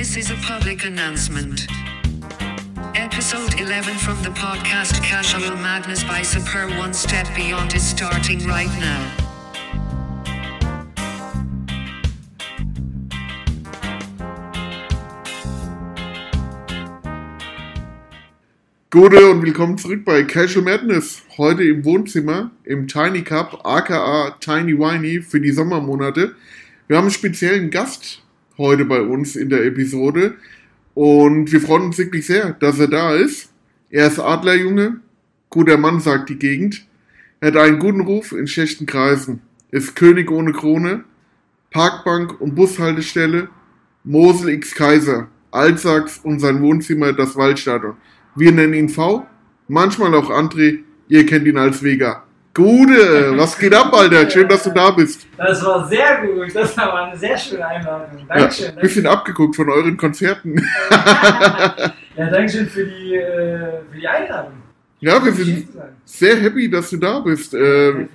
This is a public announcement. Episode 11 from the podcast Casual Madness by Super One Step Beyond is starting right now. Gute und willkommen zurück bei Casual Madness. Heute im Wohnzimmer im Tiny Cup, aka Tiny Winey für die Sommermonate. Wir haben einen speziellen Gast heute bei uns in der Episode und wir freuen uns wirklich sehr, dass er da ist. Er ist Adlerjunge, guter Mann, sagt die Gegend. Er hat einen guten Ruf in schlechten Kreisen, ist König ohne Krone, Parkbank und Bushaltestelle, Mosel X Kaiser, Altsachs und sein Wohnzimmer das Waldstadion. Wir nennen ihn V, manchmal auch André, ihr kennt ihn als Vega. Gute, was geht ab, Alter? Schön, dass du da bist. Das war sehr gut. Das war eine sehr schöne Einladung. Dankeschön. Ja, bisschen abgeguckt von euren Konzerten. ja, Dankeschön für die, äh, für die Einladung. Ja, wir sind sehr happy, dass du da bist. Äh,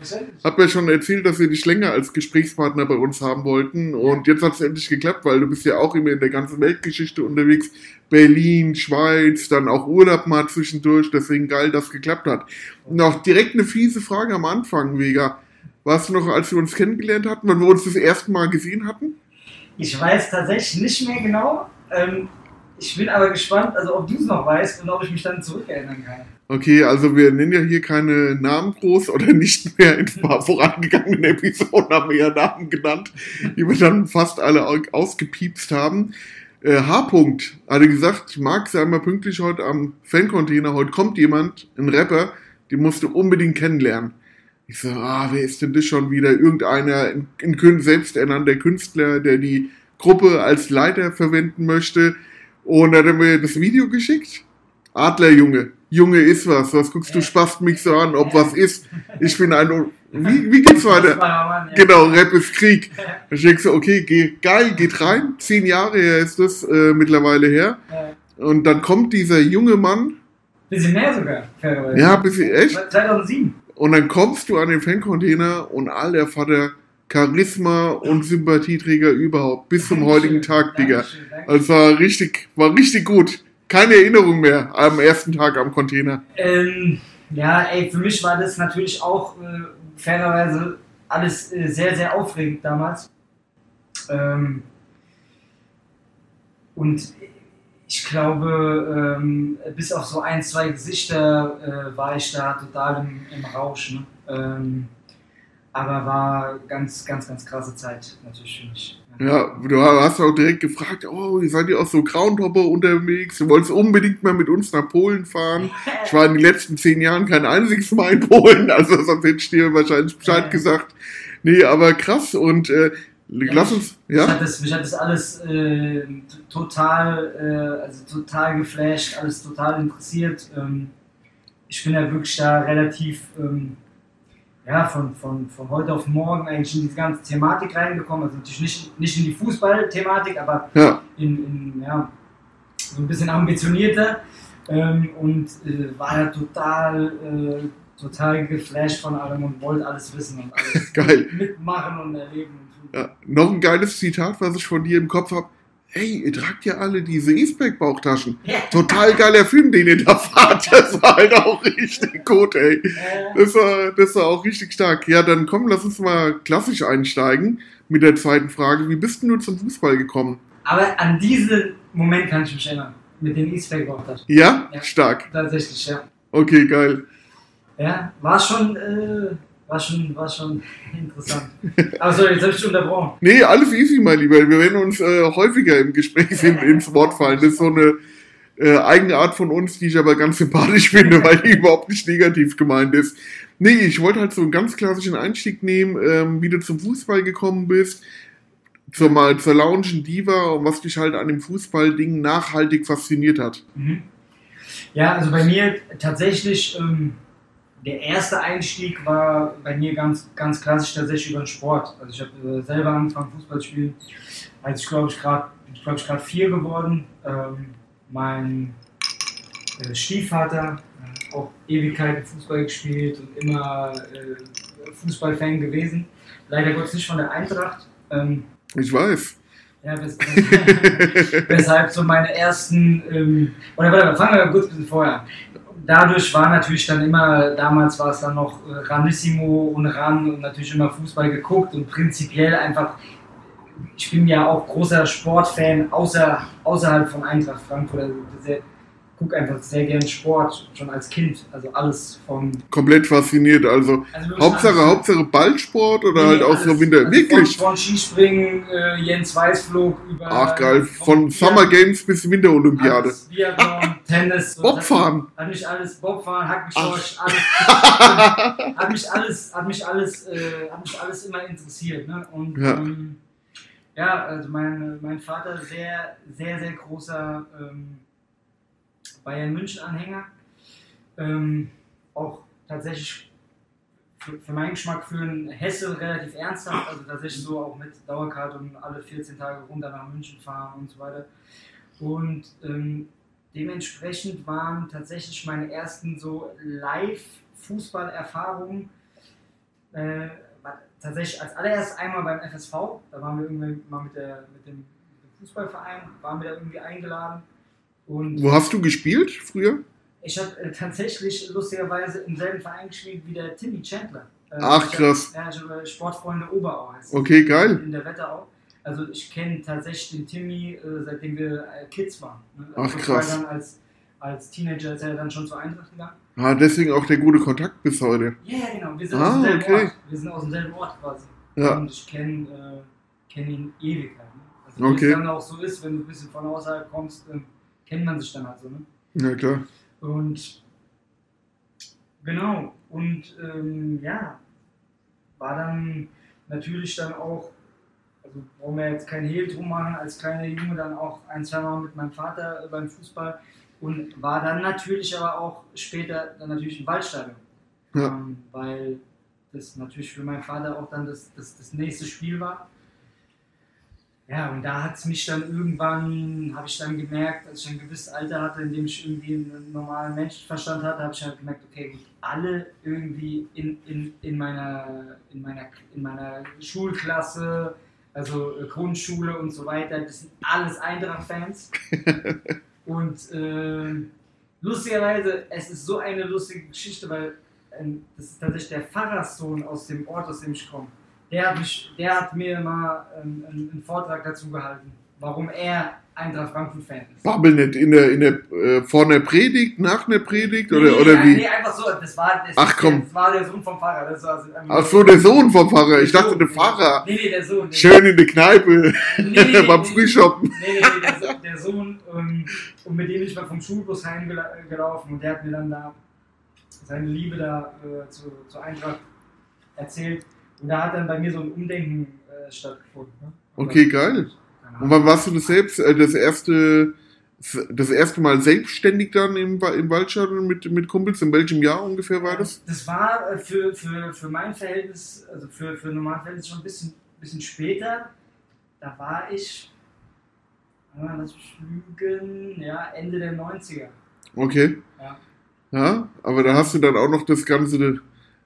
hab ja schon erzählt, dass wir dich länger als Gesprächspartner bei uns haben wollten. Und jetzt hat es endlich geklappt, weil du bist ja auch immer in der ganzen Weltgeschichte unterwegs. Berlin, Schweiz, dann auch Urlaub mal zwischendurch. Deswegen geil, dass es geklappt hat. Auch direkt eine fiese Frage am Anfang, Vega. Warst du noch, als wir uns kennengelernt hatten, wenn wir uns das erste Mal gesehen hatten? Ich weiß tatsächlich nicht mehr genau. Ähm, ich bin aber gespannt, also ob du es noch weißt und ob ich mich dann zurückerinnern kann. Okay, also wir nennen ja hier keine Namen groß oder nicht mehr. In ein paar vorangegangenen Episoden haben wir ja Namen genannt, die wir dann fast alle au- ausgepiepst haben. Äh, H-Punkt hatte gesagt, Marc, sei mal pünktlich heute am Fancontainer. Heute kommt jemand, ein Rapper, den musst du unbedingt kennenlernen. Ich so, ah, wer ist denn das schon wieder? Irgendeiner, ein, ein selbsternannter Künstler, der die Gruppe als Leiter verwenden möchte. Und dann hat er mir das Video geschickt. Adlerjunge, Junge ist was. Was guckst du, spast mich so an, ob was ist? Ich bin ein. Wie, wie geht's weiter? Mann, ja. Genau, Rap ist Krieg. Da denkst du, okay, geh, geil, geht rein. Zehn Jahre her ist das äh, mittlerweile her. Ja. Und dann kommt dieser junge Mann. Bisschen mehr sogar, fairerweise. Ja, bisschen echt. 2007. Und dann kommst du an den Fancontainer und all der Vater Charisma und Sympathieträger überhaupt. Bis zum heutigen Tag, Digga. Also war richtig, war richtig gut. Keine Erinnerung mehr am ersten Tag am Container. Ähm, ja, ey, für mich war das natürlich auch äh, fairerweise alles äh, sehr, sehr aufregend damals. Ähm, und ich glaube, ähm, bis auf so ein, zwei Gesichter äh, war ich da total im, im Rausch. Ne? Ähm, aber war ganz, ganz, ganz krasse Zeit natürlich für mich. Ja, du hast auch direkt gefragt, oh, ihr seid ja auch so Groundhopper unterwegs, du wolltest unbedingt mal mit uns nach Polen fahren. Ich war in den letzten zehn Jahren kein einziges Mal in Polen, also sonst hätte ich dir wahrscheinlich Bescheid Ja. gesagt. Nee, aber krass und äh, lass uns, Mich hat ja? das, mich hat das alles äh, total, äh, also total geflasht, alles total interessiert. Ähm, ich bin ja wirklich da relativ ähm, ja, von, von, von heute auf morgen eigentlich in diese ganze Thematik reingekommen. Also natürlich nicht, nicht in die Fußballthematik, aber Ja, in, in ja, so ein bisschen ambitionierter ähm, und äh, war da total, äh, total geflasht von allem und wollte alles wissen und alles Geil. mitmachen und erleben. Ja. Noch ein geiles Zitat, was ich von dir im Kopf habe. Hey, ihr tragt ja alle diese E-Spec-Bauchtaschen. Ja. Total geiler Film, den ihr da fahrt. Das war halt auch richtig gut, ey. Das war, das war auch richtig stark. Ja, dann komm, lass uns mal klassisch einsteigen mit der zweiten Frage. Wie bist denn du zum Fußball gekommen? Aber an diesen Moment kann ich mich erinnern. Mit E-Spec das. Ja? Ja. Stark. Tatsächlich, ja. Okay, geil. Ja, war schon, äh, war schon, war schon interessant. Aber sorry, jetzt habe ich dich unterbrochen. Nee, alles easy, mein Lieber. Wir werden uns äh, häufiger im Gespräch in, ins Wort fallen. Das ist so eine äh, eigene Art von uns, die ich aber ganz sympathisch finde, weil die überhaupt nicht negativ gemeint ist. Nee, ich wollte halt so einen ganz klassischen Einstieg nehmen, ähm, wie du zum Fußball gekommen bist, zur, mal zur Lounge Diva und was dich halt an dem Fußballding nachhaltig fasziniert hat. Mhm. Ja, also bei mir tatsächlich, ähm, der erste Einstieg war bei mir ganz, ganz klassisch tatsächlich über den Sport. Also ich habe äh, selber angefangen Fußball zu spielen, als ich glaube ich gerade ich glaube ich gerade vier geworden. Ähm, mein äh, Stiefvater hat auch Ewigkeiten Fußball gespielt und immer äh, Fußballfan gewesen. Leider Gottes nicht von der Eintracht. Ähm, Ich weiß. Ja, wes weshalb so meine ersten, ähm, oder warte, fangen wir kurz ein bisschen vorher an. Dadurch war natürlich dann immer, damals war es dann noch äh, Ranissimo und Ran und natürlich immer Fußball geguckt und prinzipiell einfach, ich bin ja auch großer Sportfan außer, außerhalb von Eintracht Frankfurt. Also sehr, guck einfach sehr gern Sport, schon als Kind. Also alles von. Komplett fasziniert. Also, Also Hauptsache, alles. Hauptsache Ballsport oder Nee, halt auch so Winter. Also Wirklich? Von, von Skispringen, äh, Jens Weißflog über. Ach geil, von Biat- Summer Games bis Winterolympiade. Biathlon, Tennis. Bobfahren. Hat, hat mich alles, Bobfahren, Hackenschorsch, alles. hat mich alles, hat mich alles, äh, hat mich alles immer interessiert. Ne? Und Ja. ähm, ja, also mein, mein Vater sehr, sehr, sehr großer ähm, Bayern München-Anhänger. Ähm, auch tatsächlich für, für meinen Geschmack für einen Hesse relativ ernsthaft, also tatsächlich so auch mit Dauerkarte und alle 14 Tage runter nach München fahren und so weiter. Und ähm, dementsprechend waren tatsächlich meine ersten so Live-Fußballerfahrungen äh, tatsächlich als allererstes einmal beim FSV. Da waren wir irgendwie mal mit, der, mit dem Fußballverein, waren wir da irgendwie eingeladen. Und Wo hast du gespielt früher? ich habe äh, tatsächlich lustigerweise im selben Verein gespielt wie der Timmy Chandler. Äh, Ach, ich hab- krass. Ja, ich habe Sportfreunde Oberau heißt. Okay, geil. In der Wetterau. Also ich kenne tatsächlich den Timmy, äh, seitdem wir äh, Kids waren. Ne? Ach, Also krass. Dann als, als Teenager ist er dann schon zur Eintracht gegangen. Ah, deswegen auch der gute Kontakt bis heute. Ja, ja, genau. Wir sind Ah, aus demselben okay. Ort. Wir sind aus demselben Ort quasi. Ja. Und ich kenne äh, kenn ihn ewig halt. Ne? Also wie Okay. es dann auch so ist, wenn du ein bisschen von außerhalb kommst, ähm, kennt man sich dann halt so. Ne? Ja, klar. Und genau, und ähm, ja, war dann natürlich dann auch, also brauchen wir jetzt kein Hehl drum machen, als kleiner Junge dann auch ein, zwei Mal mit meinem Vater beim Fußball und war dann natürlich aber auch später dann natürlich im Waldstadion. Ja. Ähm, weil das natürlich für meinen Vater auch dann das, das, das nächste Spiel war. Ja, und da hat es mich dann irgendwann, habe ich dann gemerkt, als ich ein gewisses Alter hatte, in dem ich irgendwie einen normalen Menschenverstand hatte, habe ich halt gemerkt, okay, gut, alle irgendwie in, in, in, meiner, in, meiner, in meiner Schulklasse, also äh, Grundschule und so weiter, das sind alles Eintracht-Fans. und ähm, lustigerweise, es ist so eine lustige Geschichte, weil ähm, das ist tatsächlich der Pfarrerssohn aus dem Ort, aus dem ich komme. Der hat, mich, der hat mir mal ähm, einen, einen Vortrag dazu gehalten, warum er Eintracht Frankfurt-Fan ist. Babbel nicht in der, in der, äh, vor einer Predigt, nach einer Predigt oder, nee, oder nee, wie? Nee, einfach so, das war, das, Ach, komm. das war der Sohn vom Pfarrer. Das war, Ach so, der Sohn vom Pfarrer. Ich dachte, der Pfarrer. Nee, nee, der Sohn. Der Schön in der Kneipe Nee, beim nee. Frühshoppen. Nee, nee, nee, der, So- der Sohn, ähm, und mit dem ich mal vom Schulbus heimgelaufen und der hat mir dann da seine Liebe da äh, zu, zur Eintracht erzählt. Und da hat dann bei mir so ein Umdenken äh, stattgefunden. Ne? Okay, geil. Und wann warst du das selbst, äh, das erste, das erste Mal selbstständig dann im, im Waldstadion mit, mit Kumpels? In welchem Jahr ungefähr war das? Das war äh, für, für, für mein Verhältnis, also für, für normalen Verhältnis schon ein bisschen, bisschen später. Da war ich, lass mich lügen, ja, Ende der 90er. Okay. Ja. Ja, aber da hast du dann auch noch das ganze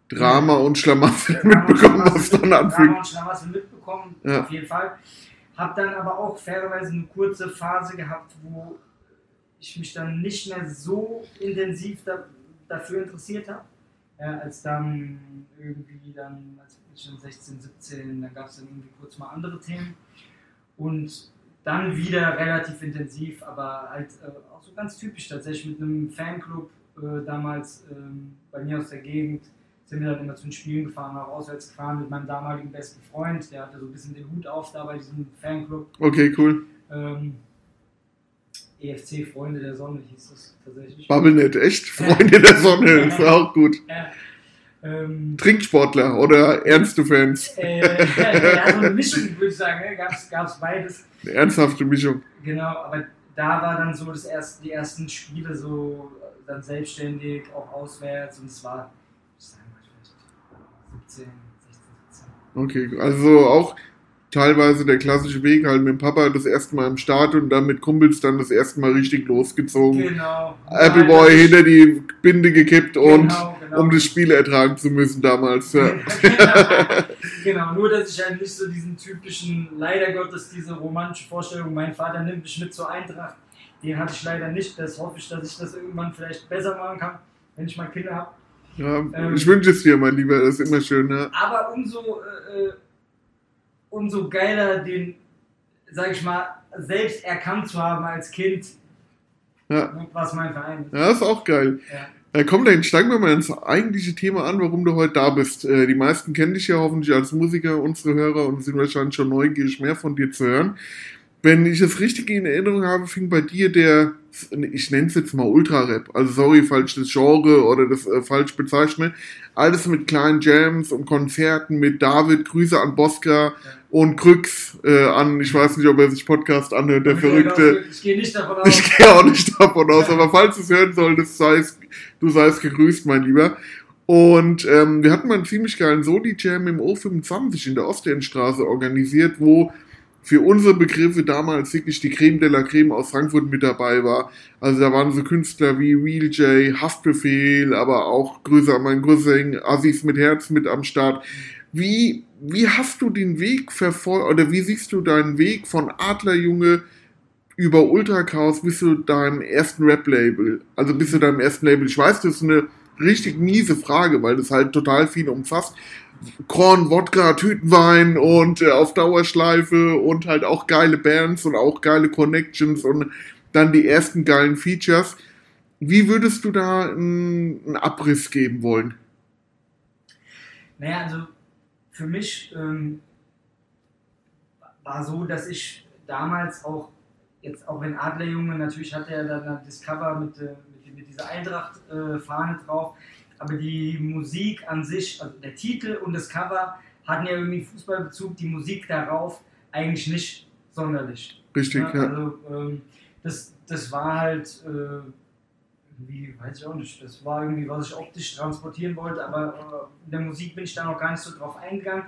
Drama und Schlamassel Drama mitbekommen, was dann Drama anfängt. und Schlamassel mitbekommen, Ja. auf jeden Fall. Hab dann aber auch fairerweise eine kurze Phase gehabt, wo ich mich dann nicht mehr so intensiv da, dafür interessiert habe. Ja, als dann irgendwie dann, als ich schon 16, 17, dann gab es dann irgendwie kurz mal andere Themen. Und dann wieder relativ intensiv, aber halt äh, auch so ganz typisch tatsächlich mit einem Fanclub äh, damals ähm, bei mir aus der Gegend sind wir dann immer zu den Spielen gefahren, auch auswärts gefahren mit meinem damaligen besten Freund, der hatte so ein bisschen den Hut auf da bei diesem Fanclub. Okay, cool. Ähm, EFC Freunde der Sonne hieß es tatsächlich. Babbelnet, echt? Freunde der Sonne, ist auch gut. Ja, ähm, Trinksportler oder ernste Fans. äh, ja, so eine Mischung würde ich sagen, ne? gab's, gab's beides. Eine ernsthafte Mischung. Genau, aber da war dann so das erste, die ersten Spiele so dann selbstständig, auch auswärts und es war, 15, 16, 17. Okay, also auch teilweise der klassische Weg, halt mit dem Papa das erste Mal im Start und dann mit Kumpels dann das erste Mal richtig losgezogen. Genau. Appleboy hinter die Binde gekippt genau, und genau. um das Spiel ertragen zu müssen damals. Ja. genau. genau, nur dass ich halt nicht so diesen typischen, leider Gottes, diese romantische Vorstellung, mein Vater nimmt mich mit zur Eintracht, den hatte ich leider nicht. Das hoffe ich, dass ich das irgendwann vielleicht besser machen kann, wenn ich mal Kinder habe. Ja, Ähm. ich wünsche es dir, mein Lieber, das ist immer schön. Ja. Aber umso, äh, äh, umso geiler den, sag ich mal, selbst erkannt zu haben als Kind, Ja. was mein Verein ist. ja, ist auch geil. Ja. Äh, komm, dann steigen wir mal ins eigentliche Thema an, warum du heute da bist. Äh, die meisten kennen dich ja hoffentlich als Musiker, unsere Hörer, und sind wahrscheinlich schon neugierig, mehr von dir zu hören. Wenn ich es richtig in Erinnerung habe, fing bei dir der, ich nenne es jetzt mal Ultra-Rap, also sorry, falsch das Genre oder das äh, falsch bezeichne, alles mit kleinen Jams und Konzerten mit David, Grüße an Bosca und Krüx äh, an, ich weiß nicht, ob er sich Podcast anhört, der Verrückte. Ich gehe nicht davon aus. Ich gehe auch nicht davon aus, aber falls du es hören solltest, sei es, du seist gegrüßt, mein Lieber. Und ähm, wir hatten mal einen ziemlich geilen Soli-Jam im O25 in der Ostendstraße organisiert, wo für unsere Begriffe damals wirklich die Creme de la Creme aus Frankfurt mit dabei war. Also da waren so Künstler wie Real J, Haftbefehl, aber auch Grüße an meinen Cousin, Assis mit Herz mit am Start. Wie, wie hast du den Weg verfolgt, oder wie siehst du deinen Weg von Adlerjunge über Ultra Chaos bis zu deinem ersten Rap-Label? Also bis zu deinem ersten Label. Ich weiß, das ist eine richtig miese Frage, weil das halt total viel umfasst. Korn, Wodka, Tütenwein und äh, auf Dauerschleife und halt auch geile Bands und auch geile Connections und dann die ersten geilen Features. Wie würdest du da einen, Abriss geben wollen? Naja, also für mich ähm, war so, dass ich damals auch, jetzt auch wenn Adlerjunge, natürlich hatte er dann das Cover mit, äh, mit, mit dieser Eintracht-Fahne drauf, aber die Musik an sich, also der Titel und das Cover hatten ja irgendwie Fußballbezug, die Musik darauf eigentlich nicht sonderlich. Richtig, Ja. Also ähm, das, das war halt, äh, wie, weiß ich auch nicht, das war irgendwie, was ich optisch transportieren wollte, aber äh, in der Musik bin ich da noch gar nicht so drauf eingegangen,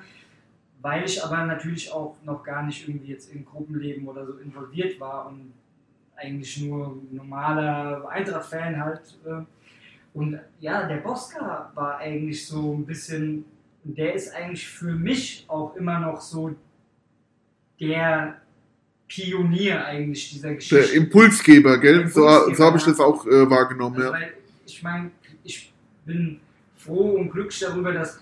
weil ich aber natürlich auch noch gar nicht irgendwie jetzt im Gruppenleben oder so involviert war und eigentlich nur normaler Eintracht-Fan halt. Äh, und ja, der Bosca war eigentlich so ein bisschen, der ist eigentlich für mich auch immer noch so der Pionier eigentlich dieser Geschichte. Der Impulsgeber, gell? So, Impulsgeber, so habe ich das auch äh, wahrgenommen, Also, ja. weil ich meine, ich bin froh und glücklich darüber, dass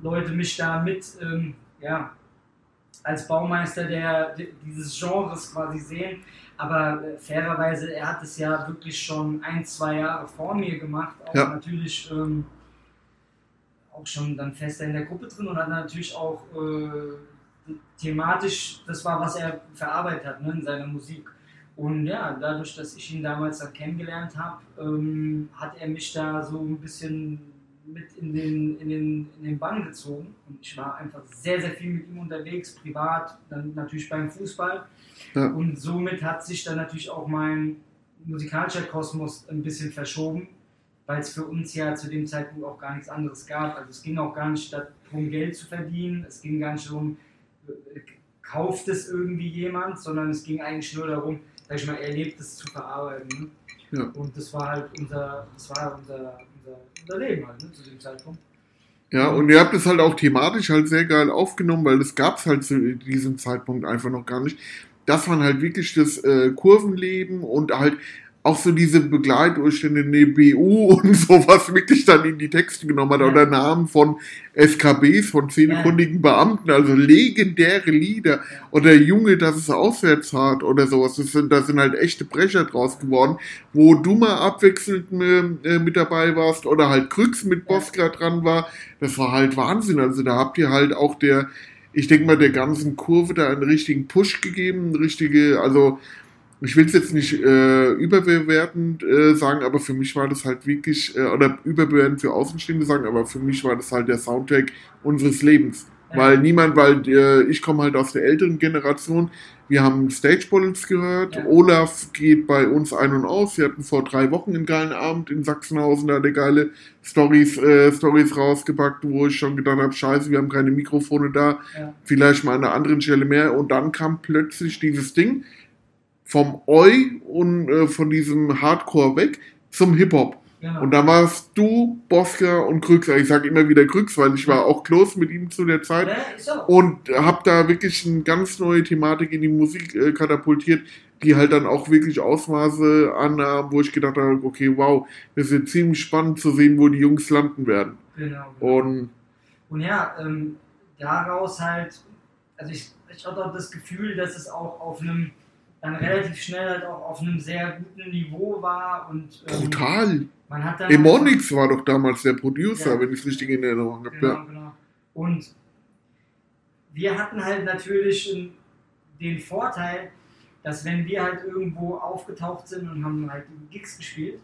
Leute mich da mit, ähm, ja, als Baumeister der, de- dieses Genres quasi sehen. Aber äh, fairerweise, er hat es ja wirklich schon ein, zwei Jahre vor mir gemacht. Auch Ja. natürlich ähm, auch schon dann fester in der Gruppe drin und hat natürlich auch äh, thematisch, das war, was er verarbeitet hat ne, in seiner Musik. Und ja, dadurch, dass ich ihn damals dann kennengelernt habe, ähm, hat er mich da so ein bisschen mit in den, in, den, in den Bann gezogen. Und ich war einfach sehr, sehr viel mit ihm unterwegs, privat, dann natürlich beim Fußball. Ja. Und somit hat sich dann natürlich auch mein musikalischer Kosmos ein bisschen verschoben, weil es für uns ja zu dem Zeitpunkt auch gar nichts anderes gab. Also es ging auch gar nicht darum, Geld zu verdienen, es ging gar nicht darum, äh, kauft es irgendwie jemand, sondern es ging eigentlich nur darum, sag ich mal, Erlebtes zu verarbeiten. Ne? Ja. Und das war halt unser, das war unser, unser Leben halt, ne, zu dem Zeitpunkt. Ja, und ihr habt es halt auch thematisch halt sehr geil aufgenommen, weil das gab es halt zu diesem Zeitpunkt einfach noch gar nicht. Dass man halt wirklich das äh, Kurvenleben und halt auch so diese Begleitumstände in der BU und sowas wirklich dann in die Texte genommen hat Ja. oder Namen von SKBs, von zehnkundigen Beamten, also legendäre Lieder oder Junge, das ist auswärts hart oder sowas. Das sind, da sind halt echte Brecher draus geworden, wo du mal abwechselnd äh, mit dabei warst oder halt Krüx mit Bosca dran war. Das war halt Wahnsinn. Also da habt ihr halt auch der, ich denke mal, der ganzen Kurve da einen richtigen Push gegeben, eine richtige, also ich will es jetzt nicht äh, überbewertend äh, sagen, aber für mich war das halt wirklich, äh, oder überbewertend für Außenstehende sagen, aber für mich war das halt der Soundtrack unseres Lebens. Ja. Weil niemand, weil äh, ich komme halt aus der älteren Generation, wir haben Stage Bullets gehört, Ja. Olaf geht bei uns ein und aus, wir hatten vor drei Wochen einen geilen Abend in Sachsenhausen, da hat er geile Stories, äh, Stories rausgepackt, wo ich schon gedacht habe, scheiße, wir haben keine Mikrofone da, Ja. vielleicht mal an einer anderen Stelle mehr und dann kam plötzlich dieses Ding vom Oi und äh, von diesem Hardcore weg zum Hip-Hop. Genau. Und da warst du, Bosker und Krüx. Ich sage immer wieder Krüx, weil ich war auch close mit ihm zu der Zeit. ja. Und habe da wirklich eine ganz neue Thematik in die Musik äh, katapultiert, die halt dann auch wirklich Ausmaße annahm, wo ich gedacht habe, okay, wow, das wird ziemlich spannend zu sehen, wo die Jungs landen werden. Genau. genau. Und Und ja, ähm, daraus halt, also ich, ich hatte auch das Gefühl, dass es auch auf einem, dann relativ schnell halt auch auf einem sehr guten Niveau war und ähm, brutal. man hat dann Emonix war doch damals der Producer, Ja. wenn ich es richtig in Erinnerung habe. Genau, Ja. genau. Und wir hatten halt natürlich den Vorteil, dass wenn wir halt irgendwo aufgetaucht sind und haben halt Gigs gespielt,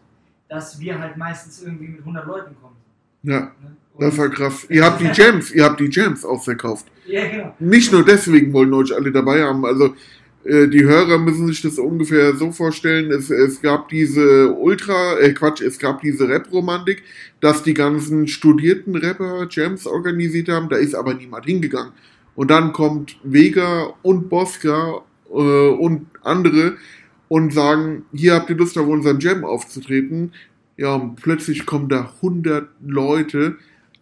dass wir halt meistens irgendwie mit 100 Leuten kommen. ja, Ne? das Und- war krass. Ihr habt die Jams, ihr habt die Jams ausverkauft. Ja, genau. Nicht nur deswegen wollen euch alle dabei haben. Also die Hörer müssen sich das ungefähr so vorstellen. Es, es gab diese Ultra, äh Quatsch, es gab diese Rap-Romantik, dass die ganzen studierten Rapper Jams organisiert haben. Da ist aber niemand hingegangen. Und dann kommt Vega und Bosca äh, und andere und sagen, hier habt ihr Lust auf unseren Jam aufzutreten. Ja, und plötzlich kommen da 100 Leute,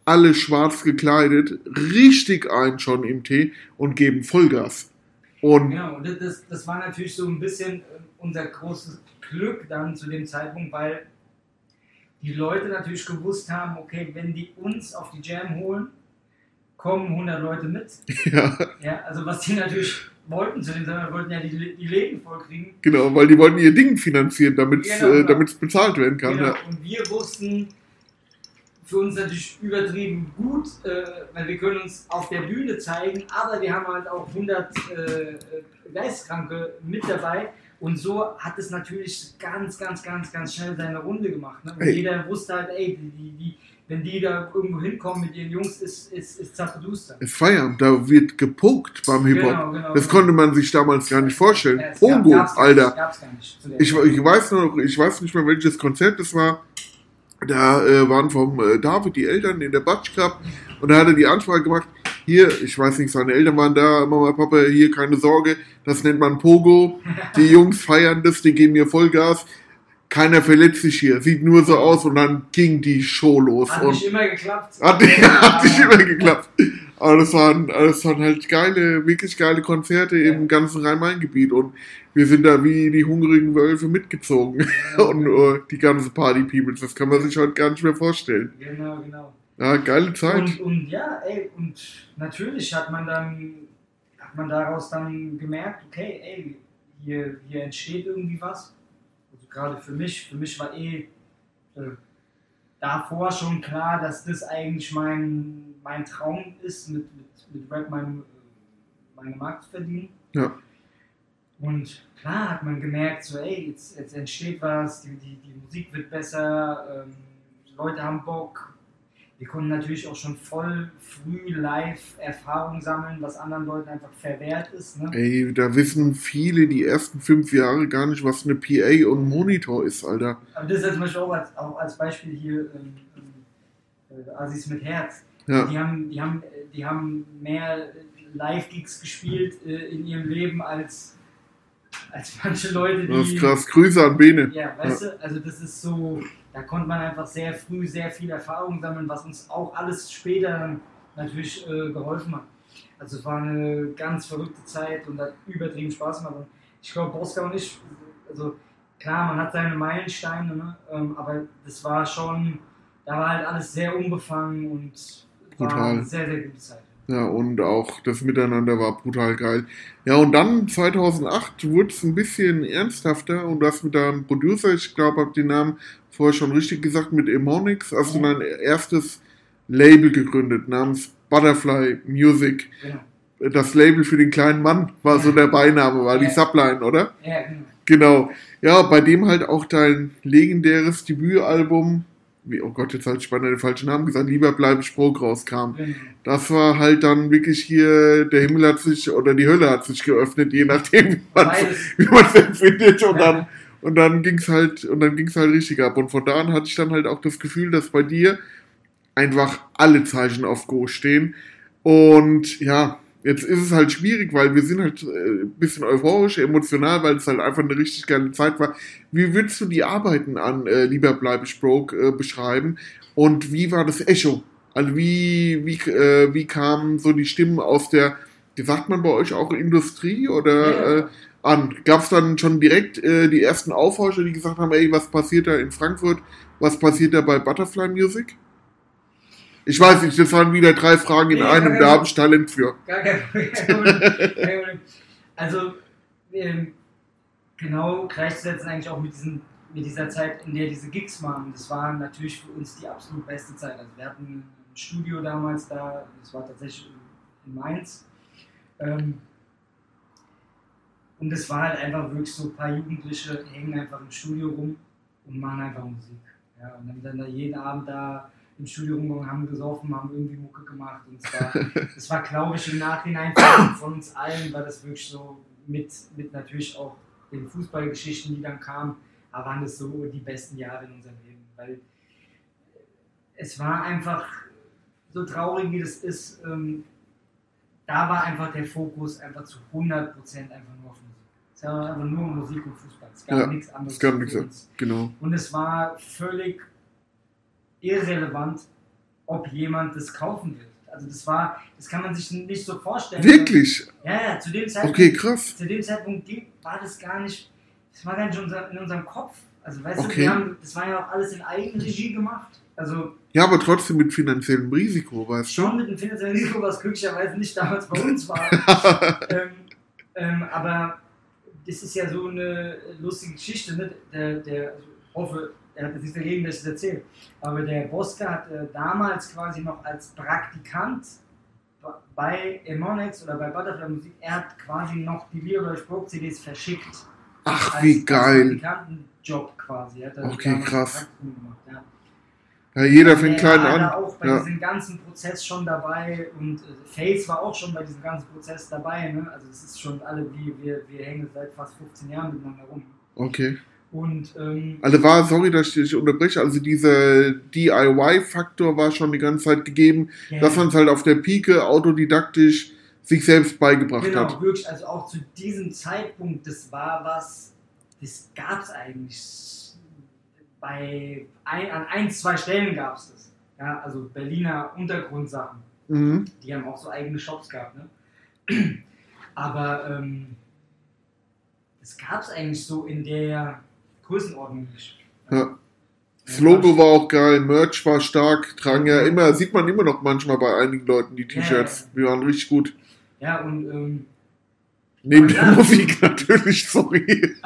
alle schwarz gekleidet, richtig ein schon im Tee und geben Vollgas. Und Genau, und das- das, war natürlich so ein bisschen äh, unser großes Glück dann zu dem Zeitpunkt, weil die Leute natürlich gewusst haben, okay, wenn die uns auf die Jam holen, kommen 100 Leute mit. ja, Ja, also was die natürlich wollten zu dem Zeitpunkt, wollten ja die, die Läden vollkriegen. genau, weil die wollten ihr Ding finanzieren, damit es Genau, äh, genau. bezahlt werden kann. Genau. Ja. Und wir wussten für uns natürlich übertrieben gut, äh, weil wir können uns auf der Bühne zeigen, aber wir haben halt auch 100 äh, Geistkranke mit dabei. Und so hat es natürlich ganz, ganz, ganz, ganz schnell seine Runde gemacht. Ne? Und Ey. jeder wusste halt, ey, die, die, wenn die da irgendwo hinkommen mit ihren Jungs, ist, ist, ist Zappeduster. Es feiern, da wird gepuckt beim Hip-Hop. Genau, genau, Das genau. konnte man sich damals gar nicht vorstellen. Ja, Pongo, Alter. Nicht, Ich, ich weiß noch, ich weiß nicht mehr, welches Konzert das war. Da äh, waren vom äh, David die Eltern in der Batsch Cup und da hat er die Anfrage gemacht, hier, ich weiß nicht, seine Eltern waren da, Mama, Papa, hier, keine Sorge, das nennt man Pogo, die Jungs feiern das, die geben mir Vollgas, keiner verletzt sich hier, sieht nur so aus und dann ging die Show los Hat und nicht immer geklappt. hat, hat nicht immer geklappt. Aber das waren, das waren halt geile, wirklich geile Konzerte im ganzen Rhein-Main-Gebiet und wir sind da wie die hungrigen Wölfe mitgezogen. und äh, die ganze Party-Peoples, das kann man sich heute gar nicht mehr vorstellen. Genau, genau. Ja, geile Zeit. Und, und ja, ey, und natürlich hat man dann, hat man daraus dann gemerkt, okay, ey, hier, hier entsteht irgendwie was. Also gerade für mich, für mich war eh äh, davor schon klar, dass das eigentlich mein, mein Traum ist, mit, mit, mit Rap mein, äh, meine Markt zu verdienen. Ja. Und klar hat man gemerkt, so, ey, jetzt, jetzt entsteht was, die, die, die Musik wird besser, ähm, die Leute haben Bock. Wir konnten natürlich auch schon voll früh live Erfahrung sammeln, was anderen Leuten einfach verwehrt ist. Ne? Ey, da wissen viele die ersten fünf Jahre gar nicht, was eine PA und Monitor ist, Alter. Aber das ist ja zum Beispiel auch als, auch als Beispiel hier ähm, ähm, äh, Assis mit Herz. Ja. Die, haben, die, haben, die haben mehr Live-Gigs gespielt äh, in ihrem Leben als, als manche Leute, die. Das ist krass. Grüße an Bene. Ja, weißt du, also das ist so, da konnte man einfach sehr früh sehr viel Erfahrung sammeln, was uns auch alles später dann natürlich äh, geholfen hat. Also es war eine ganz verrückte Zeit und hat übertrieben Spaß gemacht. Und ich glaube, Boska und ich, also klar, man hat seine Meilensteine, ne? ähm, aber das war schon, da war halt alles sehr unbefangen und Brutal. eine sehr, sehr gute Zeit. Ja, und auch das Miteinander war brutal geil. Ja, und dann 2008 wurde es ein bisschen ernsthafter und das mit deinem Producer, ich glaube, hab den Namen vorher schon richtig gesagt, mit Emonix, hast du dein erstes Label gegründet namens Butterfly Music. Genau. Das Label für den kleinen Mann war so der Beiname, war die Ja. Subline, oder? Ja, genau. Genau. Ja, bei dem halt auch dein legendäres Debütalbum, wie, oh Gott, jetzt hatte ich beinahe den falschen Namen gesagt, Lieber bleibe ich broke rauskam. genau. Das war halt dann wirklich hier, der Himmel hat sich oder die Hölle hat sich geöffnet, je nachdem, wie man Beides. wie man es empfindet. Und Ja. dann, und dann ging's halt, und dann ging's halt richtig ab. Und von da an hatte ich dann halt auch das Gefühl, dass bei dir einfach alle Zeichen auf Go stehen. Und ja, Jetzt ist es halt schwierig, weil wir sind halt äh, ein bisschen euphorisch, emotional, weil es halt einfach eine richtig geile Zeit war. Wie würdest du die Arbeiten an äh, Lieber bleibe ich broke äh, beschreiben? Und wie war das Echo? Also wie, wie, äh, wie kamen so die Stimmen aus der, wie sagt man bei euch auch Industrie oder Ja. äh, an? Gab es dann schon direkt äh, die ersten Aufhorcher, die gesagt haben, ey, was passiert da in Frankfurt? Was passiert da bei Butterfly Music? Ich weiß nicht, das waren wieder drei Fragen in Nee, einem, da habe ich Talent für. Gar. Kein Problem. Also, ähm, genau gleichzusetzen eigentlich auch mit, diesen, mit dieser Zeit, in der diese Gigs waren. Das war natürlich für uns die absolut beste Zeit. Also wir hatten ein Studio damals da, das war tatsächlich in Mainz. Ähm, und es war halt einfach wirklich so, ein paar Jugendliche hängen einfach im Studio rum und machen einfach Musik. Ja, und dann, dann da jeden Abend da im Studio rumgegangen, haben gesoffen, haben irgendwie Mucke gemacht. Und es war, es war glaube ich, im Nachhinein von, von uns allen, war das wirklich so mit, mit natürlich auch den Fußballgeschichten, die dann kamen, aber waren das so die besten Jahre in unserem Leben. Weil es war einfach, so traurig wie das ist, ähm, da war einfach der Fokus einfach zu 100% einfach nur auf Musik. Es war einfach nur Musik und Fußball. Es gab Ja, nichts anderes. es gab nichts uns. Genau. Und es war völlig irrelevant, ob jemand das kaufen will. Also das war, das kann man sich nicht so vorstellen. Wirklich? Ja, ja, zu dem Zeitpunkt, Okay, krass. zu dem Zeitpunkt war das gar nicht, das war gar nicht in unserem Kopf. Also weißt Okay. du, wir haben, das war ja auch alles in Eigenregie gemacht. Also Ja, aber trotzdem mit finanziellem Risiko, weißt du? schon mit dem finanziellen Risiko, was glücklicherweise nicht damals bei uns war. ähm, ähm, aber das ist ja so eine lustige Geschichte. Ne? Der, der, ich hoffe, er hat nichts dagegen, dass ich das erzähle. Aber der Boska hat äh, damals quasi noch als Praktikant bei Emonex oder bei Butterfly Musik, er hat quasi noch die Leo Broke CDs verschickt. Ach, Als- wie geil. Praktikantenjob quasi. Er Okay, krass. Gemacht, ja. Ja, jeder fängt Er klein war da an. auch bei Ja. diesem ganzen Prozess schon dabei und äh, Face war auch schon bei diesem ganzen Prozess dabei. Ne? Also das ist schon alle, wie wir, wir hängen seit fast 15 Jahren miteinander rum. Okay. Und ähm, Also war, sorry, dass ich dich unterbreche, also dieser DIY-Faktor war schon die ganze Zeit gegeben, ja, dass man es halt auf der Pike autodidaktisch sich selbst beigebracht genau, hat. wirklich, also auch zu diesem Zeitpunkt, das war was, das gab es eigentlich bei ein, an ein, zwei Stellen gab es das. Ja, also Berliner Untergrundsachen. Mhm. Die haben auch so eigene Shops gehabt, ne? Aber ähm, das gab es eigentlich so in der Größenordnung. Ja. Das Logo war auch geil, Merch war stark, tragen ja immer, sieht man immer noch manchmal bei einigen Leuten die T-Shirts. Die waren richtig gut. Ja, und ähm, Neben der Musik natürlich, sorry.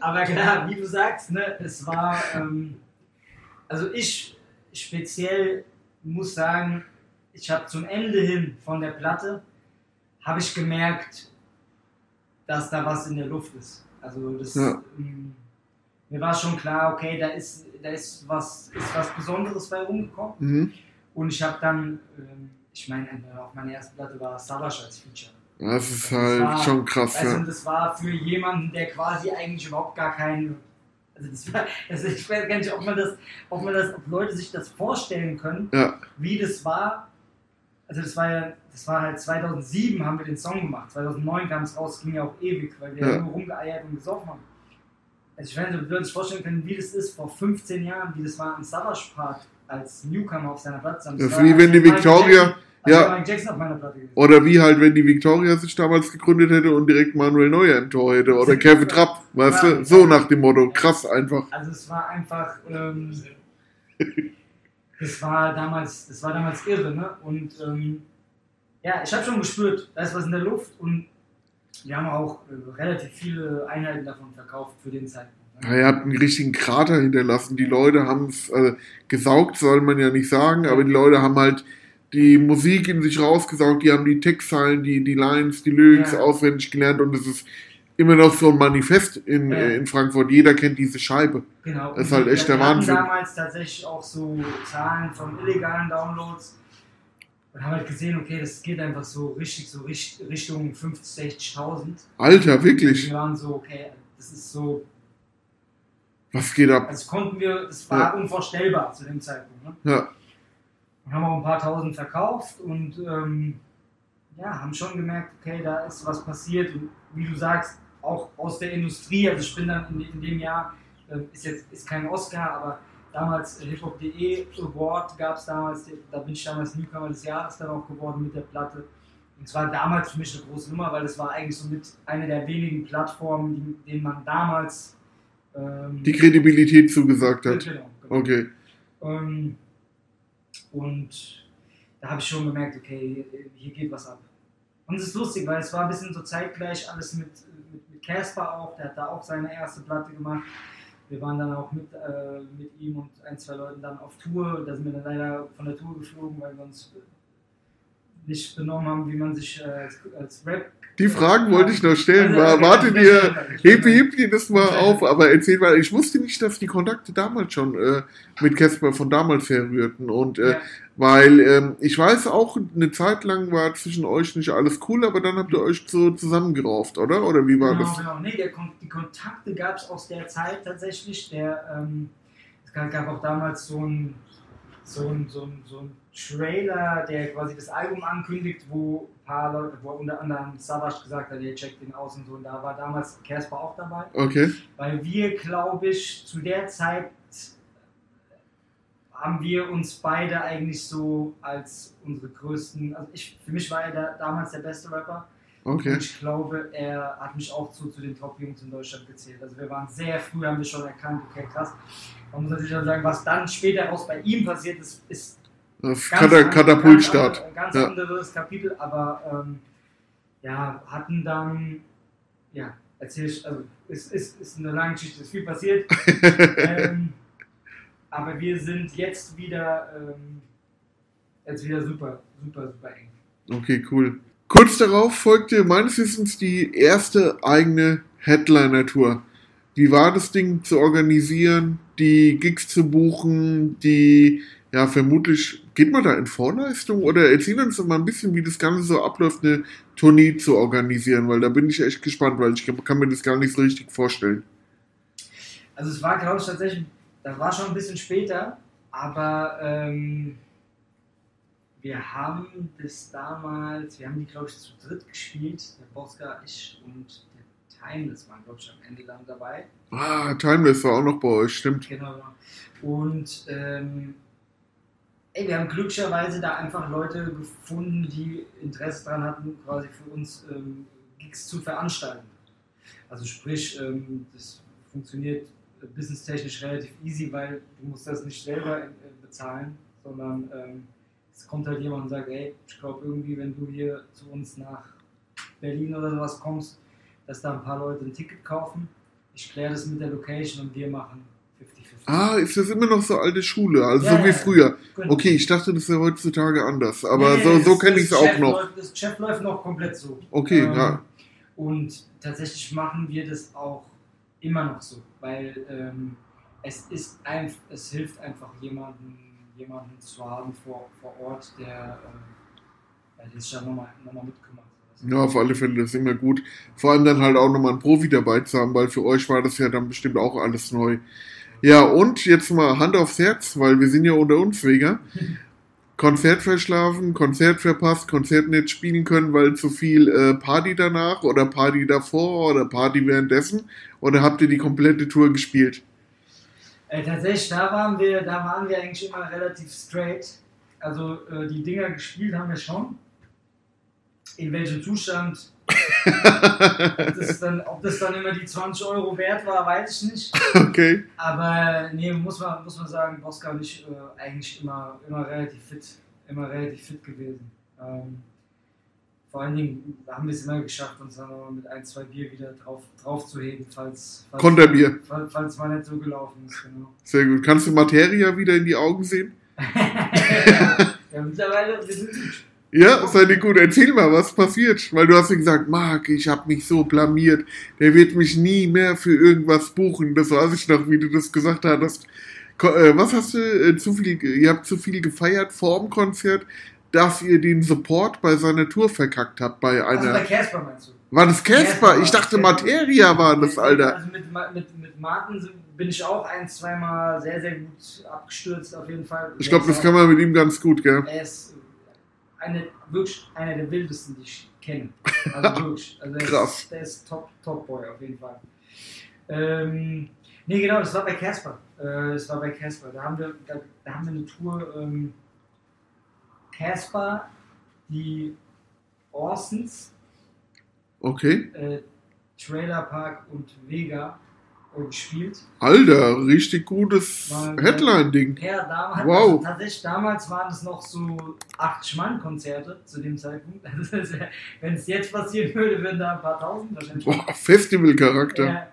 aber klar, wie du sagst, ne, es war, ähm, also ich speziell muss sagen, ich habe zum Ende hin von der Platte, habe ich gemerkt, dass da was in der Luft ist. Also das, Ja. ähm, mir war schon klar, okay, da ist, da ist was, ist was Besonderes bei rumgekommen. Mhm. Und ich habe dann, ähm, ich meine, auf meiner ersten Platte war Savage als Feature. Das ist Das halt war- schon krass, du, ja. und das war für jemanden, der quasi eigentlich überhaupt gar keinen. Also, das war, also ich weiß gar nicht, ob man das, ob man das, ob Leute sich das vorstellen können, Ja. wie das war. Also das war ja, das war halt 2007 haben wir den Song gemacht, 2009 kam es raus, ging ja auch ewig, weil wir Ja. nur rumgeeiert und gesoffen haben. Also ich weiß nicht, ob Leute sich vorstellen können, wie das ist vor 15 Jahren, wie das war am Savage Park als Newcomer auf seiner Platte. Das ist wie wenn die Victoria- ja. ja. Michael Jackson auf meiner Platte gewesen. Oder wie halt, wenn die Victoria sich damals gegründet hätte und direkt Manuel Neuer im Tor hätte. Oder Kevin Trapp, weißt du? So nach dem Motto. Krass einfach. Also es war einfach, ähm, das war damals, das war damals irre, ne? Und ähm, ja, ich habe schon gespürt, da ist was in der Luft und wir haben auch äh, relativ viele Einheiten davon verkauft für den Zeitpunkt. Ja, Ne? er hat einen richtigen Krater hinterlassen. Die Leute haben es äh, gesaugt, soll man ja nicht sagen, aber die Leute haben halt die Musik in sich rausgesaugt, die haben die Textzeilen, die, die Lines, die Lyrics Ja. auswendig gelernt und es ist immer noch so ein Manifest in, Ja. äh, in Frankfurt. Jeder kennt diese Scheibe. Genau. Das ist Und halt wir- echt der wir Wahnsinn. damals tatsächlich auch so Zahlen von illegalen Downloads und haben halt gesehen, okay, das geht einfach so richtig, so richt- Richtung 50.000, 60.000. Alter, wirklich. Wir waren so, okay, das ist so Was geht ab? Also konnten wir, das war unvorstellbar zu dem Zeitpunkt. Ne? Ja. Und haben auch ein paar tausend verkauft und ähm, ja, haben schon gemerkt, okay, da ist was passiert und wie du sagst, auch aus der Industrie, also ich bin dann in, in dem Jahr, äh, ist jetzt ist kein Oscar, aber damals äh, hiphop.de Award gab es damals, da bin ich damals Newcomer des Jahres dann auch geworden mit der Platte. Und zwar damals für mich eine große Nummer, weil das war eigentlich so mit einer der wenigen Plattformen, die, denen man damals ähm, Die Kredibilität zugesagt hat. Genau, genau. Okay. Ähm, und da habe ich schon gemerkt, okay, hier geht was ab. Und es ist lustig, weil es war ein bisschen so zeitgleich alles mit Casper auch, der hat da auch seine erste Platte gemacht. Wir waren dann auch mit, äh, mit ihm und ein, zwei Leuten dann auf Tour. Da sind wir dann leider von der Tour geflogen, weil wir uns nicht benommen haben, wie man sich äh, als, als Rap. Die Fragen wollte ich noch stellen. War, okay, warte das- dir, das- heb, heb dir das mal auf, aber erzähl mal. Ich wusste nicht, dass die Kontakte damals schon äh, mit Casper von damals herrührten. Und äh, Ja. weil ähm, ich weiß auch, eine Zeit lang war zwischen euch nicht alles cool, aber dann habt ihr euch so zusammengerauft, oder? Oder wie war Genau, das? genau. Nee, der, die Kontakte gab es aus der Zeit tatsächlich. Der, ähm, es gab, auch damals so ein, so, ein, so, ein, so ein Trailer, der quasi das Album ankündigt, wo paar Leute, wo unter anderem Savage gesagt hat, ihr checkt den aus und so. Und da war damals Casper auch dabei. Okay. Weil wir, glaube ich, zu der Zeit haben wir uns beide eigentlich so als unsere größten, also ich, für mich war er da, damals der beste Rapper. Okay. Und ich glaube, er hat mich auch zu, zu den Top-Jungs in Deutschland gezählt. Also wir waren sehr früh, haben wir schon erkannt, okay, krass. Man muss natürlich auch sagen, was dann später raus bei ihm passiert ist, ist Kata Katapultstart. Ganz, an- ganz Ja. anderes Kapitel, aber ähm, ja, hatten dann, ja, erzähl ich, also es ist, ist eine lange Geschichte, ist viel passiert. ähm, aber wir sind jetzt wieder, ähm, jetzt wieder super, super, super eng. Okay, cool. Kurz darauf folgte meines Wissens die erste eigene Headliner-Tour. Wie war das Ding zu organisieren, die Gigs zu buchen, die, ja, vermutlich, geht man da in Vorleistung oder erzähl uns doch mal ein bisschen, wie das Ganze so abläuft, eine Tournee zu organisieren, weil da bin ich echt gespannt, weil ich kann mir das gar nicht so richtig vorstellen. Also es war, glaube ich, tatsächlich, das war schon ein bisschen später, aber ähm, wir haben das damals, wir haben die, glaube ich, zu dritt gespielt, der Bosca, ich und der Timeless waren, glaube ich, am Ende dann dabei. Ah, Timeless war auch noch bei euch, stimmt. Genau. Und ähm, ey, wir haben glücklicherweise da einfach Leute gefunden, die Interesse daran hatten, quasi für uns ähm, Gigs zu veranstalten. Also sprich, ähm, das funktioniert businesstechnisch relativ easy, weil du musst das nicht selber äh, bezahlen, sondern ähm, es kommt halt jemand und sagt, ey, ich glaube irgendwie, wenn du hier zu uns nach Berlin oder sowas kommst, dass da ein paar Leute ein Ticket kaufen. Ich kläre das mit der Location und wir machen 50-50. Ah, ist das immer noch so alte Schule, also Ja, so wie ja. früher. Genau. Okay, ich dachte, das wäre heutzutage anders, aber Nee, so, so kenne ich es auch noch. Läuft, das Geschäft läuft noch komplett so. Okay, Ähm, ja. Und tatsächlich machen wir das auch immer noch so, weil ähm, es ist ein, es hilft einfach jemanden, jemanden zu haben vor, vor Ort, der, äh, ja, der sich da nochmal noch mal mitkümmert. Ja, auf alle Fälle, das ist immer gut. Vor allem dann halt auch nochmal einen Profi dabei zu haben, weil für euch war das ja dann bestimmt auch alles neu. Ja, und jetzt mal Hand aufs Herz, weil wir sind ja unter uns, Vega. Konzert verschlafen, Konzert verpasst, Konzert nicht spielen können, weil zu viel äh, Party danach oder Party davor oder Party währenddessen? Oder habt ihr die komplette Tour gespielt? Äh, tatsächlich, da waren wir, da waren wir eigentlich immer relativ straight. Also äh, die Dinger gespielt haben wir schon. In welchem Zustand? ob, das dann, ob das dann immer die 20 Euro wert war, weiß ich nicht. Okay. Aber nee, muss man, muss man sagen, Bosca und ich äh, eigentlich immer, immer relativ fit, immer relativ fit gewesen. Ähm, vor allen Dingen haben wir es immer geschafft, uns dann noch mit ein, zwei Bier wieder drauf, drauf zu heben, falls, falls, Konterbier. falls, falls mal nicht so gelaufen ist. Genau. Sehr gut. Kannst du Materia wieder in die Augen sehen? ja, mittlerweile, wir sind. Ja, seid ihr gut. Erzähl mal, was passiert. Weil du hast ja gesagt, Marc, ich habe mich so blamiert. Der wird mich nie mehr für irgendwas buchen. Das weiß ich noch, wie du das gesagt hattest. Äh, was hast du äh, zu viel, ihr habt zu viel gefeiert vor dem Konzert, dass ihr den Support bei seiner Tour verkackt habt bei Also bei einer. Casper meinst du? War das Casper? Ich dachte Materia war das, Alter. Also mit, mit, mit Martin bin ich auch ein, zweimal sehr, sehr gut abgestürzt, auf jeden Fall. Ich glaube, das kann man mit ihm ganz gut, gell? Er ist eine, wirklich einer der wildesten, die ich kenne. Also wirklich. Also der Krass. Ist, der ist top, top Boy auf jeden Fall. Ähm, nee, genau, das war bei Casper. Äh, das war bei Casper. Da haben wir, da, da haben wir eine Tour ähm, Casper, die Orsons, Okay. äh, Trailer Park und Vega gespielt. Alter, richtig gutes Headline-Ding. Ja, damals, Wow. also tatsächlich damals waren es noch so 80-Mann-Konzerte zu dem Zeitpunkt. Also, Wenn es jetzt passieren würde, würden da ein paar tausend wahrscheinlich. Boah, Festival-Charakter. Ja,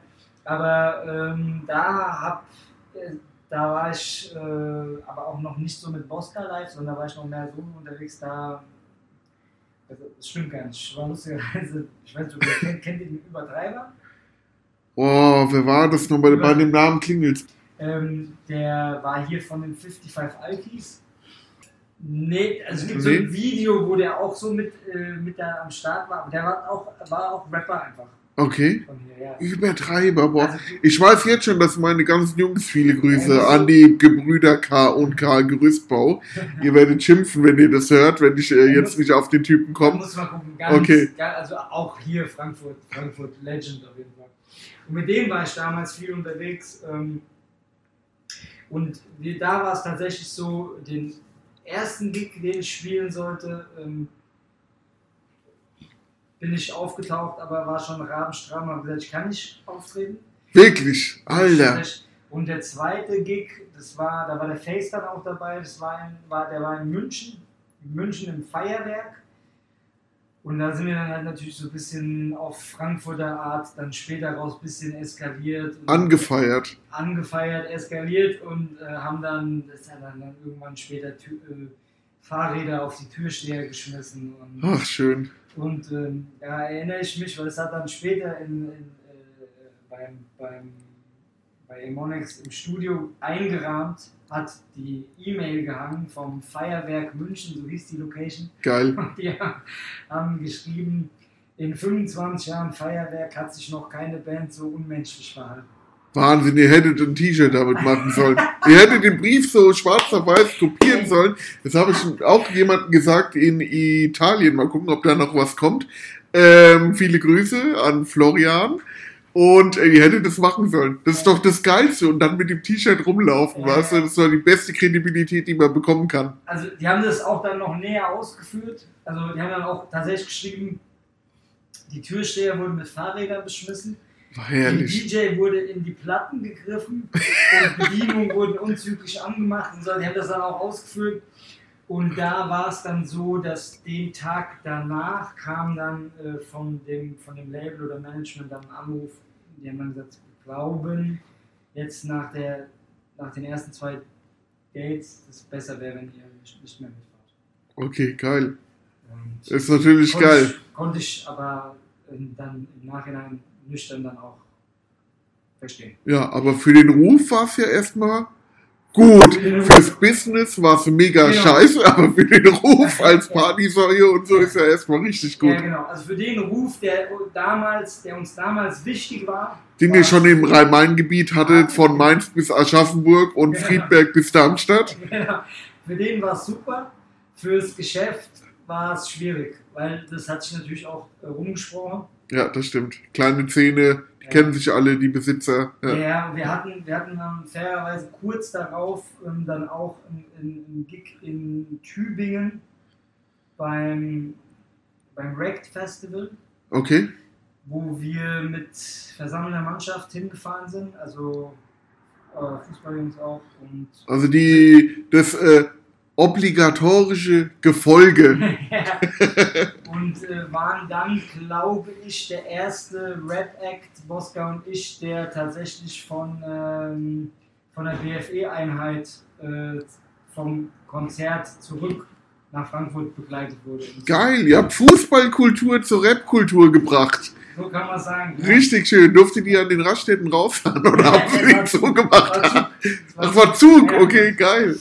aber ähm, da hab, äh, da war ich äh, aber auch noch nicht so mit Bosca live, sondern da war ich noch mehr so unterwegs. Da, also, das stimmt gar nicht. Ich war lustigerweise, ich weiß nicht, kennt, kennt ihr den Übertreiber? Oh, wer war das nochmal? Bei dem Namen klingelt. Ähm, der war hier von den 55 Alkis. Nee, also es gibt so Nee. ein Video, wo der auch so mit, äh, mit da am Start war. Aber der war auch, war auch Rapper einfach Okay. hier, ja. Übertreiber, boah. Also, Ich weiß jetzt schon, dass meine ganzen Jungs viele Grüße Ja, an die Gebrüder K und K Gerüstbau. ihr werdet schimpfen, wenn ihr das hört, wenn ich äh, jetzt nicht auf den Typen komme. muss man gucken. Ganz, Okay. ga- also auch hier Frankfurt, Frankfurt Legend auf jeden Fall. Und mit dem war ich damals viel unterwegs. Ähm, und da war es tatsächlich so, den ersten Gig, den ich spielen sollte, ähm, bin ich aufgetaucht, aber war schon rabenstramm. Hab gesagt, ich kann nicht auftreten. Wirklich, Alter. Und der zweite Gig, das war, da war der Face dann auch dabei, das war, in, war der war in München, in München im Feierwerk. Und da sind wir dann halt natürlich so ein bisschen auf Frankfurter Art dann später raus ein bisschen eskaliert. Und Angefeiert. angefeiert, eskaliert und äh, haben dann, das hat dann, dann irgendwann später Tür, äh, Fahrräder auf die Türsteher geschmissen. Und, Ach, schön. und ähm, da erinnere ich mich, weil es hat dann später in, in, äh, beim, beim, bei Emonex im Studio eingerahmt, hat die E-Mail gehangen vom Feuerwerk München, so hieß die Location. Geil. Und die haben geschrieben, in 25 Jahren Feuerwerk hat sich noch keine Band so unmenschlich verhalten. Wahnsinn, ihr hättet ein T-Shirt damit machen sollen. ihr hättet den Brief so schwarz auf weiß kopieren sollen. Das habe ich auch jemandem gesagt in Italien. Mal gucken, ob da noch was kommt. Ähm, viele Grüße an Florian. Und äh, ihr hättet das machen sollen. Das ist doch das Geilste. Und dann mit dem T-Shirt rumlaufen, Ja. weißt du? Das ist doch die beste Kredibilität, die man bekommen kann. Also die haben das auch dann noch näher ausgeführt. Also die haben dann auch tatsächlich geschrieben, die Türsteher wurden mit Fahrrädern beschmissen. War Der herrlich. DJ wurde in die Platten gegriffen und Bedienungen wurden unzüglich angemacht und so. Die haben das dann auch ausgeführt. Und da war es dann so, dass den Tag danach kam dann äh, von, dem, von dem Label oder Management dann ein Anruf, die haben dann gesagt, wir glauben, jetzt nach, der, nach den ersten zwei Dates, dass es besser wäre, wenn ihr nicht, nicht mehr mitfahrt. Okay, geil. Und Ist natürlich konnte geil. Ich, konnte ich aber ähm, dann im Nachhinein nüchtern dann auch verstehen. Ja, aber für den Ruf war es ja erstmal gut. Fürs Business war es mega Genau. scheiße, aber für den Ruf als Partysäue und so ist ja erstmal richtig gut. Ja, genau. Also für den Ruf, der damals, der uns damals wichtig war, Den ihr schon im Rhein-Main-Gebiet hattet, von Mainz bis Aschaffenburg und Genau. Friedberg bis Darmstadt. Genau. Für den war es super. Fürs Geschäft war es schwierig, weil das hat sich natürlich auch äh, rumgesprochen. Ja, das stimmt. Kleine Zähne. Kennen sich alle, die Besitzer. Ja, Ja. wir, hatten, wir hatten dann fairerweise kurz darauf ähm, dann auch einen Gig in Tübingen beim, beim Rect Festival, Okay. wo wir mit versammelter Mannschaft hingefahren sind, also äh, Fußballjungs auch und Also die, das äh, obligatorische Gefolge. Und äh, waren dann, glaube ich, der erste Rap-Act, Bosca und ich, der tatsächlich von, ähm, von der BFE-Einheit äh, vom Konzert zurück nach Frankfurt begleitet wurde. Geil, ihr habt Fußballkultur zur Rapkultur gebracht. So kann man sagen. ja. Richtig schön. Durftet ihr an den Raststätten rausfahren oder habt ihr den so gemacht? Zug. Ach, war Zug, okay, geil.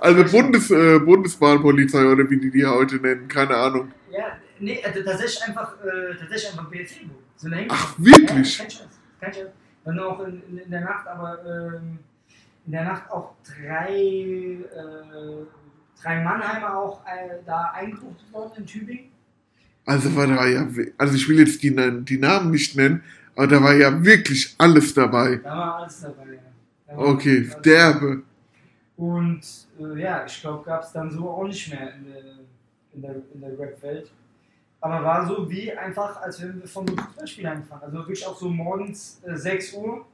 Also Bundes, äh, Bundesbahnpolizei oder wie die die heute nennen, keine Ahnung. Ja, nee, also tatsächlich einfach, äh, tatsächlich einfach BFE. So Ach, wirklich? Ja, kein Scheiß. Kein Scheiß. Dann auch in, in, in der Nacht, aber ähm, in der Nacht auch drei, äh, drei Mannheimer auch äh, da eingebucht worden in Tübingen. Also war da ja, also ich will jetzt die, die Namen nicht nennen, aber da war ja wirklich alles dabei. Da war alles dabei. Ja. Da Okay, alles derbe. Und äh, ja, ich glaube, gab es dann so auch nicht mehr in der, in der, in der Rap-Welt. Aber war so wie einfach, als wenn wir vom Fußballspiel angefangen. Also wirklich auch so morgens äh, 6 Uhr,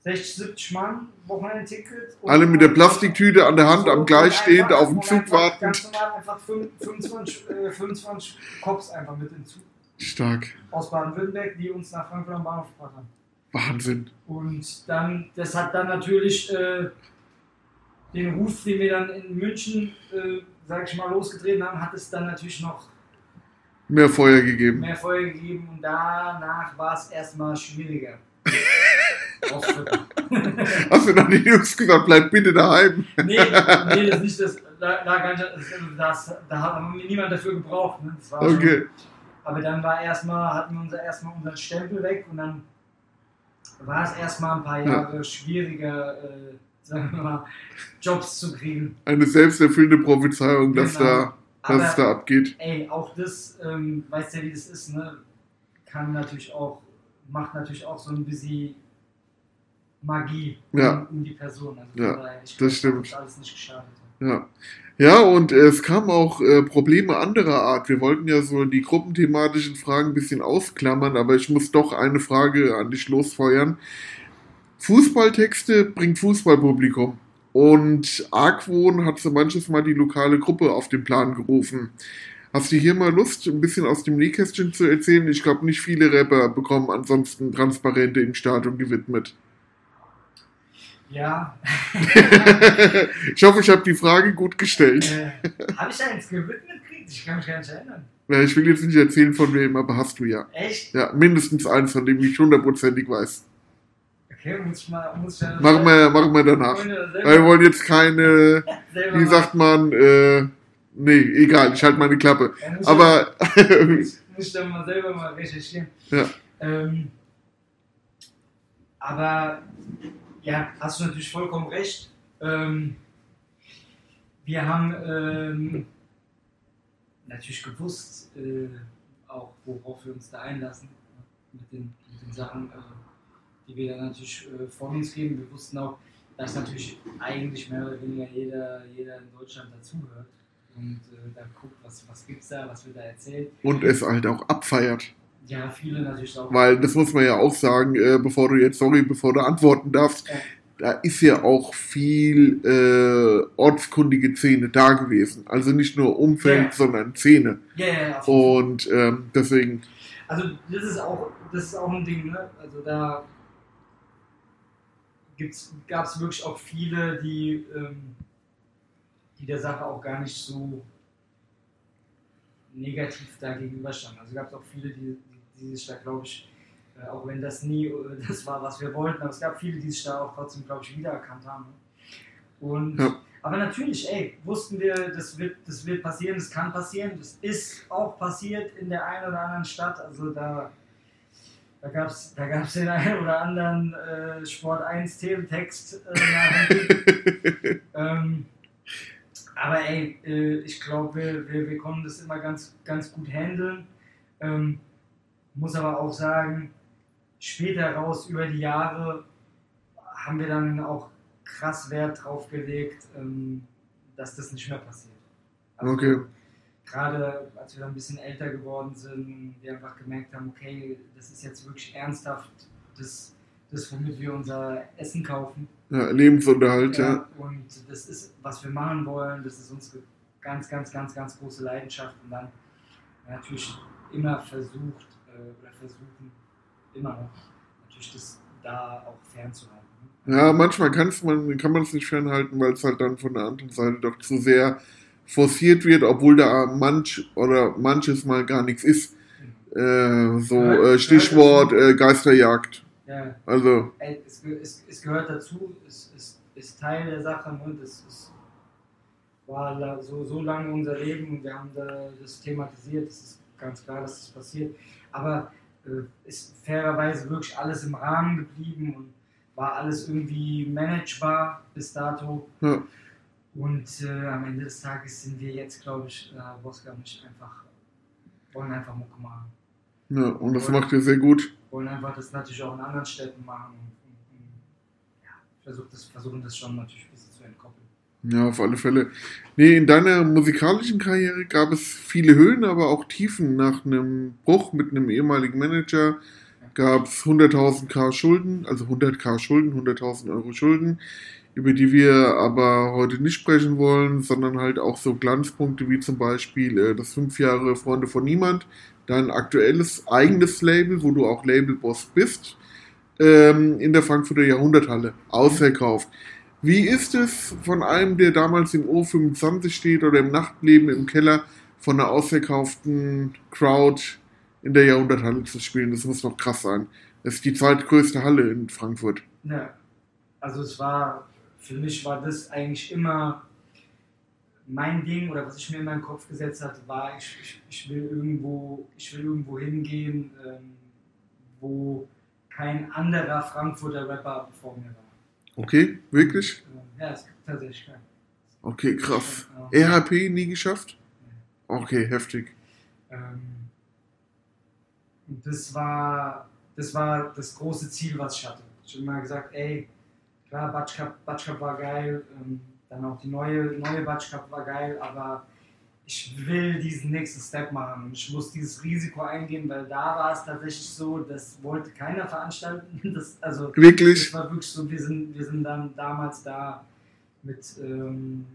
60, 70 Mann, Wochenendticket. Alle mit der Plastiktüte an der Hand, So, am Gleis stehend, auf den und Zug einfach Ganz normal einfach fün- 25, äh, 25 Cops einfach mit im Zug Stark. aus Baden-Württemberg, die uns nach Frankfurt am Bahnhof gebracht haben. Wahnsinn. Und dann, das hat dann natürlich äh, den Ruf, den wir dann in München, äh, sag ich mal, losgetreten haben, hat es dann natürlich noch Mehr Feuer gegeben. mehr Feuer gegeben und danach war es erstmal schwieriger. Hast du dann den Jungs gesagt, bleib bitte daheim? nee, nee, das ist nicht das. Da, da, gar nicht, das, da wir niemand dafür gebraucht. Ne? Das war schon- Okay. Aber dann war erstmal, hatten wir unser, erstmal unseren Stempel weg und dann war es erstmal ein paar Ja. Jahre schwieriger, äh, sagen wir mal, Jobs zu kriegen. Eine selbsterfüllende Prophezeiung, dass, Genau. da, dass es Aber da abgeht. ey, auch das, ähm, weißt ja, wie das ist, ne? Kann natürlich auch, macht natürlich auch so ein bisschen Magie Ja. um, um die Person. Also Ja, daher, ich das stimmt. alles nicht geschadet. Ja. Ja, und äh, es kamen auch äh, Probleme anderer Art. Wir wollten ja so die gruppenthematischen Fragen ein bisschen ausklammern, aber ich muss doch eine Frage an dich losfeuern. Fußballtexte bringt Fußballpublikum. Und Argwohn hat so manches Mal die lokale Gruppe auf den Plan gerufen. Hast du hier mal Lust, ein bisschen aus dem Nähkästchen zu erzählen? Ich glaube, nicht viele Rapper bekommen ansonsten Transparente im Stadion gewidmet. Ja, ich hoffe, ich habe die Frage gut gestellt. äh, habe ich da eins gewidmet gekriegt? Ich kann mich gar nicht erinnern. Ja, ich will jetzt nicht erzählen von wem, aber hast du ja. Echt? Ja, mindestens eins, von dem ich hundertprozentig weiß. Okay, muss mal, muss ja Machen wir, machen wir danach. Wir wollen jetzt keine, wie sagt man, äh, nee, egal, ich halte meine Klappe. Ja, muss Aber, ich, muss, muss ich dann mal selber mal recherchieren. Ja. Ähm, aber ja, hast du natürlich vollkommen recht. Ähm, wir haben ähm, natürlich gewusst, äh, auch worauf wir uns da einlassen, mit den, mit den Sachen, äh, die wir dann natürlich äh, von uns geben. Wir wussten auch, dass natürlich eigentlich mehr oder weniger jeder, jeder in Deutschland dazugehört und äh, da guckt, was, was gibt es da, was wird da erzählt. und es halt auch abfeiert. Ja, viele natürlich auch. Weil, das muss man ja auch sagen, äh, bevor du jetzt, sorry, bevor du antworten darfst, Ja. da ist ja auch viel äh, ortskundige Szene da gewesen. Also nicht nur Umfeld, Ja. sondern Szene. ja, ja, ja. Und ähm, deswegen, Also das ist auch, das ist auch ein Ding, ne? Also da gab es wirklich auch viele, die, ähm, die der Sache auch gar nicht so negativ da gegenüberstanden. Also gab es auch viele, die, die, sich da, glaube ich, äh, auch wenn das nie äh, das war, was wir wollten, aber es gab viele, die sich da auch trotzdem, glaube ich, wiedererkannt haben. Und Ja. aber natürlich, ey, wussten wir, das wird, das wird passieren, das kann passieren, das ist auch passiert in der einen oder anderen Stadt. Also da, da gab es da gab's den einen oder anderen äh, Sport 1 Teletext äh, ähm, Aber ey, äh, ich glaube, wir, wir, wir konnten das immer ganz, ganz gut handeln. Ähm, muss aber auch sagen, später raus über die Jahre haben wir dann auch krass Wert drauf gelegt, ähm, dass das nicht mehr passiert. Also, Okay. Gerade als wir dann ein bisschen älter geworden sind, wir einfach gemerkt haben, okay, das ist jetzt wirklich ernsthaft das, das womit wir unser Essen kaufen. ja, Lebensunterhalt, ja. Und das ist, was wir machen wollen, das ist unsere ganz, ganz, ganz, ganz große Leidenschaft. Und dann natürlich immer versucht äh, oder versuchen, immer noch, natürlich das da auch fernzuhalten. Ja, manchmal kann's man, kann man es nicht fernhalten, weil es halt dann von der anderen Seite doch zu sehr forciert wird, obwohl da manch oder manches mal gar nichts ist. Äh, so äh, Stichwort äh, Geisterjagd. Ja, Also, es, es, es gehört dazu, es ist, ist Teil der Sache. Ne? Das ist, war so, so lange unser Leben und wir haben da das thematisiert. Es ist ganz klar, dass das passiert. Aber äh, ist fairerweise wirklich alles im Rahmen geblieben und war alles irgendwie managebar bis dato. Ja. Und äh, am Ende des Tages sind wir jetzt, glaube ich, äh, Bosca und ich einfach, wollen einfach Mucke machen. Ja, und das macht ihr sehr gut. Wollen einfach das natürlich auch in anderen Städten machen. Und, und, ja, versucht das, versuchen das schon natürlich ein bisschen zu entkoppeln. Ja, auf alle Fälle. Nee, in deiner musikalischen Karriere gab es viele Höhen, aber auch Tiefen. Nach einem Bruch mit einem ehemaligen Manager gab es 100.000 K Schulden, also 100 K Schulden, 100.000 Euro Schulden, über die wir aber heute nicht sprechen wollen, sondern halt auch so Glanzpunkte wie zum Beispiel äh, das fünf Jahre Freunde von Niemand, dein aktuelles eigenes Label, wo du auch Labelboss bist, ähm, in der Frankfurter Jahrhunderthalle, ausverkauft. Wie ist es von einem, der damals im O25 steht oder im Nachtleben im Keller, von einer ausverkauften Crowd in der Jahrhunderthalle zu spielen? Das muss doch krass sein. Das ist die zweitgrößte Halle in Frankfurt. Ja, also es war, für mich war das eigentlich immer mein Ding oder was ich mir in meinen Kopf gesetzt hatte, war, ich, ich, ich will irgendwo, ich will irgendwo hingehen, ähm, wo kein anderer Frankfurter Rapper vor mir war. Okay, wirklich? Ähm, Ja, es gibt tatsächlich keinen. Okay, krass. RHP nie geschafft? Okay, heftig. Ähm, das war, das war das große Ziel, was ich hatte. Ich habe immer gesagt, ey, klar, Batsch Cup, Batsch Cup war geil, ähm, dann auch die neue, neue Batsch Cup war geil, aber ich will diesen nächsten Step machen und ich muss dieses Risiko eingehen, weil da war es tatsächlich so, das wollte keiner veranstalten. Das, also, Wirklich? das war wirklich so, wir sind, wir sind dann damals da mit ähm,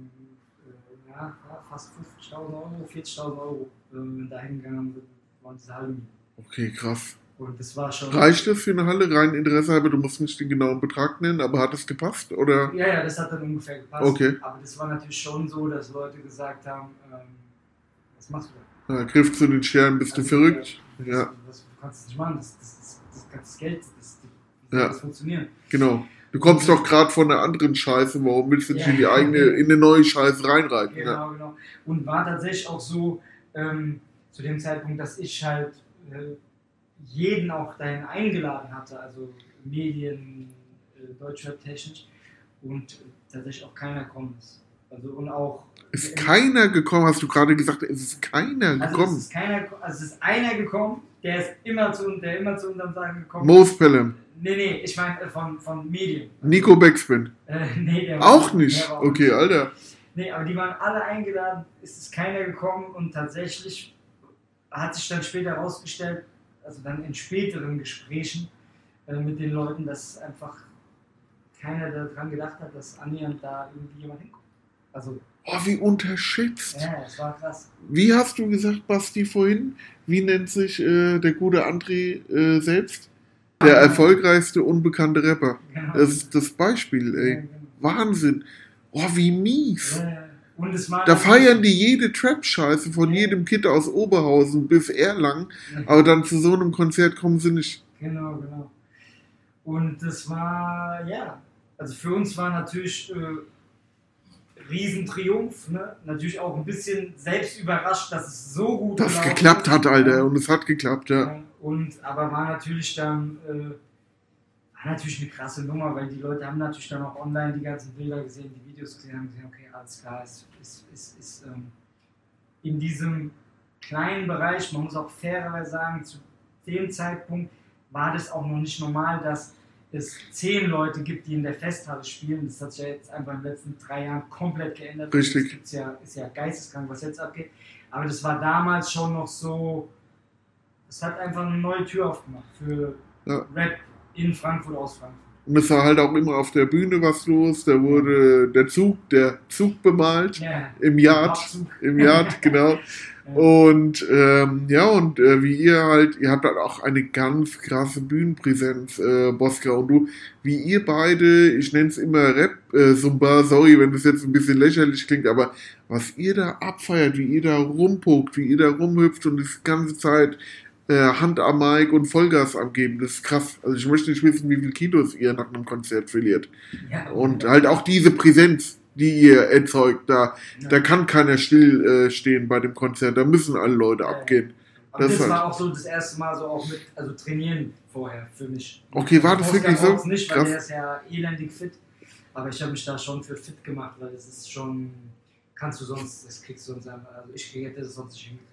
äh, ja, ja, fast 50.000 Euro, 40.000 Euro ähm, da hingegangen sind, waren diese. Okay, krass. Und das war schon. Reicht das für eine Halle? Rein Interesse halber, du musst nicht den genauen Betrag nennen, aber hat es gepasst? Oder? Ja, ja, das hat dann ungefähr gepasst. Okay. Aber das war natürlich schon so, dass Leute gesagt haben, ähm, was machst du da? Ja, Griff zu den Sternen, bist du Also, verrückt? Das, Ja, das, du kannst das nicht machen, das, das, das, das, das Geld, das, das, Ja. das funktionieren? genau. Du kommst doch gerade von einer anderen Scheiße, warum willst du nicht Ja. in die eigene, in eine neue Scheiße reinreiten? Ja. Genau, genau. Und war tatsächlich auch so ähm, zu dem Zeitpunkt, dass ich halt äh, jeden auch dahin eingeladen hatte, also Medien, äh, Deutschrap-technisch und äh, tatsächlich auch keiner kommt. Also und auch Ist keiner gekommen, hast du gerade gesagt, es ist keiner also es gekommen. ist keiner, also es ist einer gekommen, der ist immer zu, der immer zu unserem Sagen gekommen. Most Pelham, Nee, nee, ich meine äh, von, von Medien. Nico Backspin. Äh, nee, der war- Auch nicht. der war auch Okay, nicht. Alter. Nee, aber die waren alle eingeladen, es ist keiner gekommen und tatsächlich hat sich dann später herausgestellt, also dann in späteren Gesprächen äh, mit den Leuten, dass einfach keiner daran gedacht hat, dass annähernd da irgendwie jemand hinkommt. Also, Oh, wie unterschätzt. ja, es war krass. Wie hast du gesagt, Basti, vorhin? Wie nennt sich äh, der gute André äh, selbst? Der erfolgreichste unbekannte Rapper. Genau. Das ist das Beispiel, Ja, ey. genau. Wahnsinn. Oh, wie mies. Ja, ja. Da feiern die jede Trap-Scheiße von jedem Kid aus Oberhausen bis Erlangen, aber dann zu so einem Konzert kommen sie nicht. Genau, genau. Und das war, ja, also für uns war natürlich äh, Riesentriumph, ne? Natürlich auch ein bisschen selbst überrascht, dass es so gut Das gelaufen geklappt hat, Alter. Und es hat geklappt, ja. Ja, Und aber war natürlich dann äh, war natürlich eine krasse Nummer, weil die Leute haben natürlich dann auch online die ganzen Bilder gesehen, die Videos gesehen, haben gesehen, okay, alles klar, ist, ist, ist, ist ähm, in diesem kleinen Bereich, man muss auch fairerweise sagen, zu dem Zeitpunkt war das auch noch nicht normal, dass es zehn Leute gibt, die in der Festhalle spielen. Das hat sich ja jetzt einfach in den letzten drei Jahren komplett geändert. Richtig. Das ja, ist ja geisteskrank, was jetzt abgeht. Aber das war damals schon noch so, es hat einfach eine neue Tür aufgemacht für Ja. Rap in Frankfurt aus Frankfurt. Und es war halt auch immer auf der Bühne was los. Da wurde der Zug, der Zug bemalt. Ja, Im Yard. Im Yard, genau. Und ähm, ja, und äh, wie ihr halt, ihr habt halt auch eine ganz krasse Bühnenpräsenz, äh, Bosca und du, wie ihr beide, ich nenne es immer Rap, äh, Zumba, sorry, wenn das jetzt ein bisschen lächerlich klingt, aber was ihr da abfeiert, wie ihr da rumpokt, wie ihr da rumhüpft und die ganze Zeit Hand am Mic und Vollgas abgeben, das ist krass. Also ich möchte nicht wissen, wie viel Kilos ihr nach einem Konzert verliert. Ja, Und halt auch diese Präsenz, die ihr erzeugt, da, Ja. da kann keiner still äh, stehen bei dem Konzert, da müssen alle Leute abgehen. Aber das das, halt- war auch so das erste Mal so auch mit, also trainieren vorher für mich. Okay, war das Oscar wirklich so? nicht, weil Krass. der ist ja elendig fit. Aber ich habe mich da schon für fit gemacht, weil es ist schon, kannst du sonst, das kriegst du sonst einfach, also ich kriege das sonst nicht hingekriegt.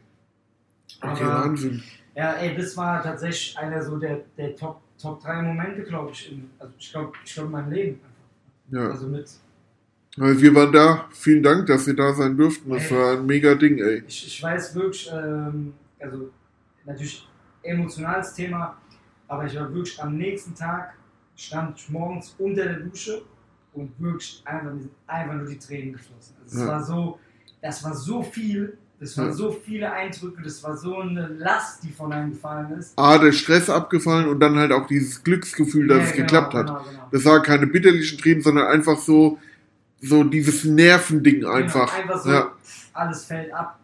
Okay, Aber- Wahnsinn. Ja, ey, das war tatsächlich einer so der, der Top, Top 3 Momente, glaube ich, in, also ich glaube, ich glaub in meinem Leben einfach. Ja. Also mit, Also wir waren da. Vielen Dank, dass wir da sein durften. Das Ey. war ein mega Ding, ey. ich, ich weiß wirklich, ähm, also natürlich emotionales Thema, aber ich war wirklich am nächsten Tag, stand ich morgens unter der Dusche und wirklich einfach, einfach nur die Tränen geflossen. Also es Ja. war so, das war so viel, das waren Ja. so viele Eindrücke, das war so eine Last, die von einem gefallen ist. A, der Stress abgefallen und dann halt auch dieses Glücksgefühl, dass Ja, es genau, geklappt hat. Genau, genau. Das waren keine bitterlichen Tränen, sondern einfach so, so dieses Nervending einfach. Genau, einfach so, Ja. alles fällt ab.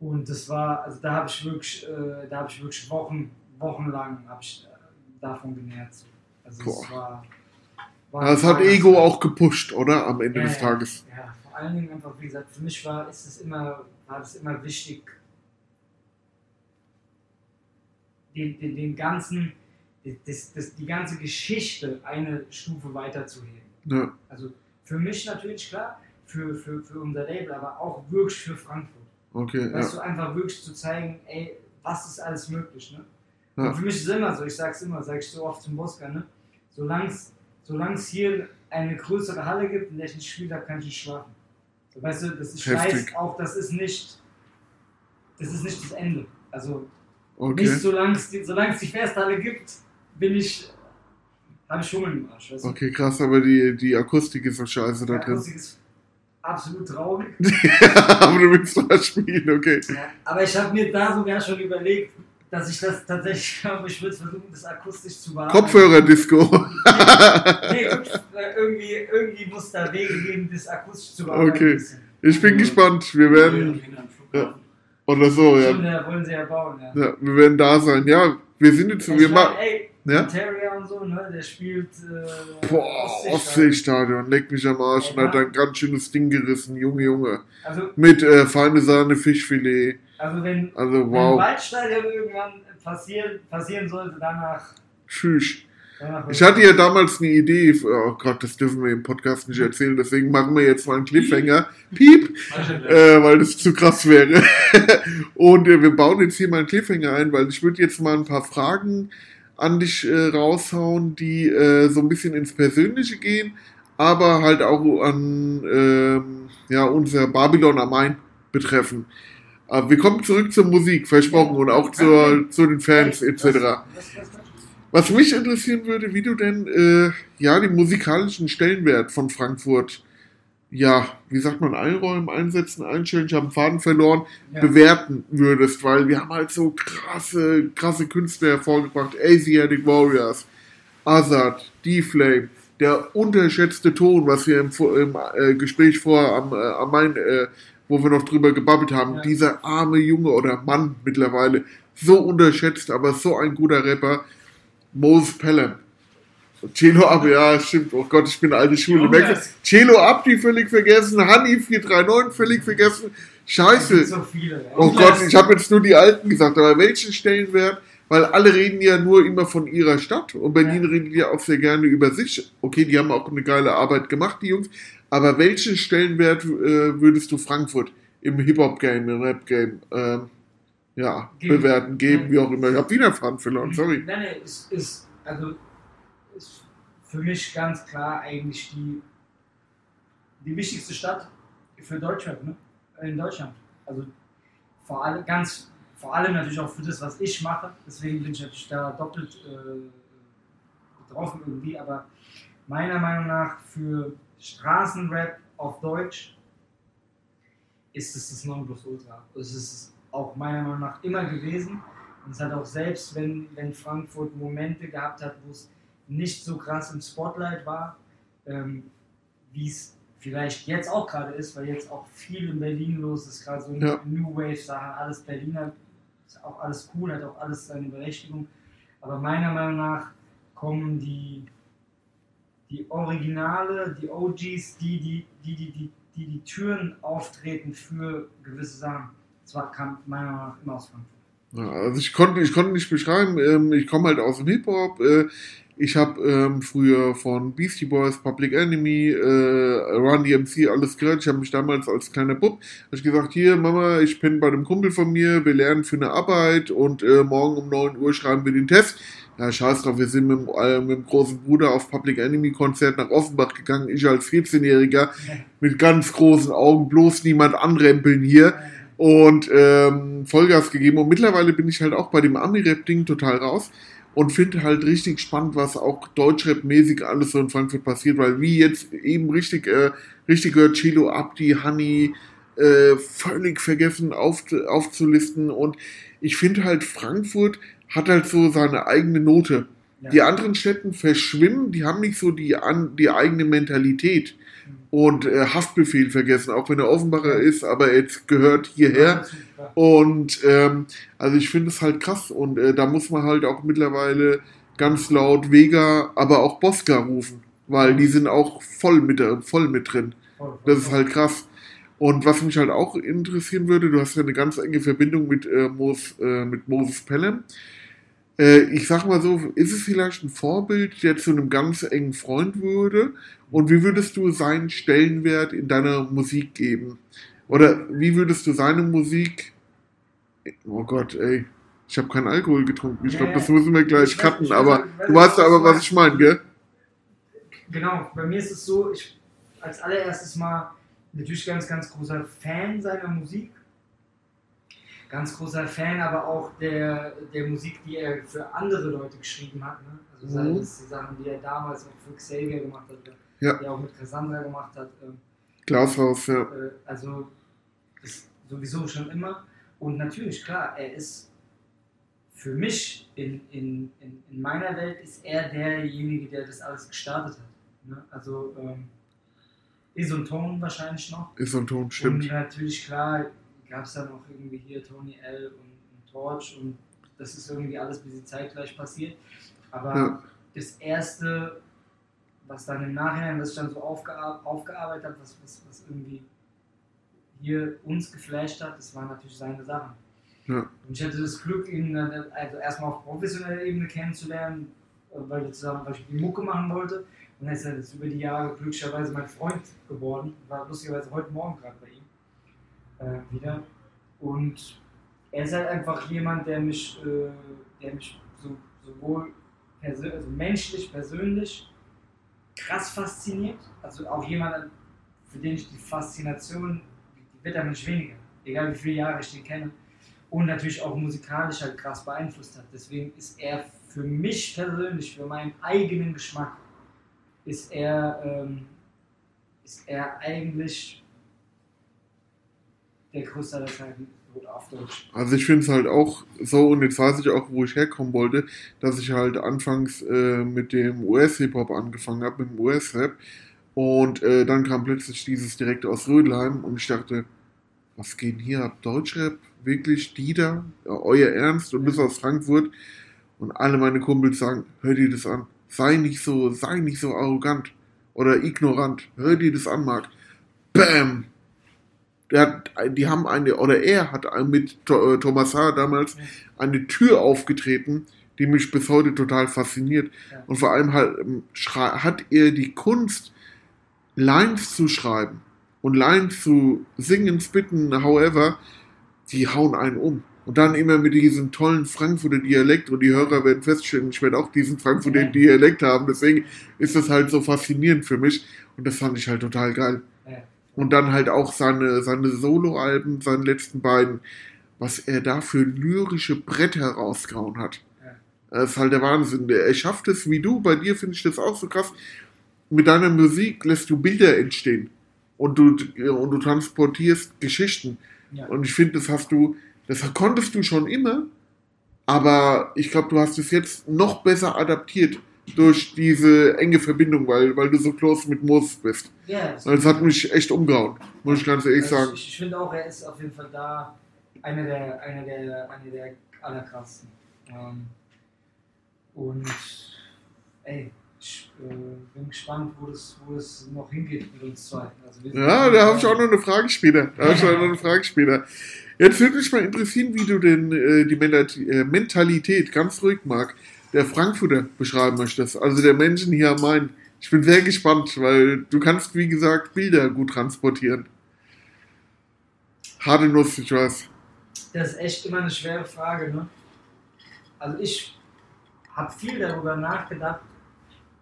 Und das war, also da habe ich wirklich, äh, da habe ich wirklich Wochen, wochenlang ich äh, davon genährt. So. Also Boah. es war, war Das hat Ego auch gepusht, oder? Am Ende Ja, des. Tages. Ja, vor allen Dingen einfach, wie gesagt, für mich war, ist es immer, war es immer wichtig, den, den, den ganzen, das, das, die ganze Geschichte eine Stufe weiterzuheben. Ja. Also für mich natürlich klar, für, für, für unser Label, aber auch wirklich für Frankfurt. Okay, ja. Weißt du, einfach wirklich zu zeigen, ey, was ist alles möglich, ne? Ja. Und für mich ist es immer so, ich sag's immer, sag ich so oft zum Bosker, ne? Solange es hier eine größere Halle gibt, in der ich nicht spiele, kann ich nicht schlafen. Weißt du, das, ich Heftig. weiß auch, das ist nicht, das ist nicht das Ende. Also Okay. nicht solange es die, solange es die Festhalle gibt, bin ich, habe ich Hummel im Arsch, weißt du? Okay, krass, aber die, die Akustik ist so scheiße da Die drin. Akustik ist absolut traurig. aber du willst da spielen, okay. Ja, aber ich habe mir da sogar schon überlegt, dass ich das tatsächlich glaube, ich würde versuchen, das akustisch zu bearbeiten. Kopfhörer-Disco. Nee, äh, irgendwie, irgendwie muss da Wege geben, das akustisch zu bearbeiten. Okay. Ich bin gespannt. Wir werden, Ja. oder so, Stimmt, ja. ja, wollen sie ja bauen, ja. ja. Wir werden da sein. Ja, wir sind jetzt, Ich wir mein, machen. ey, Ja? Terrier und so, ne, der spielt äh, Boah, Ostseestadion. Leck mich am Arsch und Ja. hat ein ganz schönes Ding gerissen, Junge, Junge. Also, Mit äh, feine Sahne, Fischfilet. Also wenn, Also wenn wow, Waldstadion irgendwann passieren, passieren sollte, danach. tschüss. danach Ich hatte ja damals eine Idee, oh Gott, das dürfen wir im Podcast nicht erzählen, deswegen machen wir jetzt mal einen Cliffhanger. Piep, äh, weil das zu krass wäre. Und äh, wir bauen jetzt hier mal einen Cliffhanger ein, weil ich würde jetzt mal ein paar Fragen an dich äh, raushauen, die äh, so ein bisschen ins Persönliche gehen, aber halt auch an ähm, ja, unser Babylon am Main betreffen. Aber wir kommen zurück zur Musik, versprochen, und auch zur, zu den Fans etc. Was mich interessieren würde, wie du denn äh, ja den musikalischen Stellenwert von Frankfurt, ja, wie sagt man, einräumen, einsetzen, einstellen, ich habe einen Faden verloren, ja. bewerten würdest, weil wir haben halt so krasse, krasse Künstler hervorgebracht, Asiatic Warriors, Azad, D-Flame, der unterschätzte Ton, was wir im, im äh, Gespräch vor am, äh, am Main, äh, wo wir noch drüber gebabbelt haben, Ja. dieser arme Junge oder Mann mittlerweile, so unterschätzt, aber so ein guter Rapper, Mose Pelham. Celo Ab, ja, stimmt. Oh Gott, ich bin alte Schule. Du? Celo Abdi völlig vergessen, Hani 439 völlig vergessen. Es Scheiße. so viele. Oh Gott, ich habe jetzt nur die Alten gesagt, aber welchen Stellenwert? Weil alle reden ja nur immer von ihrer Stadt und Berlin Ja. redet ja auch sehr gerne über sich. Okay, die haben auch eine geile Arbeit gemacht, die Jungs. Aber welchen Stellenwert äh, würdest du Frankfurt im Hip-Hop-Game, im Rap-Game, ähm, ja, Geben. bewerten, geben, wie auch immer? Ich habe wieder Faden verloren, sorry. Nein, nein, ist, ist, also, ist für mich ganz klar eigentlich die, die wichtigste Stadt für Deutschland, ne? In Deutschland. Also vor allem ganz, vor allem natürlich auch für das, was ich mache. Deswegen bin ich natürlich da doppelt äh, betroffen irgendwie, aber meiner Meinung nach für Straßenrap auf Deutsch ist es das Nonplusultra. Es ist auch meiner Meinung nach immer gewesen. Und es hat auch selbst, wenn, wenn Frankfurt Momente gehabt hat, wo es nicht so krass im Spotlight war, ähm, wie es vielleicht jetzt auch gerade ist, weil jetzt auch viel in Berlin los ist, gerade so Ja. New Wave Sachen, alles Berliner, ist auch alles cool, hat auch alles seine Berechtigung. Aber meiner Meinung nach kommen die, die Originale, die OGs, die die, die, die, die, die, die Türen auftreten für gewisse Sachen. Das war, kam meiner Meinung nach immer aus Frankfurt. Also ich konnte, ich konnte nicht beschreiben, ähm, ich komme halt aus dem Hip-Hop, äh, ich habe ähm, früher von Beastie Boys, Public Enemy, äh, Run DMC alles gehört. Ich habe mich damals als kleiner Bub hab ich gesagt, hier Mama, ich bin bei einem Kumpel von mir, wir lernen für eine Arbeit und äh, morgen um 9 Uhr schreiben wir den Test. Ja, scheiß drauf, wir sind mit, äh, mit dem großen Bruder auf Public Enemy Konzert nach Offenbach gegangen. Ich als 14-Jähriger mit ganz großen Augen, bloß niemand anrempeln hier und ähm, Vollgas gegeben. Und mittlerweile bin ich halt auch bei dem Ami-Rap-Ding total raus und finde halt richtig spannend, was auch Deutschrap-mäßig alles so in Frankfurt passiert, weil wie jetzt eben richtig, äh, richtig gehört, Chilo Abdi, Honey, äh, völlig vergessen auf, aufzulisten und ich finde halt Frankfurt hat halt so seine eigene Note. Ja. Die anderen Städten verschwimmen, die haben nicht so die, an, die eigene Mentalität. Und äh, Haftbefehl vergessen, auch wenn er Offenbacher ist, aber jetzt gehört hierher. Und ähm, also ich finde es halt krass und äh, da muss man halt auch mittlerweile ganz laut Vega, aber auch Bosca rufen, weil die sind auch voll mit, äh, voll mit drin. Das ist halt krass. Und was mich halt auch interessieren würde, du hast ja eine ganz enge Verbindung mit, äh, Mos, äh, mit Moses Pelham. Äh, ich sag mal so, ist es vielleicht ein Vorbild, der zu einem ganz engen Freund würde? Und wie würdest du seinen Stellenwert in deiner Musik geben? Oder wie würdest du seine Musik. Oh Gott, ey. Ich habe keinen Alkohol getrunken. Ich glaube, das müssen wir gleich cutten, aber du weißt aber, was ich meine, gell? Genau, bei mir ist es so, ich als allererstes mal natürlich ganz, ganz großer Fan seiner Musik. Ganz großer Fan aber auch der, der Musik, die er für andere Leute geschrieben hat. Ne? Also sei Mhm. es die Sachen, die er damals auch für Xavier gemacht hat, Ja. die er auch mit Cassandra gemacht hat. Ähm, Glashaus, ja. äh, also ist sowieso schon immer. Und natürlich, klar, er ist für mich in, in, in, in meiner Welt ist er derjenige, der das alles gestartet hat. Ne? Also ähm, Isoton wahrscheinlich noch. Ist so ein Ton, Und stimmt. natürlich, klar, gab es dann auch irgendwie hier Tony L und, und Torch und das ist irgendwie alles ein bisschen zeitgleich passiert. Aber Ja. das erste, was dann im Nachhinein, was ich dann so aufgear aufgearbeitet habe, was, was, was irgendwie hier uns geflasht hat, das waren natürlich seine Sachen. Ja. Und ich hatte das Glück, ihn dann also erstmal auf professioneller Ebene kennenzulernen, äh, weil wir zusammen beispielsweise die Mucke machen wollte. Und er ist jetzt über die Jahre glücklicherweise mein Freund geworden. War lustigerweise heute Morgen gerade bei ihm äh, wieder. Und er ist halt einfach jemand, der mich, äh, der mich so, sowohl persö also menschlich, persönlich krass fasziniert. Also auch jemand, für den ich die Faszination, die wird damit nicht weniger. Egal wie viele Jahre ich den kenne. Und natürlich auch musikalisch halt krass beeinflusst hat. Deswegen ist er für mich persönlich, für meinen eigenen Geschmack, ist er, ähm, ist er eigentlich der größte aller Zeiten gut auf Deutsch. Also ich finde es halt auch so, und jetzt weiß ich auch, wo ich herkommen wollte, dass ich halt anfangs äh, mit dem US-Hip-Hop angefangen habe, mit dem US-Rap. Und äh, dann kam plötzlich dieses direkt aus Rödelheim und ich dachte, was geht denn hier ab? Deutschrap? Wirklich? Die da? Ja, euer Ernst? Und bis aus Frankfurt. Und alle meine Kumpels sagen, hör dir das an. Sei nicht so, sei nicht so arrogant oder ignorant. Hör dir das an, Marc. Bam! Der hat, die haben eine, oder er hat mit äh, Thomas H. damals eine Tür aufgetreten, die mich bis heute total fasziniert. Ja. Und vor allem halt, ähm, hat er die Kunst, Lines zu schreiben und Lines zu singen, spitten, however, die hauen einen um. Und dann immer mit diesem tollen Frankfurter Dialekt und die Hörer werden feststellen, ich werde auch diesen Frankfurter Ja. Dialekt haben. Deswegen ist das halt so faszinierend für mich und das fand ich halt total geil. Und dann halt auch seine, seine Soloalben, seine letzten beiden, was er da für lyrische Bretter rausgehauen hat. Das ist halt der Wahnsinn. Er schafft es wie du, bei dir finde ich das auch so krass. Mit deiner Musik lässt du Bilder entstehen und du, und du transportierst Geschichten. Ja. Und ich finde, das hast du, das konntest du schon immer, aber ich glaube, du hast es jetzt noch besser adaptiert durch diese enge Verbindung, weil, weil du so close mit Moses bist. Ja, das- Das hat mich echt umgehauen, muss ich ganz ehrlich Also sagen. Ich, ich finde auch, er ist auf jeden Fall da einer der, einer der, einer der allerkrassesten. Ähm, und ey, ich äh, bin gespannt, wo das, wo das noch hingeht mit uns zwei. Also Ja, da habe ich auch noch eine Frage später. Da habe ich auch noch eine Frage später. Jetzt würde mich mal interessieren, wie du denn äh, die äh, Mentalität, ganz ruhig, Marc, der Frankfurter beschreiben möchtest. Also der Menschen hier am Main. Ich bin sehr gespannt, weil du kannst, wie gesagt, Bilder gut transportieren. Harte Nuss, ich weiß. Das ist echt immer eine schwere Frage, ne? Also ich habe viel darüber nachgedacht,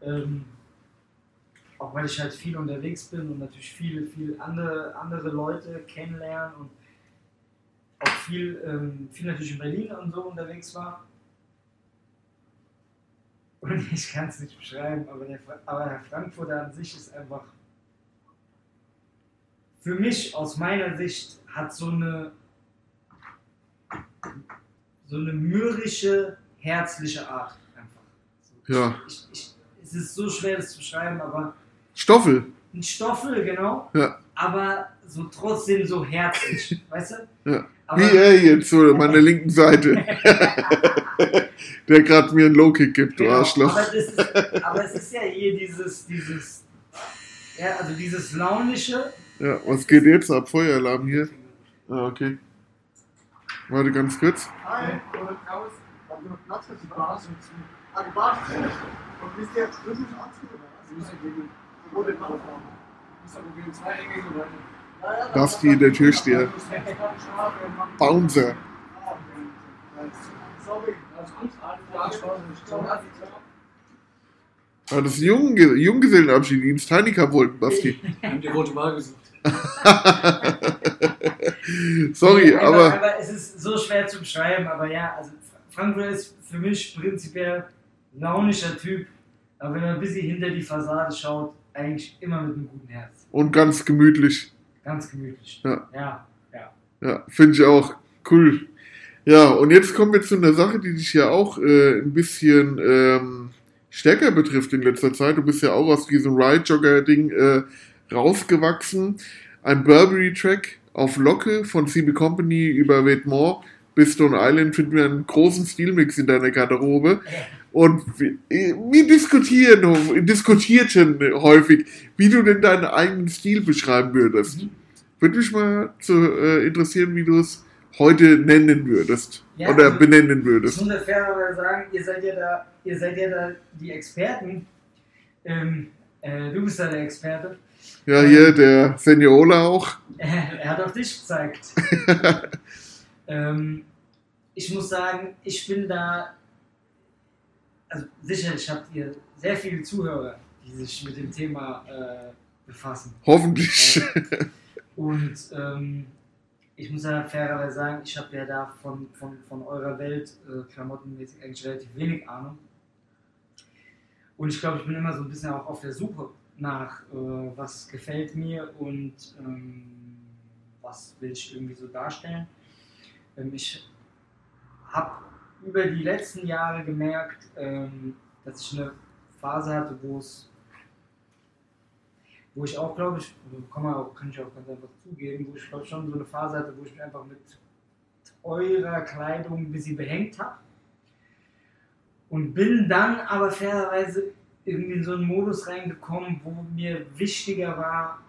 ähm, auch weil ich halt viel unterwegs bin und natürlich viele, viele andere, andere Leute kennenlernen und auch viel, ähm, viel natürlich in Berlin und so unterwegs war. Und ich kann es nicht beschreiben, aber der, aber der Frankfurter an sich ist einfach für mich aus meiner Sicht hat so eine so eine mürrische, herzliche Art einfach. Ja. Ich, ich, es ist so schwer, das zu beschreiben, aber Stoffel. ein Stoffel, genau, Ja. aber so trotzdem so herzlich, weißt du? Ja. Aber, Wie er jetzt, so an meiner linken Seite. der gerade mir einen Low-Kick gibt, du genau, Arschloch. aber, das ist, aber es ist ja hier dieses, dieses, ja, also dieses launische, Ja, was geht jetzt ab? Feueralarm hier. Ah, okay. Warte ganz kurz. Hi, oder raus. Haben wir noch Platz für die Bar? Ah, die Bar ist. Und wisst ihr, das ist Anzug oder was? Sie müssen gegen, Wo den Mann fahren? müssen aber gegen zwei Engel Leute. Ja, ja, Basti, der Türsteher. Bouncer. Sorry. Also Amtsart, ja, das ist Jungge Junggesellenabschied, die ins Tiny Cup wollten, Basti. Wir haben die rote Wahl gesucht. Sorry, aber, aber aber es ist so schwer zu beschreiben, aber ja, also Frankfurt ist für mich prinzipiell ein launischer Typ, aber wenn man ein bisschen hinter die Fassade schaut, eigentlich immer mit einem guten Herz. und ganz gemütlich. Ganz gemütlich. Ja. Ja, ja. Ja, finde ich auch cool. Ja, und jetzt kommen wir zu einer Sache, die dich ja auch äh, ein bisschen ähm, stärker betrifft in letzter Zeit. Du bist ja auch aus diesem Ride-Jogger-Ding äh, rausgewachsen. Ein Burberry-Track auf Locke von CB Company über Vetements bis Stone Island finden wir einen großen Stilmix in deiner Garderobe. Und wir, wir diskutieren, diskutierten häufig, wie du denn deinen eigenen Stil beschreiben würdest. Mhm. Würde mich mal zu, äh, interessieren, wie du es heute nennen würdest. Ja, oder also- benennen Ich würdest. muss ja fairerweise sagen, ihr seid ja da, ihr seid ja da die Experten. Ähm, äh, du bist da der Experte. Ja, hier der Seniola auch. Er hat auf dich gezeigt. ähm, ich muss sagen, ich bin da, also sicherlich habt ihr sehr viele Zuhörer, die sich mit dem Thema äh, befassen. Hoffentlich. Und ähm, ich muss ja fairerweise sagen, ich habe ja da von, von, von eurer Welt äh, klamottenmäßig eigentlich relativ wenig Ahnung. Und ich glaube, ich bin immer so ein bisschen auch auf der Suche nach, äh, was gefällt mir und ähm, was will ich irgendwie so darstellen. Ähm, ich habe über die letzten Jahre gemerkt, ähm, dass ich eine Phase hatte, wo es wo ich auch, glaube ich, kann, man auch, kann ich auch ganz einfach zugeben, wo ich glaube schon so eine Phase hatte, wo ich mich einfach mit eurer Kleidung ein bisschen behängt habe. Und bin dann aber fairerweise irgendwie in so einen Modus reingekommen, wo mir wichtiger war,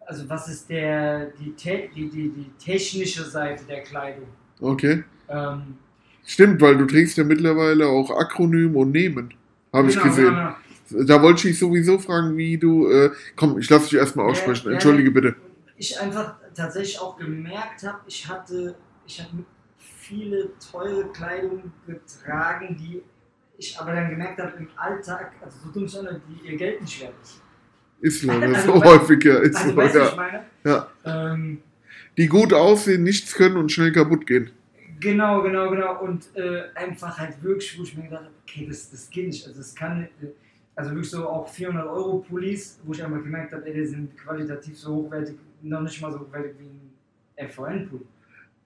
also was ist der, die, die, die, die technische Seite der Kleidung. Okay. Ähm, Stimmt, weil du trägst ja mittlerweile auch Akronym und Nehmen. Habe ich genau, gesehen. genau, genau. Da wollte ich dich sowieso fragen, wie du. Äh, komm, ich lasse dich erstmal aussprechen. Ja, ja, Entschuldige bitte. ich einfach tatsächlich auch gemerkt habe, ich hatte, ich habe viele teure Kleidung getragen, die ich aber dann gemerkt habe im Alltag, also so dumm auch die ihr Geld nicht wert ist. Ist leider Also, so häufig, ja. Ist Also so, weißt was ich ja. meine? ja. Ähm, Die gut aussehen, nichts können und schnell kaputt gehen. genau, genau, genau. Und äh, einfach halt wirklich, wo ich mir gedacht habe, okay, das, das geht nicht. Also das kann, äh, also wirklich so auch 400 Euro Pullis, wo ich einfach gemerkt habe, ey, die sind qualitativ so hochwertig, noch nicht mal so hochwertig wie ein FVN-Pulli.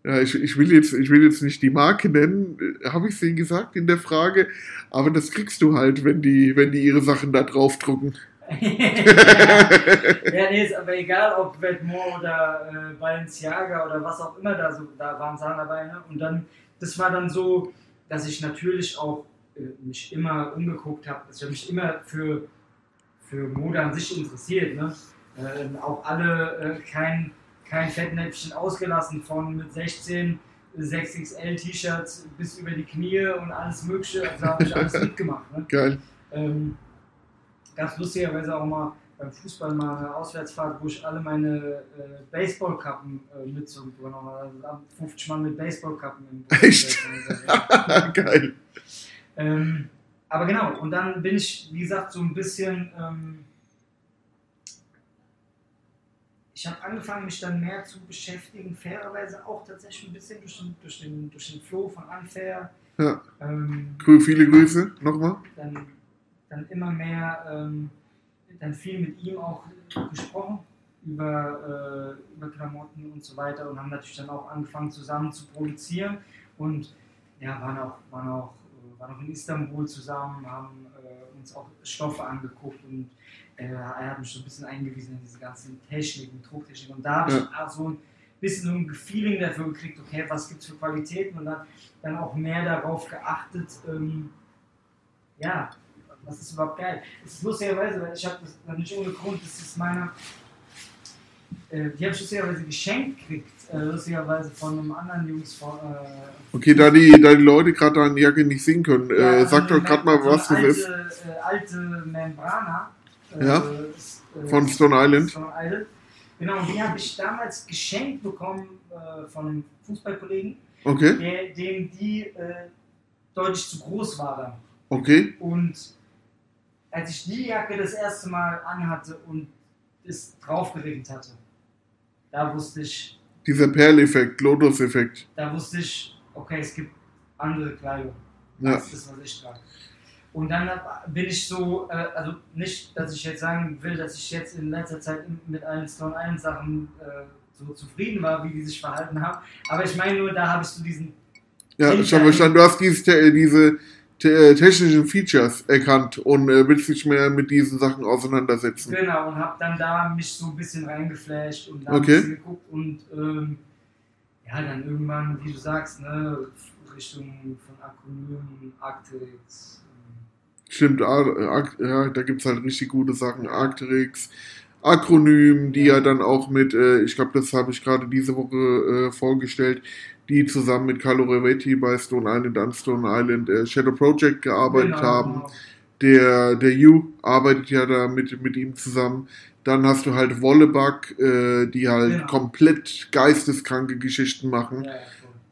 Ja, ich, ich, will jetzt, ich will jetzt nicht die Marke nennen, habe ich es Ihnen gesagt in der Frage, aber das kriegst du halt, wenn die, wenn die ihre Sachen da draufdrucken. Ja, ja, nee, ist aber egal, ob Vetements oder äh, Balenciaga oder was auch immer da so, da waren Sachen dabei. Ne? Und dann, das war dann so, dass ich natürlich auch äh, mich immer umgeguckt habe. Also ich habe mich immer für, für Mode an sich interessiert. Ne? Ähm, auch alle äh, kein, kein Fettnäpfchen ausgelassen von mit 16 6XL T-Shirts bis über die Knie und alles Mögliche. Also da habe ich alles mitgemacht. Ne? Geil. Ähm, ganz lustigerweise auch mal beim Fußball mal eine Auswärtsfahrt, wo ich alle meine äh, Baseballkappen äh, mit zurückgenommen habe. Also da 50 Mann mit Baseballkappen im Bus. Echt? Geil. ähm, aber genau, und dann bin ich, wie gesagt, so ein bisschen. Ähm, ich habe angefangen, mich dann mehr zu beschäftigen, fairerweise auch tatsächlich ein bisschen durch den, durch den, durch den Flow von Unfair. Ja. Ähm, Viele Grüße nochmal. dann, dann immer mehr, ähm, dann viel mit ihm auch gesprochen über, äh, über Klamotten und so weiter und haben natürlich dann auch angefangen zusammen zu produzieren und ja, waren auch, waren auch, äh, waren auch in Istanbul zusammen, haben äh, uns auch Stoffe angeguckt und äh, er hat mich so ein bisschen eingewiesen in diese ganzen Techniken, Drucktechniken und da habe ich auch so ein bisschen so ein Feeling dafür gekriegt, okay, was gibt es für Qualitäten und dann, dann auch mehr darauf geachtet, ähm, ja, was ist überhaupt geil. Es ist lustigerweise, weil ich habe das dann nicht ohne Grund, das ist meiner, äh, die habe ich lustigerweise geschenkt gekriegt, äh, lustigerweise von einem anderen Jungs von, äh, Okay, da die, da die Leute gerade deine Jacke nicht sehen können, ja, äh, also sag doch gerade mal, was so das ist. alte, alte Membrana. Ja, Von Stone Island. Stone Island. Genau, und die habe ich damals geschenkt bekommen von einem Fußballkollegen, Okay, der, dem die deutlich zu groß war dann. okay. Und als ich die Jacke das erste Mal anhatte und es draufgeregnet hatte, da wusste ich, Dieser Perleffekt, Lotus-Effekt. da wusste ich, okay, es gibt andere Kleidung. Ja. Das ist, was ich trage. Und dann bin ich so, äh, also nicht, dass ich jetzt sagen will, dass ich jetzt in letzter Zeit mit allen Stone Island Sachen äh, so zufrieden war, wie die sich verhalten haben. Aber ich meine nur, da habe ich so diesen, Ja, ich verstanden, du hast dieses, te- diese te äh, technischen Features erkannt und äh, willst dich mehr mit diesen Sachen auseinandersetzen. genau, und habe dann da mich so ein bisschen reingeflasht und da Okay. ein bisschen geguckt und ähm, ja, dann irgendwann, wie du sagst, ne, Richtung von Akronymen, Arctics. ähm, Stimmt, Ar Ar ja, da gibt's halt richtig gute Sachen. Arcteryx, Akronym, die ja dann auch mit, äh, ich glaube, das habe ich gerade diese Woche äh, vorgestellt, die zusammen mit Carlo Revetti bei Stone Island an Stone Island äh, Shadow Project gearbeitet genau, haben. Der, der You arbeitet ja da mit, mit ihm zusammen. Dann hast du halt Wollebug, äh, die halt Genau. komplett geisteskranke Geschichten machen. Ja, ja.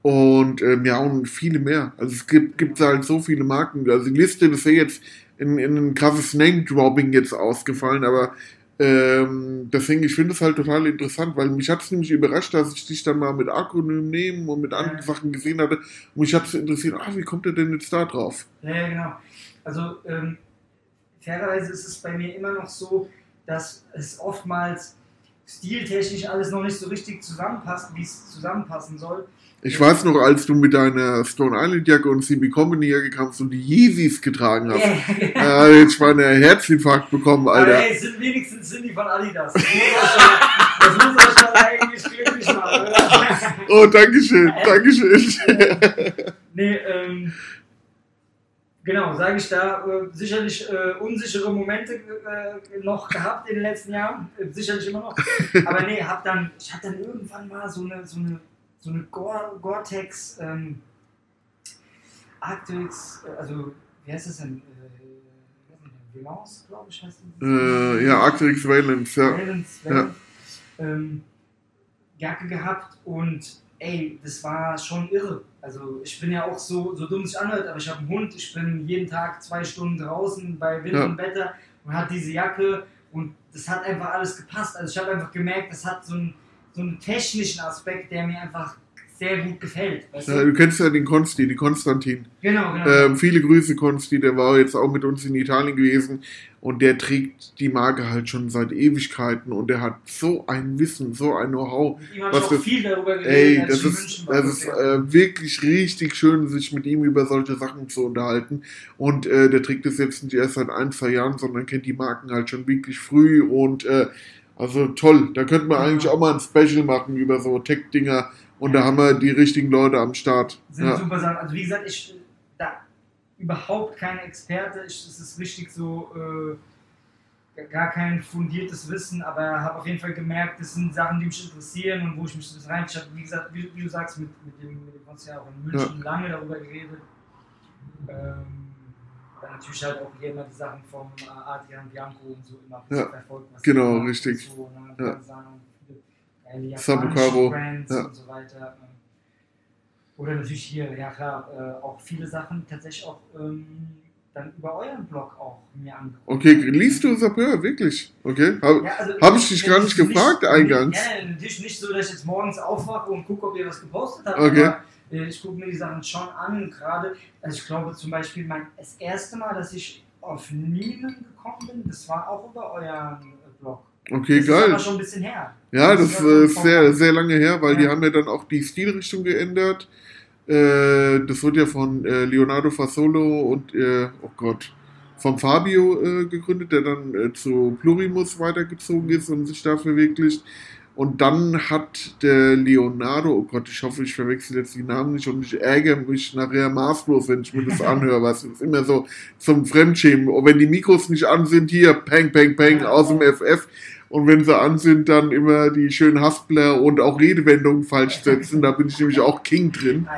Und ähm, ja, und viele mehr. Also es gibt, gibt halt so viele Marken. Also die Liste, das wäre jetzt in, in ein krasses Name-Dropping jetzt ausgefallen, aber ähm, deswegen, ich finde es halt total interessant, weil mich hat es nämlich überrascht, dass ich dich dann mal mit Akronym nehmen und mit anderen Ja. Sachen gesehen hatte. Und mich hat es interessiert, ah, wie kommt er denn jetzt da drauf? Ja, genau. Also ähm, fairerweise ist es bei mir immer noch so, dass es oftmals stiltechnisch alles noch nicht so richtig zusammenpasst, wie es zusammenpassen soll. Ich weiß noch, als du mit deiner Stone Island Jacke und CB Company Jacke kamst und die Yeezys getragen hast. Genau. Ja, jetzt ich meine Herzinfarkt bekommen, Aber Alter. ey, sind wenigstens sind die von Adidas. Das muss euch schon- eigentlich glücklich machen. oder? Oh, Dankeschön, Dankeschön. nee, ähm, genau, sage ich da, äh, sicherlich äh, unsichere Momente äh, noch gehabt in den letzten Jahren, äh, sicherlich immer noch. Aber nee, hab dann, ich hatte dann irgendwann mal so eine, so eine, so eine Gore- Gore-Tex ähm, Arctics, äh, also wie heißt das denn? Äh, Valence, glaube ich, heißt das. äh, ja, Arcteryx Valence, ja. Valence, Valence, ähm, Jacke gehabt und ey, das war schon irre. Also ich bin ja auch so, so dumm es sich anhört, aber ich habe einen Hund, ich bin jeden Tag zwei Stunden draußen bei Wind Ja. und Wetter und hat diese Jacke und das hat einfach alles gepasst. Also ich habe einfach gemerkt, das hat so einen, so einen technischen Aspekt, der mir einfach sehr gut gefällt. Weißt ja. du? Du kennst ja den Konsti, die Konstantin. Genau, genau. Ähm, viele Grüße, Konsti, der war jetzt auch mit uns in Italien gewesen und der trägt die Marke halt schon seit Ewigkeiten und der hat so ein Wissen, so ein Know-how. Mit ihm habe ich auch das- viel darüber geredet, Ey, das ist, das ist äh, wirklich richtig schön, sich mit ihm über solche Sachen zu unterhalten. Und äh, der trägt es jetzt nicht erst seit ein, zwei Jahren, sondern kennt die Marken halt schon wirklich früh und äh, also toll. Da könnte man Ja. eigentlich auch mal ein Special machen über so Tech-Dinger und da haben wir die richtigen Leute am Start. sind Ja. super Sachen. Also wie gesagt, ich, da, überhaupt kein Experte. Ich, es ist richtig so äh, gar kein fundiertes Wissen, aber habe auf jeden Fall gemerkt, das sind Sachen, die mich interessieren und wo ich mich so ein bisschen rein. Ich habe, wie gesagt, wie, wie, du sagst, mit, mit dem, mit dem Konzert auch in München lange darüber geredet. Ähm, dann natürlich halt auch hier immer die Sachen vom äh, Adrian Bianco und so immer Ja, verfolgt. was genau, richtig. So, ne? Ja. Viele Sabucaro, Brands ja. und so weiter. ähm. Oder natürlich hier, ja klar, äh, auch viele Sachen tatsächlich auch ähm, dann über euren Blog auch mir angeguckt. Okay, liest du Sapeur, wirklich? Okay. Hab, Ja, also, Hab ich dich gar nicht nicht- gefragt eingangs. Ja, natürlich nicht so, dass ich jetzt morgens aufwache und gucke, ob ihr was gepostet habt. Okay. Aber äh, ich gucke mir die Sachen schon an. Gerade, also ich glaube zum Beispiel, mein, das erste Mal, dass ich auf Niemen gekommen bin, das war auch über euren äh, Blog. okay, das ist aber geil. schon ein bisschen her. Ja, das ist äh, ist schon sehr, sehr lange her, weil die Ja. haben ja dann auch die Stilrichtung geändert. Äh, das wurde ja von äh, Leonardo Fasolo und, äh, oh Gott, vom Fabio äh, gegründet, der dann äh, zu Plurimus weitergezogen ist und sich da verwirklicht. Und dann hat der Leonardo, oh Gott, ich hoffe, ich verwechsel jetzt die Namen nicht und ich ärgere mich nachher maßlos, wenn ich mir das anhöre, was ist immer so zum Fremdschämen. Und wenn die Mikros nicht an sind, hier, peng, peng, peng, aus dem FF. Und wenn sie an sind, dann immer die schönen Haspler und auch Redewendungen falsch setzen. Da bin ich nämlich auch King drin.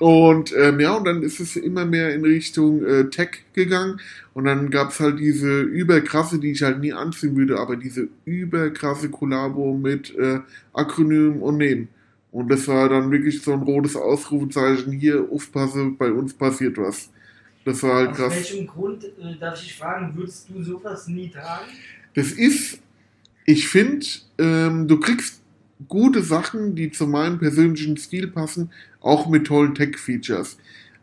Und ähm, ja, und dann ist es immer mehr in Richtung äh, Tech gegangen. Und dann gab es halt diese überkrasse, die ich halt nie anziehen würde, aber diese überkrasse Kollabo mit äh, Akronym und Neben. Und das war dann wirklich so ein rotes Ausrufezeichen. Hier, aufpasse, bei uns passiert was. Das war halt Aus krass. welchem Grund, äh, darf ich fragen, würdest du sowas nie tragen? Das ist, ich finde, ähm, du kriegst gute Sachen, die zu meinem persönlichen Stil passen, auch mit tollen Tech-Features.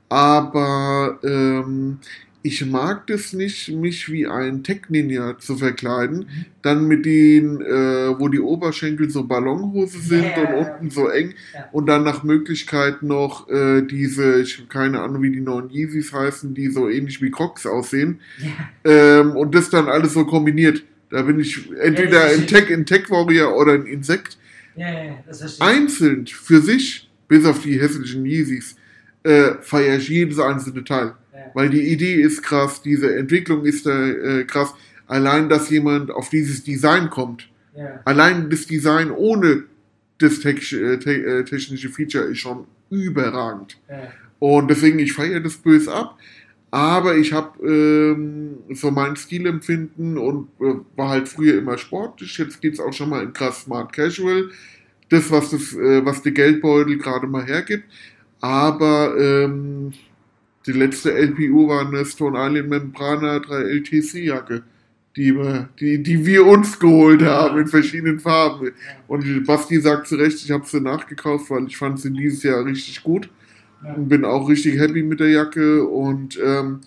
Aber ähm, ich mag das nicht, mich wie ein Tech-Ninja zu verkleiden. Dann mit den, äh, wo die Oberschenkel so Ballonhose sind Ja, und unten so eng. Ja. Und dann nach Möglichkeit noch äh, diese, ich habe keine Ahnung, wie die neuen Yeezys heißen, die so ähnlich wie Crocs aussehen. Ja. Ähm, und das dann alles so kombiniert. Da bin ich entweder das in verstehe Tech, in Tech Warrior oder in Insekt. Ja, ja, das verstehe ich. Einzeln für sich, bis auf die hässlichen Yeezys, äh, feiere ich jedes einzelne Teil. Ja. Weil die Idee ist krass, diese Entwicklung ist äh, krass. Allein, dass jemand auf dieses Design kommt. Ja. Allein das Design ohne das äh, te äh, technische Feature ist schon überragend. Ja. Und deswegen, ich feiere das böse ab. Aber ich habe ähm, so mein Stilempfinden und äh, war halt früher immer sportlich. Jetzt geht's auch schon mal in krass Smart Casual. Das, was, das, äh, was der Geldbeutel gerade mal hergibt. Aber ähm, die letzte LPU war eine Stone Island Membrana 3 LTC-Jacke, die, wir- die, die wir uns geholt haben in verschiedenen Farben. Und Basti sagt zu Recht, ich habe sie nachgekauft, weil ich fand sie dieses Jahr richtig gut Ja. bin auch richtig happy mit der Jacke und ähm,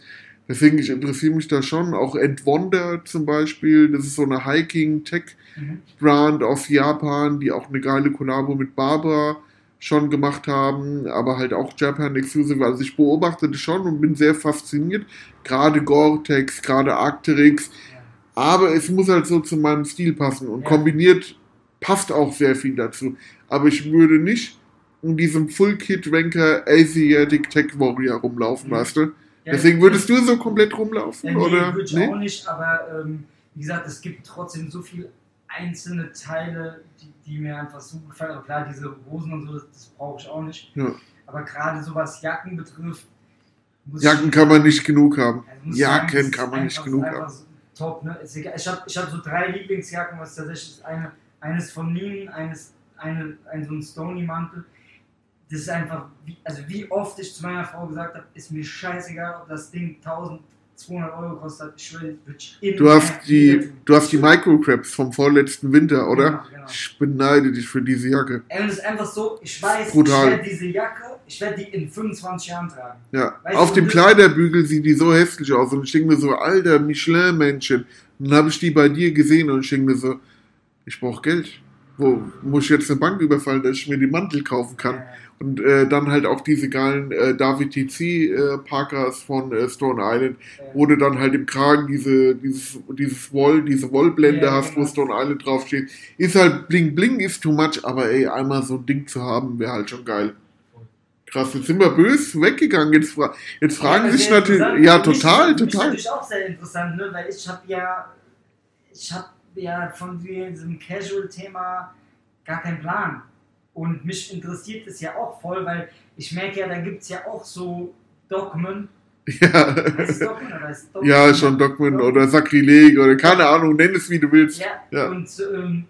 deswegen ich interessiere mich da schon. Auch Entwonder zum Beispiel, das ist so eine Hiking-Tech-Brand Mhm. aus Japan, die auch eine geile Kollabo mit Barbara schon gemacht haben, aber halt auch Japan Exclusive. Also ich beobachte das schon und bin sehr fasziniert. Gerade Gore-Tex, gerade Arcteryx. Ja. Aber es muss halt so zu meinem Stil passen und Ja. kombiniert passt auch sehr viel dazu. Aber ich würde nicht in diesem Full-Kit-Ranker Asiatic Tech Warrior rumlaufen, Mhm. weißt du? Ja, Deswegen würdest du so komplett rumlaufen, Ja, nee, oder? würde ich Nee? auch nicht, aber ähm, wie gesagt, es gibt trotzdem so viele einzelne Teile, die, die mir einfach so gefallen. Aber klar, diese Hosen und so, das, das brauche ich auch nicht. Ja. Aber gerade so was Jacken betrifft, muss Jacken ich, kann man nicht genug haben. also sagen, Jacken ist kann man nicht genug haben. so Top, ne? Ich habe ich hab so drei Lieblingsjacken, was tatsächlich ist. Eine, eines von Neiman, eines, eine, ein so ein Stony-Mantel. Das ist einfach, wie, also wie oft ich zu meiner Frau gesagt habe, ist mir scheißegal, ob das Ding 1200 Euro kostet. Ich will, würde ich immer Du hast die, du hast die Microcrabs vom vorletzten Winter, oder? Genau, genau. Ich beneide dich für diese Jacke. Ey, und es ist einfach so, ich weiß, Brutal. ich werde diese Jacke, ich werde die in 25 Jahren tragen. Ja, Weißt auf du, dem Kleiderbügel sieht die so hässlich aus und ich denke mir so, alter Michelin-Männchen. Dann habe ich die bei dir gesehen und ich denke mir so, ich brauche Geld. Wo muss ich jetzt eine Bank überfallen, dass ich mir die Mantel kaufen kann? Äh, Und äh, dann halt auch diese geilen äh, David TC äh, Parkers von äh, Stone Island, äh, wo du dann halt im Kragen diese, dieses, dieses Woll, diese Wollblende Ja, hast, wo genau. Stone Island draufsteht. Ist halt bling bling ist too much, aber ey, einmal so ein Ding zu haben, wäre halt schon geil. Krass, jetzt sind wir böse weggegangen. Jetzt, fra jetzt fragen Ja, sich natürlich, ja, Für mich- total, mich total. natürlich auch sehr interessant, ne? weil ich habe ja, ich habe ja von diesem Casual-Thema gar keinen Plan. Und mich interessiert es ja auch voll, weil ich merke ja, da gibt es ja auch so Dogmen. Ja, Dogmen oder Dogmen? ja schon Dogmen oder Sakrileg oder keine Ahnung, nenn es wie du willst. Ja, Ja. und ähm,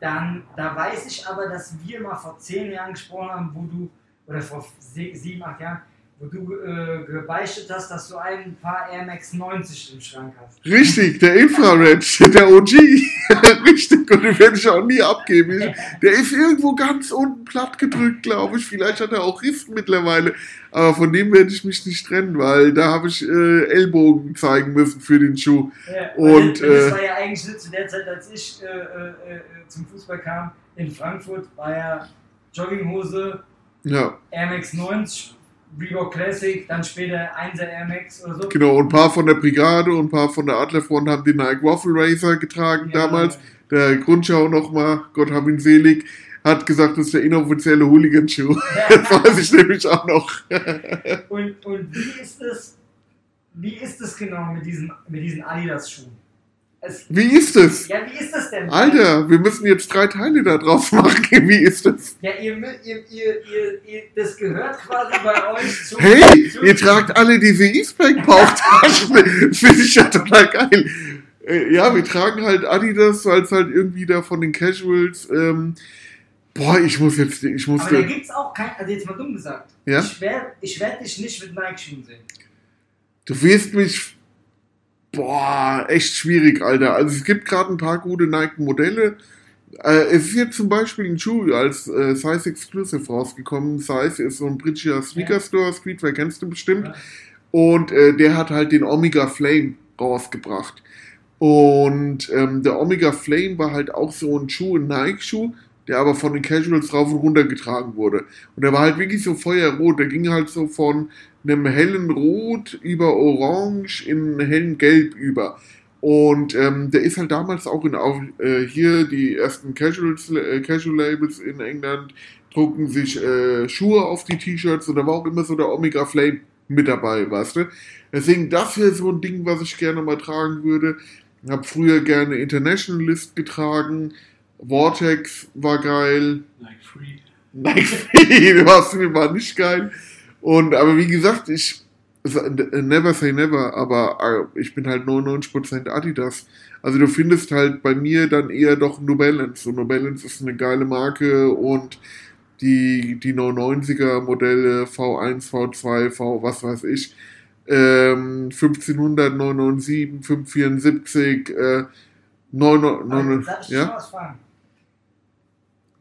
dann, da weiß ich aber, dass wir mal vor zehn Jahren gesprochen haben, wo du, oder vor sie- sieben, acht Jahren, wo du äh, gebeichtet hast, dass du ein paar Air Max 90 im Schrank hast. Richtig, der Infrared, der OG. Richtig, und den werde ich auch nie abgeben. Der ist irgendwo ganz unten platt gedrückt, glaube ich. Vielleicht hat er auch Riss mittlerweile. Aber von dem werde ich mich nicht trennen, weil da habe ich äh, Ellbogen zeigen müssen für den Schuh. Ja, Und, das äh, war ja eigentlich nicht zu der Zeit, als ich äh, äh, äh, zum Fußball kam, in Frankfurt, war ja Jogginghose, Ja, Air Max 90, Reebok Classic, dann später 1er Air Max oder so. genau. Und ein paar von der Brigade und ein paar von der Adlerfront haben den Nike Waffle Racer getragen Ja. damals. Der Grundschau nochmal, Gott hab ihn selig, hat gesagt, das ist der inoffizielle Hooligan-Schuh. Das weiß ich nämlich auch noch. Und, und wie ist es, wie ist es genau mit diesen, mit diesen Adidas-Schuhen? Es- Wie ist es? Ja, wie ist das denn? Alter, wir müssen jetzt drei Teile da drauf machen. Wie ist das? Ja, ihr, ihr, ihr, ihr, ihr, das gehört quasi bei euch zu. Hey, zu, ihr tragt alle diese Eastpack-Bauchtaschen. Finde ich ja total geil. Äh, Ja, wir tragen halt Adidas, weil es halt irgendwie da von den Casuals. Ähm, boah, ich muss jetzt, ich Aber da gibt es auch kein, also jetzt mal dumm gesagt. Ja? Ich werde ich werd dich nicht mit Nike-Schuhen sehen. Du wirst mich. Boah, echt schwierig, Alter. Also es gibt gerade ein paar gute Nike-Modelle. Äh, es ist jetzt zum Beispiel ein Schuh als äh, Size Exclusive rausgekommen. Size ist so ein britischer Sneaker Store, Streetwear kennst du bestimmt. Ja. Und äh, der hat halt den Omega Flame rausgebracht. Und ähm, der Omega Flame war halt auch so ein Schuh, ein Nike-Schuh, der aber von den Casuals rauf und runter getragen wurde. Und der war halt wirklich so feuerrot. Der ging halt so von einem hellen Rot über Orange in einen hellen Gelb über. Und ähm, der ist halt damals auch in auch, äh, hier die ersten Casuals, äh, Casual Labels in England drucken sich äh, Schuhe auf die T-Shirts und da war auch immer so der Omega Flame mit dabei, weißt du? Deswegen, das wäre so ein Ding, was ich gerne mal tragen würde. Hab früher gerne Internationalist getragen. Vortex war geil. Nike Free. Nike Free, was war nicht geil. Und aber wie gesagt, ich never say never, aber äh, ich bin halt 99% Adidas. Also du findest halt bei mir dann eher doch New Balance. Und New Balance ist eine geile Marke und die, die 99er Modelle V1, V2, V, was weiß ich, ähm, 1500, 997, 574, äh, 9, Aber 9, Darf ich dich mal ja, was fragen?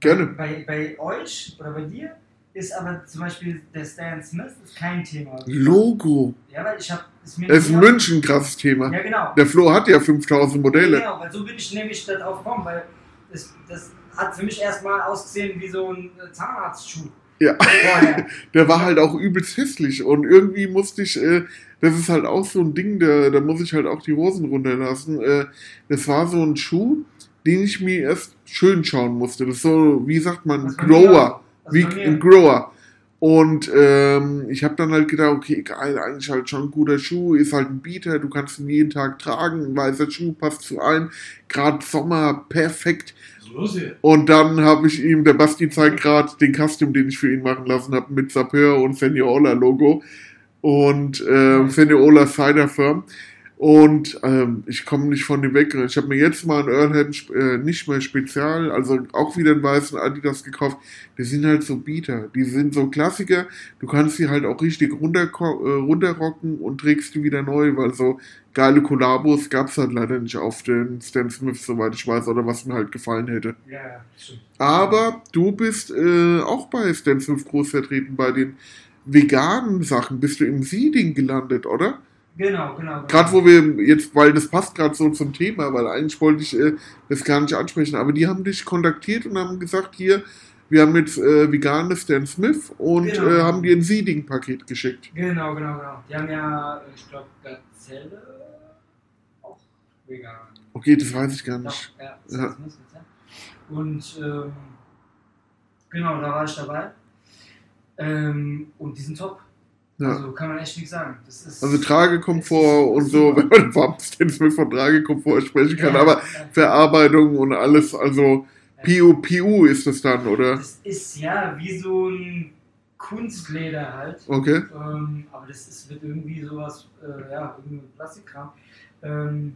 Gerne. Bei, bei euch oder bei dir ist aber zum Beispiel der Stan Smith ist kein Thema. Logo. Ja, weil ich habe. Mir Das ist in nicht- München ein krasses Thema. Ja, genau. Der Flo hat ja 5000 Modelle. Genau, weil so bin ich nämlich darauf gekommen, weil das, das hat für mich erstmal ausgesehen wie so ein äh, Zahnarztschuh. Ja. Vorher. Der war halt auch übelst hässlich und irgendwie musste ich, äh, das ist halt auch so ein Ding, da, da muss ich halt auch die Hosen runterlassen. Äh, das war so ein Schuh, den ich mir erst schön schauen musste. Das ist so, wie sagt man, Das Grower. Wie ein Grower. Und ähm, ich habe dann halt gedacht, okay, geil, eigentlich halt schon ein guter Schuh, ist halt ein Beater, du kannst ihn jeden Tag tragen, ein weißer Schuh passt zu allem, gerade Sommer, perfekt. Und dann habe ich ihm, der Basti zeigt gerade den Custom, den ich für ihn machen lassen habe, mit Sapeur und Seniola Logo und ähm, Seniola Cider Firm. Und ähm, ich komme nicht von dem weg. Ich habe mir jetzt mal einen Earlhead äh, nicht mehr spezial, also auch wieder einen weißen Adidas gekauft. Die sind halt so Beater. Die sind so Klassiker. Du kannst sie halt auch richtig runter, äh, runterrocken und trägst die wieder neu, weil so geile Kollabos gab es halt leider nicht auf den Stan Smith, soweit ich weiß, oder was mir halt gefallen hätte. Ja, ja, stimmt. Aber du bist äh, auch bei Stan Smith groß vertreten bei den veganen Sachen. Bist du im Seeding gelandet, oder? Genau, genau. genau. Gerade wo wir jetzt, weil das passt gerade so zum Thema, weil eigentlich wollte ich äh, das gar nicht ansprechen, aber die haben dich kontaktiert und haben gesagt, hier, wir haben jetzt äh, vegane Stan Smith und Genau. äh, haben dir ein Seeding-Paket geschickt. Genau, genau, genau. Die haben ja, ich glaube, Gazelle auch vegan. Okay, das weiß ich gar Doch, nicht. ja, Ja. jetzt, ja. Und ähm, genau, da war ich dabei. Ähm, und die sind top. Ja. Also kann man echt nichts sagen. Also Tragekomfort und so, wenn man überhaupt mit von Tragekomfort sprechen kann, Ja, aber ja. Verarbeitung und alles, also PU, PU ist das dann, oder? Das ist ja wie so ein Kunstleder halt. Okay. Ähm, aber das ist, wird irgendwie sowas, äh, ja, irgendwie Plastikkram. Ähm,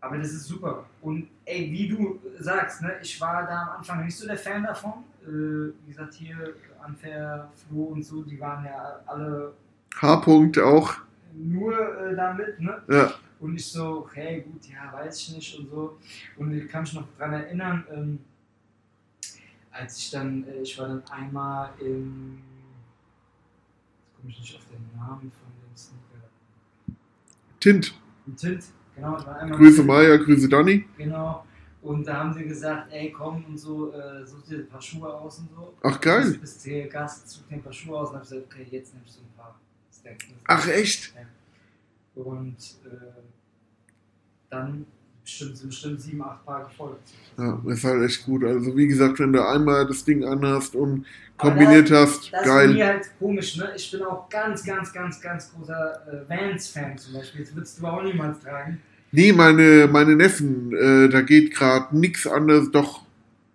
aber das ist super. Und ey, wie du sagst, ne, ich war da am Anfang nicht so der Fan davon. Äh, wie gesagt, hier Unfair, Flo und so, die waren ja alle H-Punkt auch, nur äh, damit, ne? ja. Und ich so, okay, gut, ja, weiß ich nicht und so. Und ich kann mich noch daran erinnern, ähm, als ich dann, äh, ich war dann einmal im, jetzt komme ich nicht auf den Namen von dem Sneaker, Tint. im Tint, genau, ich war einmal Grüße Maya, Grüße Danny. Genau. Und da haben sie gesagt, ey, komm und so, äh, such dir ein paar Schuhe aus und so. Ach, geil. Bist, bist hier Gast, such dir ein paar Schuhe aus. Und hab ich gesagt, okay, jetzt nimmst du ein. Ach, echt? Und äh, dann bestimmt, sind bestimmt sieben, acht Paar gefolgt. Ja, ist halt echt gut. Also wie gesagt, wenn du einmal das Ding anhast und Aber kombiniert hast, Das ist bei mir geil. halt komisch, ne? Ich bin auch ganz, ganz, ganz, ganz großer äh, Vans-Fan zum Beispiel. Jetzt würdest du auch niemals tragen. Nee, meine, meine Neffen, äh, da geht gerade nichts anderes, doch,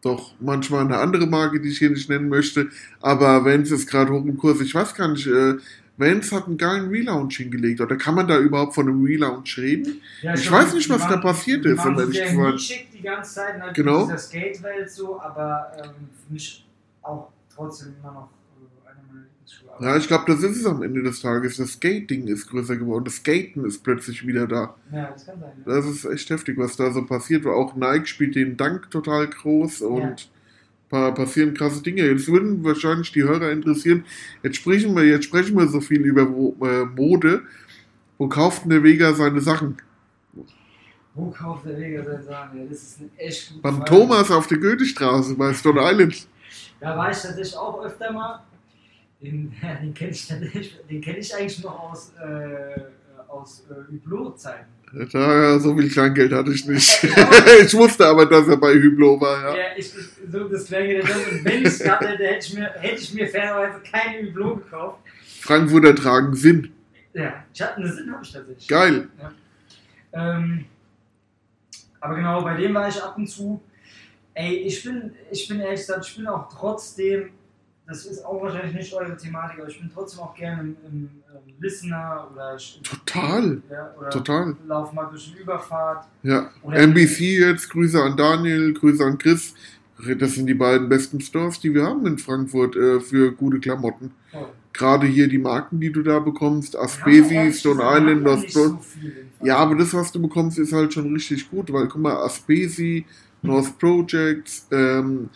doch, manchmal eine andere Marke, die ich hier nicht nennen möchte, aber Vans ist gerade hoch im Kurs. Ich weiß gar nicht, äh, Vans hat einen geilen Relaunch hingelegt, oder kann man da überhaupt von einem Relaunch reden? Ja, Ich weiß nicht, was da waren- passiert die ist, um ehrlich sein. nischig die ganze Zeit, halt Genau. in dieser Skate-Welt so, aber ähm, für mich auch trotzdem immer noch äh, Ja, ich glaube, das ist es am Ende des Tages. Das Skating ist größer geworden, das Skaten ist plötzlich wieder da. Ja, das kann sein. Ja. Das ist echt heftig, was da so passiert. Auch Nike spielt den Dank total groß und Passieren krasse Dinge. Jetzt würden wahrscheinlich die Hörer interessieren. Jetzt sprechen wir, jetzt sprechen wir so viel über äh, Mode. Wo kauft der Vega seine Sachen? Wo kauft der Weger seine Sachen? Ja, das ist eine echt gute Beim Frage. Thomas auf der Goethestraße bei Stone Island. Da war ich tatsächlich auch öfter mal. Den, den kenne ich, den kenn ich eigentlich noch aus, äh, aus äh, Hublot-Zeiten. Da, so viel Kleingeld hatte ich nicht. ich wusste aber, dass er bei Hublot war, ja. Ja, ich, ich, so das Kleingeld und wenn ich es gehabt hätte, hätte ich mir, hätte ich mir fairerweise keine Hublot gekauft. Frankfurter tragen Sinn. Ja, ich hatte eine Sinn habe ich tatsächlich. Geil. Ja. Ähm, aber genau, bei dem war ich ab und zu. Ey, ich bin, ich bin ehrlich gesagt, ich bin auch trotzdem, das ist auch wahrscheinlich nicht eure Thematik, aber ich bin trotzdem auch gerne im, im, ähm, Listener oder, Total. ja, oder Total. lauf mal durch eine Überfahrt. Ja. NBC jetzt, Grüße an Daniel, Grüße an Chris. Das sind die beiden besten Stores, die wir haben in Frankfurt äh, für gute Klamotten. Voll. Gerade hier die Marken, die du da bekommst, Aspesi, Stone Island, Lost so im Ja, aber das, was du bekommst, ist halt schon richtig gut, weil guck mal, Aspesi, North Projects, ähm,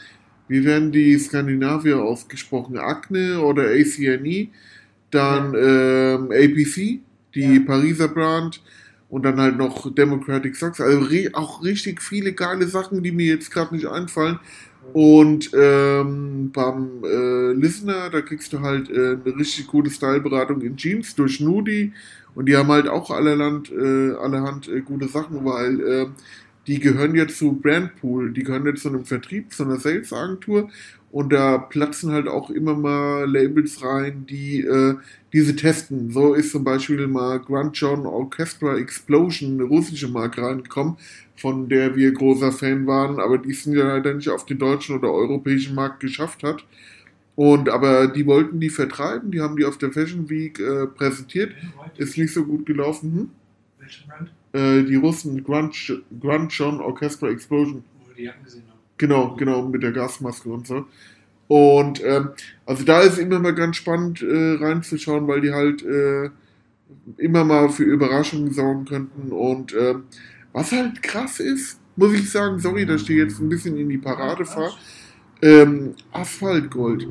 wie werden die Skandinavier ausgesprochen? Acne oder ACNE, dann ähm, APC, die Ja. Pariser Brand und dann halt noch Democratic Socks, also auch richtig viele geile Sachen, die mir jetzt gerade nicht einfallen. Und ähm, beim äh, Listener, da kriegst du halt äh, eine richtig gute Styleberatung in Jeans durch Nudi. Und die haben halt auch allerland, äh, allerhand äh, gute Sachen, weil äh, die gehören jetzt zu Brandpool, die gehören jetzt zu einem Vertrieb, zu einer Sales-Agentur. Und da platzen halt auch immer mal Labels rein, die äh, diese testen. So ist zum Beispiel mal Grand John Orchestra Explosion, eine russische Marke reingekommen, von der wir großer Fan waren, aber die es ja leider nicht auf den deutschen oder europäischen Markt geschafft hat. Und aber die wollten die vertreiben, die haben die auf der Fashion Week äh, präsentiert. Ist nicht so gut gelaufen. Hm? Welche Brand? Äh, die Russen, Grand John Orchestra Explosion. Wir die gesehen haben. Genau, genau, mit der Gasmaske und so. Und ähm, also da ist immer mal ganz spannend äh, reinzuschauen, weil die halt äh, immer mal für Überraschungen sorgen könnten. Und ähm, was halt krass ist, muss ich sagen, sorry, dass ich dir jetzt ein bisschen in die Parade fahre. Ähm, Asphaltgold,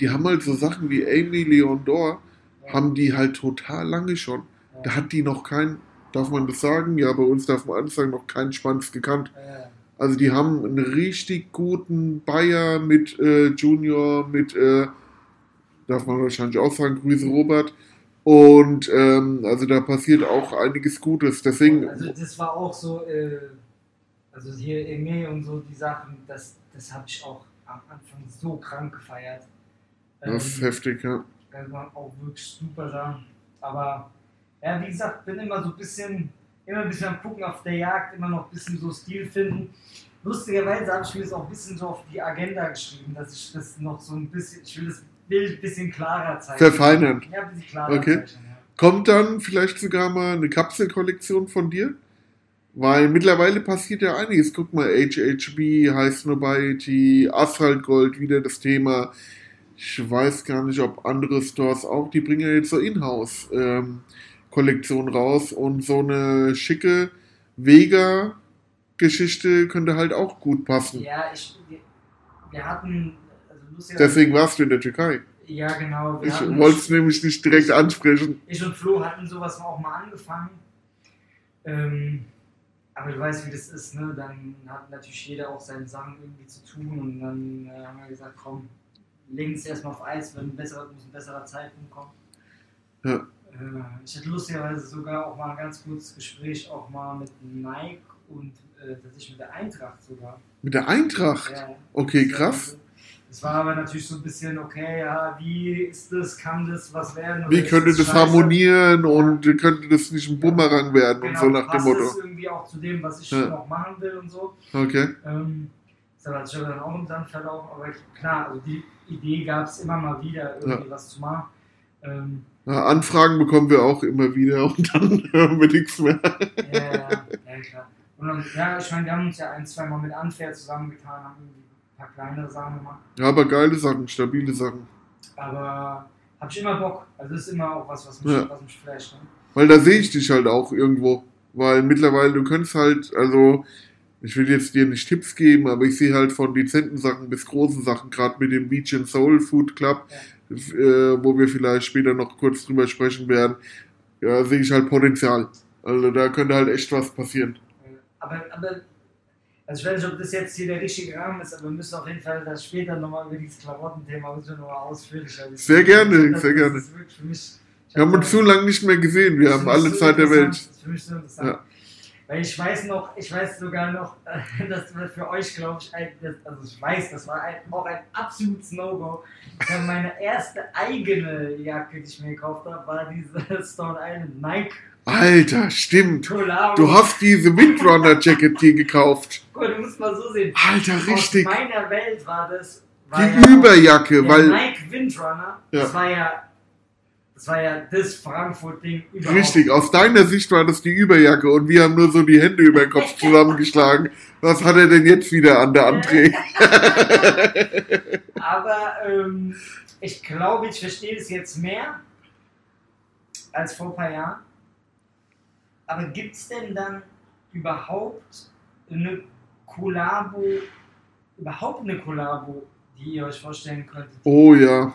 die haben halt so Sachen wie Amy Leon Dor, haben die halt total lange schon. Da hat die noch kein, darf man das sagen? Ja, bei uns darf man alles sagen, noch keinen Schwanz gekannt. Also die haben einen richtig guten Bayer mit äh, Junior, mit, äh, darf man wahrscheinlich auch sagen, Grüße Robert. Und ähm, also da passiert auch einiges Gutes. Deswegen, Also das war auch so, äh, also hier Eme und so die Sachen, das, das habe ich auch am Anfang so krank gefeiert. Das ist Ähm, heftig, ja. Das waren auch wirklich super Sachen. Aber ja, wie gesagt, bin immer so ein bisschen, immer ein bisschen am Gucken auf der Jagd, immer noch ein bisschen so Stil finden. Lustigerweise habe ich mir das auch ein bisschen so auf die Agenda geschrieben, dass ich das noch so ein bisschen, ich will das Bild ein bisschen klarer zeichnen. Verfeinern. Ja, ein bisschen klarer Okay. zeichnen, ja. Kommt dann vielleicht sogar mal eine Kapselkollektion von dir? Weil mittlerweile passiert ja einiges. Guck mal, HHB, High Snobiety, Asphalt Gold, wieder das Thema. Ich weiß gar nicht, ob andere Stores auch, die bringen ja jetzt so Inhouse-Kollektion raus und so eine schicke Vega-Geschichte könnte halt auch gut passen. Ja, ich, wir, wir hatten, also Deswegen warst du in der Türkei. ja genau, Ich wollte es nämlich nicht direkt ansprechen. ich und Flo hatten sowas auch mal angefangen. Ähm, aber du weißt, wie das ist, ne? Dann hat natürlich jeder auch seine Sachen irgendwie zu tun und dann äh, haben wir gesagt, komm, legen es erstmal auf Eis, wenn ein besserer, muss ein besserer Zeitpunkt kommen. Ja. Äh, ich hatte lustigerweise sogar auch mal ein ganz kurzes Gespräch auch mal mit Nike und äh, tatsächlich mit der Eintracht sogar. Mit der Eintracht. Ja, Okay, das krass. Das war aber natürlich so ein bisschen, okay, ja, wie ist das, kann das was werden? Wie könnte das scheiße? harmonieren und könnte das nicht ein Bumerang werden und Genau, so nach dem Motto. das irgendwie auch zu dem, was ich Ja. noch machen will und so. Okay. Ähm, das hat sich aber dann auch im Sand verlaufen, aber klar, also die Idee gab es immer mal wieder, irgendwie was zu machen. Ähm, Ja, Anfragen bekommen wir auch immer wieder und dann hören wir nichts mehr. ja, ja, ja, klar. Und dann, ja, ich meine, wir haben uns ja ein, zwei Mal mit Unfair zusammengetan, haben ein paar kleinere Sachen gemacht. Ja, aber geile Sachen, stabile Sachen. Aber habe ich immer Bock. Also ist immer auch was, was mich, Ja. was mich flasht. Ne? Weil da sehe ich dich halt auch irgendwo. Weil mittlerweile, du könntest halt, also, ich will jetzt dir nicht Tipps geben, aber ich sehe halt von dezenten Sachen bis großen Sachen, gerade mit dem Beach and Soul Food Club, äh, wo wir vielleicht später noch kurz drüber sprechen werden, ja, sehe ich halt Potenzial. Also da könnte halt echt was passieren. Aber, aber, also ich weiß nicht, ob das jetzt hier der richtige Rahmen ist, aber wir müssen auf jeden Fall das später nochmal über dieses Klamottenthema müssen wir nochmal Sehr gerne, das, sehr das gerne. Mich, ich Wir haben hab uns so lange nicht mehr gesehen, wir haben alle so Zeit der Welt. Das ist für mich so interessant. Ja. Ich weiß noch, ich weiß sogar noch, dass das für euch, glaube ich, ein, also ich weiß, das war ein, auch ein absolutes No-Go. Meine erste eigene Jacke, die ich mir gekauft habe, war diese Stone Island Nike Alter, stimmt. Collabo. Du hast diese Windrunner Jacket hier gekauft. Guck mal, du musst mal so sehen. Alter, richtig. Aus meiner Welt war das. War Die ja Überjacke, weil Nike Windrunner, Ja. das war ja. Das war ja das Frankfurt-Ding überhaupt. Richtig, aus deiner Sicht war das die Überjacke und wir haben nur so die Hände über den Kopf zusammengeschlagen. Was hat er denn jetzt wieder an der André? Aber ähm, ich glaube, ich verstehe das jetzt mehr als vor ein paar Jahren. Aber gibt es denn dann überhaupt eine Kollabo, überhaupt eine Kollabo, die ihr euch vorstellen könntet? Oh ja,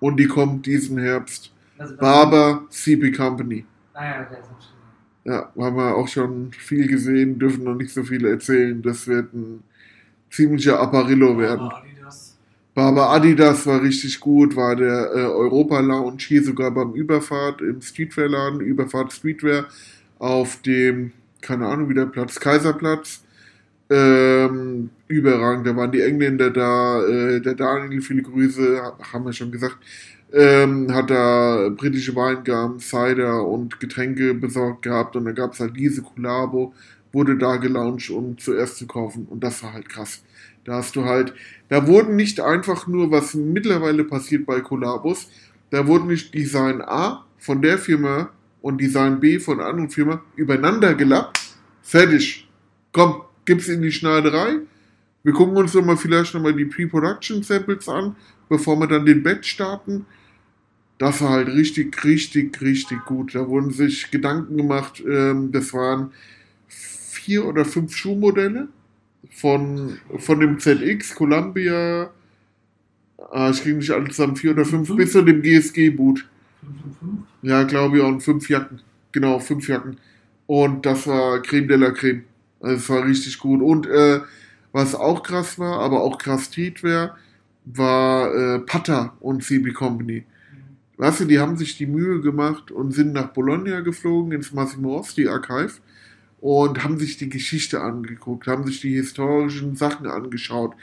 und die kommt diesen Herbst. Also, Barber CP Company. Ah ja, das hab ich gesehen. Ja, haben wir auch schon viel gesehen, dürfen noch nicht so viel erzählen. Das wird ein ziemlicher Apparillo werden. Aber Adidas. Barber Adidas war richtig gut, war der äh, Europa Lounge hier sogar beim Überfahrt im Streetwear-Laden, Überfahrt Streetwear auf dem, keine Ahnung, wie der Platz, Kaiserplatz. Ähm, überragend, da waren die Engländer da, äh, der Daniel, viele Grüße, ha- haben wir schon gesagt, ähm, hat da britische Weingaben, Cider und Getränke besorgt gehabt und da gab es halt diese Kollabo, wurde da gelauncht, um zuerst zu kaufen und das war halt krass. Da hast du halt, da wurden nicht einfach nur, was mittlerweile passiert bei Kollabos, da wurden nicht Design A von der Firma und Design B von der anderen Firma übereinander gelappt. Fertig. Komm, gib's in die Schneiderei. Wir gucken uns nochmal vielleicht nochmal die Pre-Production Samples an, bevor wir dann den Batch starten. Das war halt richtig, richtig, richtig gut. Da wurden sich Gedanken gemacht. Ähm, das waren vier oder fünf Schuhmodelle von, von dem ZX, Columbia, ah, ich kriege nicht alles zusammen, vier oder fünf, bis zu dem GSG-Boot. 555. Ja, glaube ich, und fünf Jacken. Genau, fünf Jacken. Und das war Creme de la Creme. Also es war richtig gut. Und äh, was auch krass war, aber auch krass Streetwear, war äh, Pata und CB Company. Weißt du, die haben sich die Mühe gemacht und sind nach Bologna geflogen, ins Massimo Osti Archive und haben sich die Geschichte angeguckt, haben sich die historischen Sachen angeschaut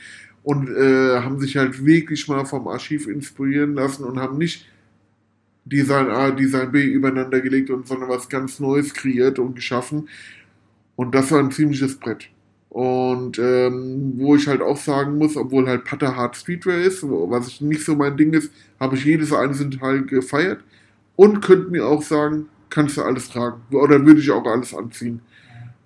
und äh, haben sich halt wirklich mal vom Archiv inspirieren lassen und haben nicht Design A, Design B übereinander gelegt und sondern was ganz Neues kreiert und geschaffen. Und das war ein ziemliches Brett. Und ähm, wo ich halt auch sagen muss, obwohl halt Putter Hard Streetwear ist, was ich nicht so mein Ding ist, habe ich jedes einzelne Teil gefeiert und könnte mir auch sagen, kannst du alles tragen. Oder würde ich auch alles anziehen.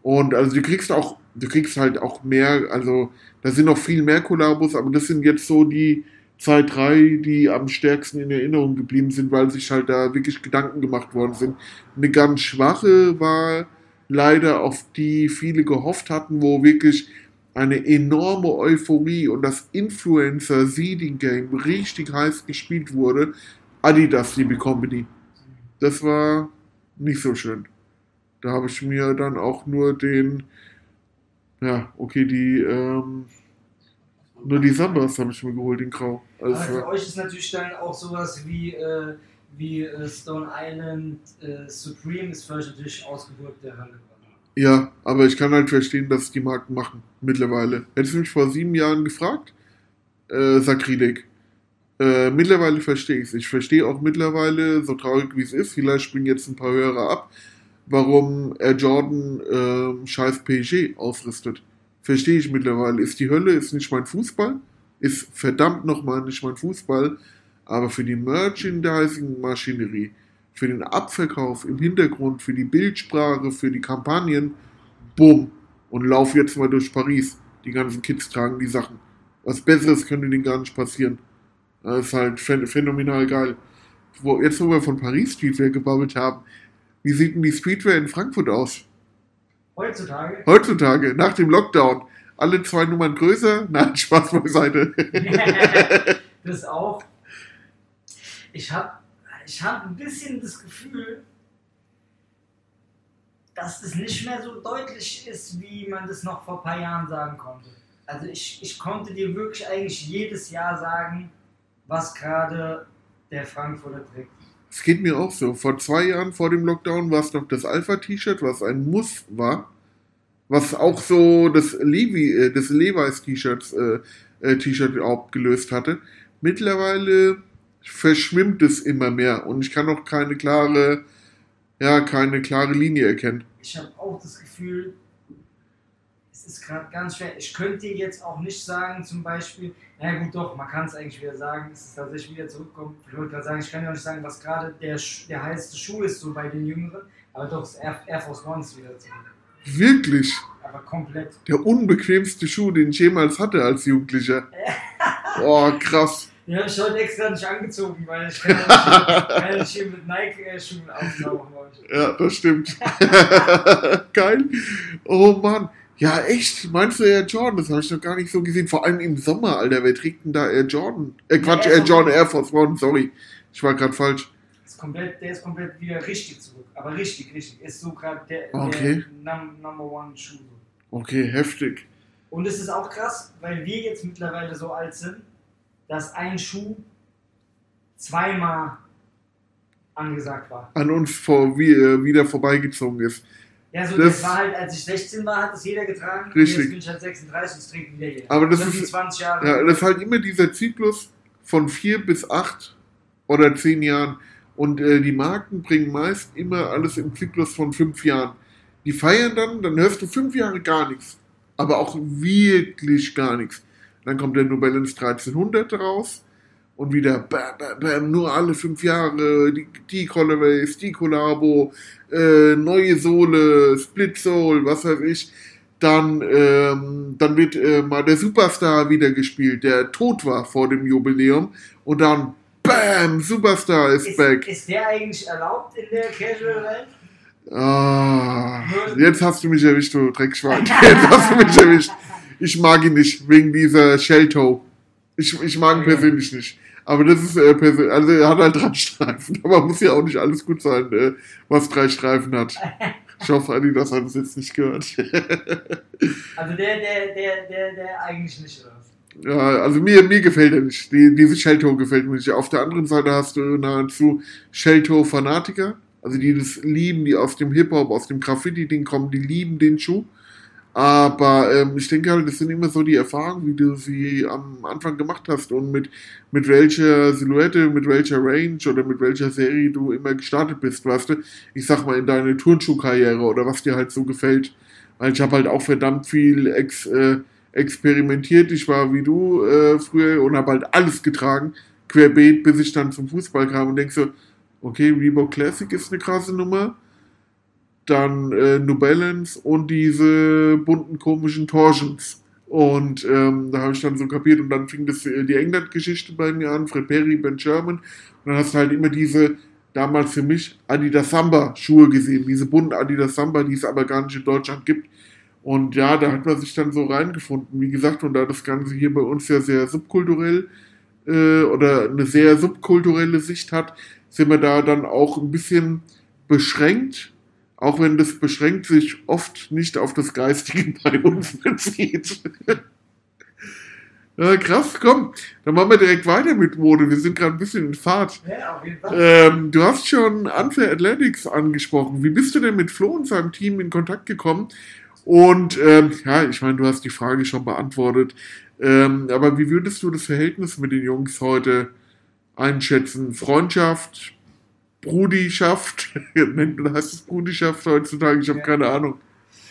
Und also du kriegst auch, du kriegst halt auch mehr, also da sind noch viel mehr Kollabos, aber das sind jetzt so die zwei, drei, die am stärksten in Erinnerung geblieben sind, weil sich halt da wirklich Gedanken gemacht worden sind. Eine ganz schwache war leider, auf die viele gehofft hatten, wo wirklich eine enorme Euphorie und das Influencer-Seeding-Game richtig heiß gespielt wurde. Adidas, liebe Company. Das war nicht so schön. Da habe ich mir dann auch nur den, ja, okay, die, ähm, nur die Sambas habe ich mir geholt, den Grau. Also, für euch ist natürlich dann auch sowas wie, äh, wie äh, Stone Island äh, Supreme ist für euch natürlich Ausgeburt der Hölle. ja, aber ich kann halt verstehen, dass die Marken machen, mittlerweile. Hättest du mich vor sieben Jahren gefragt, äh, Sakrileg. Äh, mittlerweile verstehe ich es. Ich verstehe auch mittlerweile, so traurig wie es ist, vielleicht springen jetzt ein paar Hörer ab, warum Air Jordan ähm, scheiß PSG ausrüstet. Verstehe ich mittlerweile. Ist die Hölle, ist nicht mein Fußball, ist verdammt nochmal nicht mein Fußball, aber für die Merchandising-Maschinerie, für den Abverkauf im Hintergrund, für die Bildsprache, für die Kampagnen, bumm, und lauf jetzt mal durch Paris. Die ganzen Kids tragen die Sachen. Was Besseres könnte denen gar nicht passieren. Das ist halt phän- phänomenal geil. Wo, jetzt, wo wir von Paris Streetwear gebabbelt haben, wie sieht denn die Streetwear in Frankfurt aus? Heutzutage? Heutzutage, nach dem Lockdown. Alle zwei Nummern größer? Nein, Spaß beiseite. das auch. Ich habe ich hab ein bisschen das Gefühl, dass es nicht mehr so deutlich ist, wie man das noch vor ein paar Jahren sagen konnte. Also ich, ich konnte dir wirklich eigentlich jedes Jahr sagen, was gerade der Frankfurter trägt. Es geht mir auch so. Vor zwei Jahren vor dem Lockdown war es noch das Alpha-T-Shirt, was ein Muss war. Was auch so das Levi, äh, das Levi's T-Shirts, äh, äh, T-Shirt abgelöst hatte. Mittlerweile verschwimmt es immer mehr und ich kann auch keine klare, ja, keine klare Linie erkennen. Ich habe auch das Gefühl, es ist gerade ganz schwer. Ich könnte jetzt auch nicht sagen, zum Beispiel, na gut, doch, man kann es eigentlich wieder sagen, es ist tatsächlich wieder zurückkommen. Ich wollte gerade sagen, ich kann ja auch nicht sagen, was gerade der, der heißeste Schuh ist, so bei den Jüngeren, aber doch, das Air, Air Force One ist wieder zurück. Wirklich. Aber komplett. Der unbequemste Schuh, den ich jemals hatte als Jugendlicher. Oh, krass. Den habe ich heute extra nicht angezogen, weil ich kann ja nicht, hier mit Nike-Schuhen auftauchen heute. Ja, das stimmt. Geil. Oh Mann. Ja, echt? Meinst du Air Jordan? Das habe ich noch gar nicht so gesehen. Vor allem im Sommer, Alter. Wer trägt denn da Air Jordan? Äh, Quatsch, Air Air Jordan. Air Force One. Sorry. Ich war gerade falsch. Ist komplett, der ist komplett wieder richtig zurück. Aber richtig, richtig. Ist so gerade der, Okay. der num, Number One Schuh. Okay, heftig. Und es ist auch krass, weil wir jetzt mittlerweile so alt sind, dass ein Schuh zweimal angesagt war. An uns vor, wie, äh, wieder vorbeigezogen ist. Ja, so Das- das, war halt, als ich 16 war, hat das jeder getragen. Richtig. Und jetzt bin ich halt 36 und es trinkt wieder jeder. Aber das sind ist- die 20 Jahre. Ja, das ist halt immer dieser Zyklus von vier bis acht oder zehn Jahren. Und äh, die Marken bringen meist immer alles im Zyklus von fünf Jahren. Die feiern dann, dann hörst du fünf Jahre gar nichts. Aber auch wirklich gar nichts. Dann kommt der New Balance 1300 raus und wieder bam, bam, bam, nur alle fünf Jahre, die, die Colorways, die Collabo, äh, neue Sohle, Split Soul, was weiß ich. Dann, ähm, dann wird äh, mal der Superstar wieder gespielt, der tot war vor dem Jubiläum. Und dann, bam, Superstar ist, ist, back. ist der eigentlich erlaubt in der Casual-Welt? Ah, jetzt hast du mich erwischt, du Dreckschwein. Jetzt hast du mich erwischt. Ich mag ihn nicht, wegen dieser Shelltoe. Ich, ich mag ihn persönlich nicht. Aber das ist äh, persönlich, also er hat halt drei Streifen. Aber muss ja auch nicht alles gut sein, äh, was drei Streifen hat. Ich hoffe, Adidas hat es jetzt nicht gehört. Also der, der, der, der, der eigentlich nicht oder? Ja, also mir, mir gefällt er nicht. Die, diese Shelltoe gefällt mir nicht. Auf der anderen Seite hast du nahezu Shelltoe-Fanatiker, also die das lieben, die aus dem Hip-Hop, aus dem Graffiti-Ding kommen, die lieben den Schuh. Aber ähm, ich denke halt, das sind immer so die Erfahrungen, wie du sie am Anfang gemacht hast und mit, mit welcher Silhouette, mit welcher Range oder mit welcher Serie du immer gestartet bist, weißt du? Ich sag mal, in deine Turnschuhkarriere oder was dir halt so gefällt. Weil ich habe halt auch verdammt viel ex, äh, experimentiert. Ich war wie du äh, früher und habe halt alles getragen, querbeet, bis ich dann zum Fußball kam und denk so, okay, Reebok Classic ist eine krasse Nummer dann äh, New und diese bunten komischen Torsions. Und ähm, da habe ich dann so kapiert und dann fing das äh, die England-Geschichte bei mir an, Fred Perry, Ben Sherman. Und dann hast du halt immer diese, damals für mich, Adidas Samba-Schuhe gesehen, diese bunten Adidas Samba, die es aber gar nicht in Deutschland gibt. Und ja, da hat man sich dann so reingefunden. Wie gesagt, und da das Ganze hier bei uns ja sehr subkulturell äh, oder eine sehr subkulturelle Sicht hat, sind wir da dann auch ein bisschen beschränkt auch wenn das beschränkt sich oft nicht auf das Geistige bei uns bezieht. ja, krass, komm, dann machen wir direkt weiter mit Mode. Wir sind gerade ein bisschen in Fahrt. Ja, auf jeden Fall. Ähm, du hast schon Unfair Athletics angesprochen. Wie bist du denn mit Flo und seinem Team in Kontakt gekommen? Und ähm, ja, ich meine, du hast die Frage schon beantwortet. Ähm, aber wie würdest du das Verhältnis mit den Jungs heute einschätzen? Freundschaft, Brudischaft. Heißt es Brudischaft heutzutage? Ich habe Ja. keine Ahnung.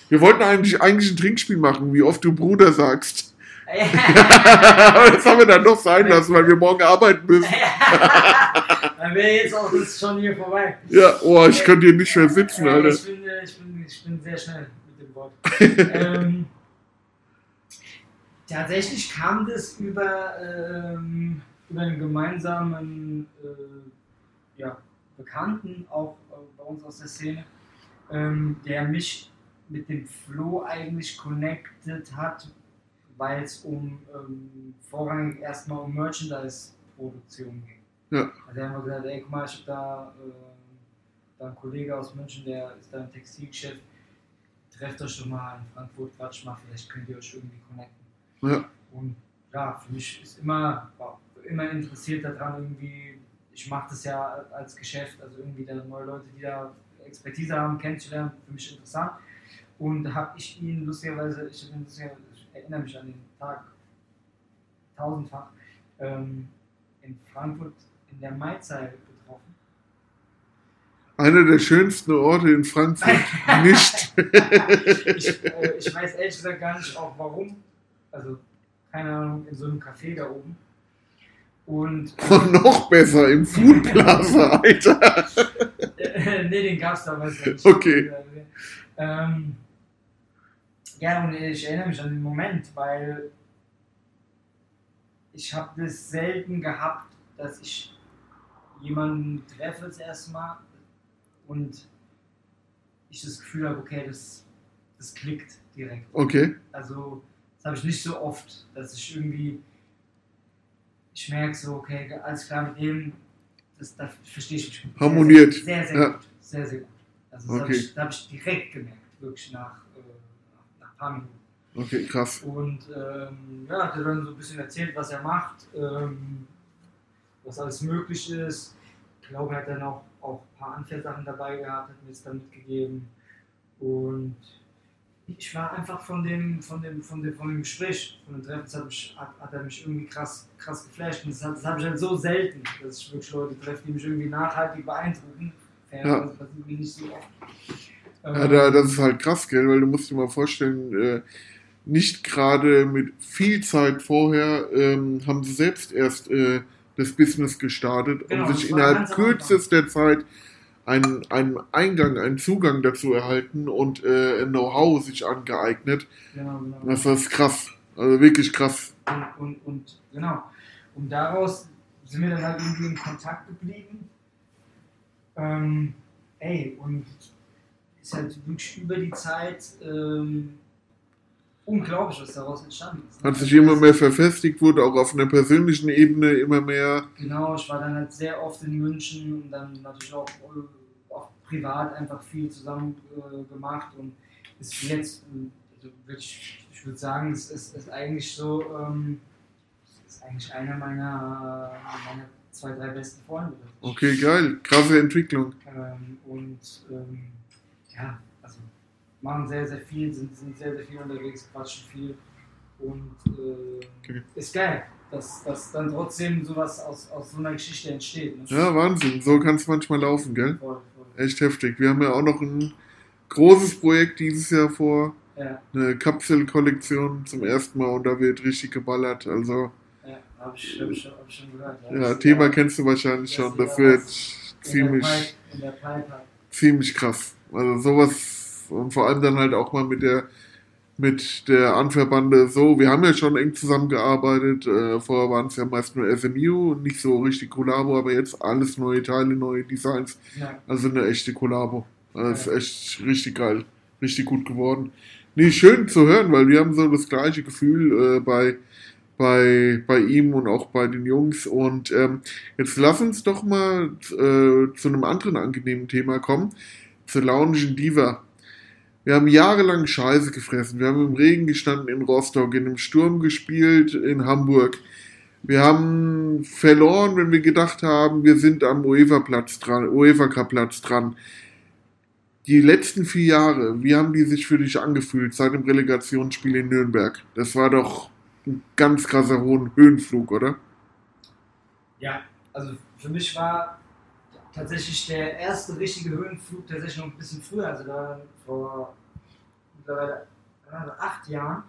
Wir wollten eigentlich, eigentlich ein Trinkspiel machen, wie oft du Bruder sagst. Aber das haben wir dann doch sein lassen, weil wir morgen arbeiten müssen. Dann wäre jetzt auch das schon hier vorbei. Ja, oh, ich könnte hier nicht mehr sitzen, Äh, Alter. Ich bin, äh, ich, bin, ich bin sehr schnell mit dem Wort. ähm, tatsächlich kam das über, ähm, über einen gemeinsamen äh, ja, Bekannten, auch äh, bei uns aus der Szene, ähm, der mich mit dem Flo eigentlich connected hat, weil es um ähm, vorrangig erstmal um Merchandise-Produktion ging. Ja. Also er hat gesagt, ey guck mal, ich hab da, äh, da einen Kollege aus München, der ist da im Textilgeschäft, trefft euch doch mal in Frankfurt, quatsch mal, vielleicht könnt ihr euch irgendwie connecten. Ja. Und ja, für mich ist immer, war immer interessiert daran, irgendwie, ich mache das ja als Geschäft, also irgendwie da neue Leute, die da Expertise haben, kennenzulernen, für mich interessant. Und habe ich ihn lustigerweise, ich, lustigerweise, ich erinnere mich an den Tag tausendfach, ähm, in Frankfurt in der Maizeile getroffen. Einer der schönsten Orte in Frankfurt. Nicht. ich, äh, ich weiß ehrlich gesagt gar nicht auch warum. Also, keine Ahnung, in so einem Café da oben. Und Und noch besser im Food Plaza, Alter. nee, den gab's da, weiß ich nicht. Okay. Ähm, ja, und ich erinnere mich an den Moment, weil ich habe das selten gehabt, dass ich jemanden treffe das erste Mal und ich das Gefühl habe, okay, das, das klickt direkt. Okay. Also, das habe ich nicht so oft, dass ich irgendwie, ich merke so, okay, alles klar mit dem, das, da verstehe ich mich gut. Harmoniert. Sehr, sehr, Ja. gut. Sehr, sehr gut. Also, das habe Okay. ich, da hab ich direkt gemerkt, wirklich nach, äh, nach, nach ein paar Minuten. Okay, krass. Und ähm, ja, hat er dann so ein bisschen erzählt, was er macht, ähm, was alles möglich ist. Ich glaube, er hat dann auch, auch ein paar Anfährsachen dabei gehabt, hat mir es dann mitgegeben. Und ich war einfach von dem, von dem, von dem, von dem Gespräch, von dem Treffen, mich, hat, hat er mich irgendwie krass, krass geflasht. Und das, hat- das habe ich halt so selten, dass ich wirklich Leute treffe, die mich irgendwie nachhaltig beeindrucken. Ja. Das passiert mir nicht so oft. Ja, Ähm, da, das ist halt krass, gell, weil du musst dir mal vorstellen, äh, nicht gerade mit viel Zeit vorher ähm, haben sie selbst erst äh, das Business gestartet Genau, und sich innerhalb kürzester Zeit einen, einen Eingang, einen Zugang dazu erhalten und äh, Know-how sich angeeignet. genau, genau. Das ist krass. Also wirklich krass. Und, und, und genau. Und daraus sind wir dann halt irgendwie in Kontakt geblieben. Ähm, ey, und ist halt wirklich über die Zeit ähm, unglaublich, was daraus entstanden ist. Hat sich immer mehr verfestigt, wurde auch auf einer persönlichen Ebene immer mehr. Genau, ich war dann halt sehr oft in München und dann natürlich auch, äh, auch privat einfach viel zusammen äh, gemacht und ist jetzt, äh, also würd ich, ich würde sagen, es ist, ist eigentlich so, ähm, es ist eigentlich einer meiner, meiner zwei, drei besten Freunde. Okay, geil. Krasse Entwicklung. Ähm, und ähm, ja, also machen sehr, sehr viel, sind, sind sehr, sehr viel unterwegs, quatschen viel. Und äh, Okay. ist geil, dass, dass dann trotzdem sowas aus, aus so einer Geschichte entsteht. Ne? Ja, Wahnsinn. So kann es manchmal laufen, gell? Voll, voll. Echt heftig. Wir haben ja auch noch ein großes Projekt dieses Jahr vor. Ja, Eine Kapselkollektion zum ersten Mal und da wird richtig geballert. Also, ja, hab ich, hab ich, schon- hab ich schon gehört. ja, Das- Thema kennst du wahrscheinlich schon. Das ja wird ziemlich, ziemlich krass. Also sowas und vor allem dann halt auch mal mit der mit der Anverbande so, wir haben ja schon eng zusammengearbeitet, äh, vorher waren es ja meist nur SMU nicht so richtig Kollabo, aber jetzt alles neue Teile, neue Designs, Ja, also eine echte Kollabo. Also ist echt richtig geil, richtig gut geworden. Nee, schön zu hören, weil wir haben so das gleiche Gefühl äh, bei, bei, bei ihm und auch bei den Jungs. Und ähm, jetzt lass uns doch mal äh, zu einem anderen angenehmen Thema kommen, zur Lounge Diva. Wir haben jahrelang Scheiße gefressen. Wir haben im Regen gestanden in Rostock, in einem Sturm gespielt in Hamburg. Wir haben verloren, wenn wir gedacht haben, wir sind am UEFA-Platz dran, UEFA-Cup-Platz dran. Die letzten vier Jahre, wie haben die sich für dich angefühlt seit dem Relegationsspiel in Nürnberg? Das war doch ein ganz krasser hohen Höhenflug, oder? ja, also für mich war tatsächlich der erste richtige Höhenflug tatsächlich noch ein bisschen früher, also da vor mittlerweile acht Jahren,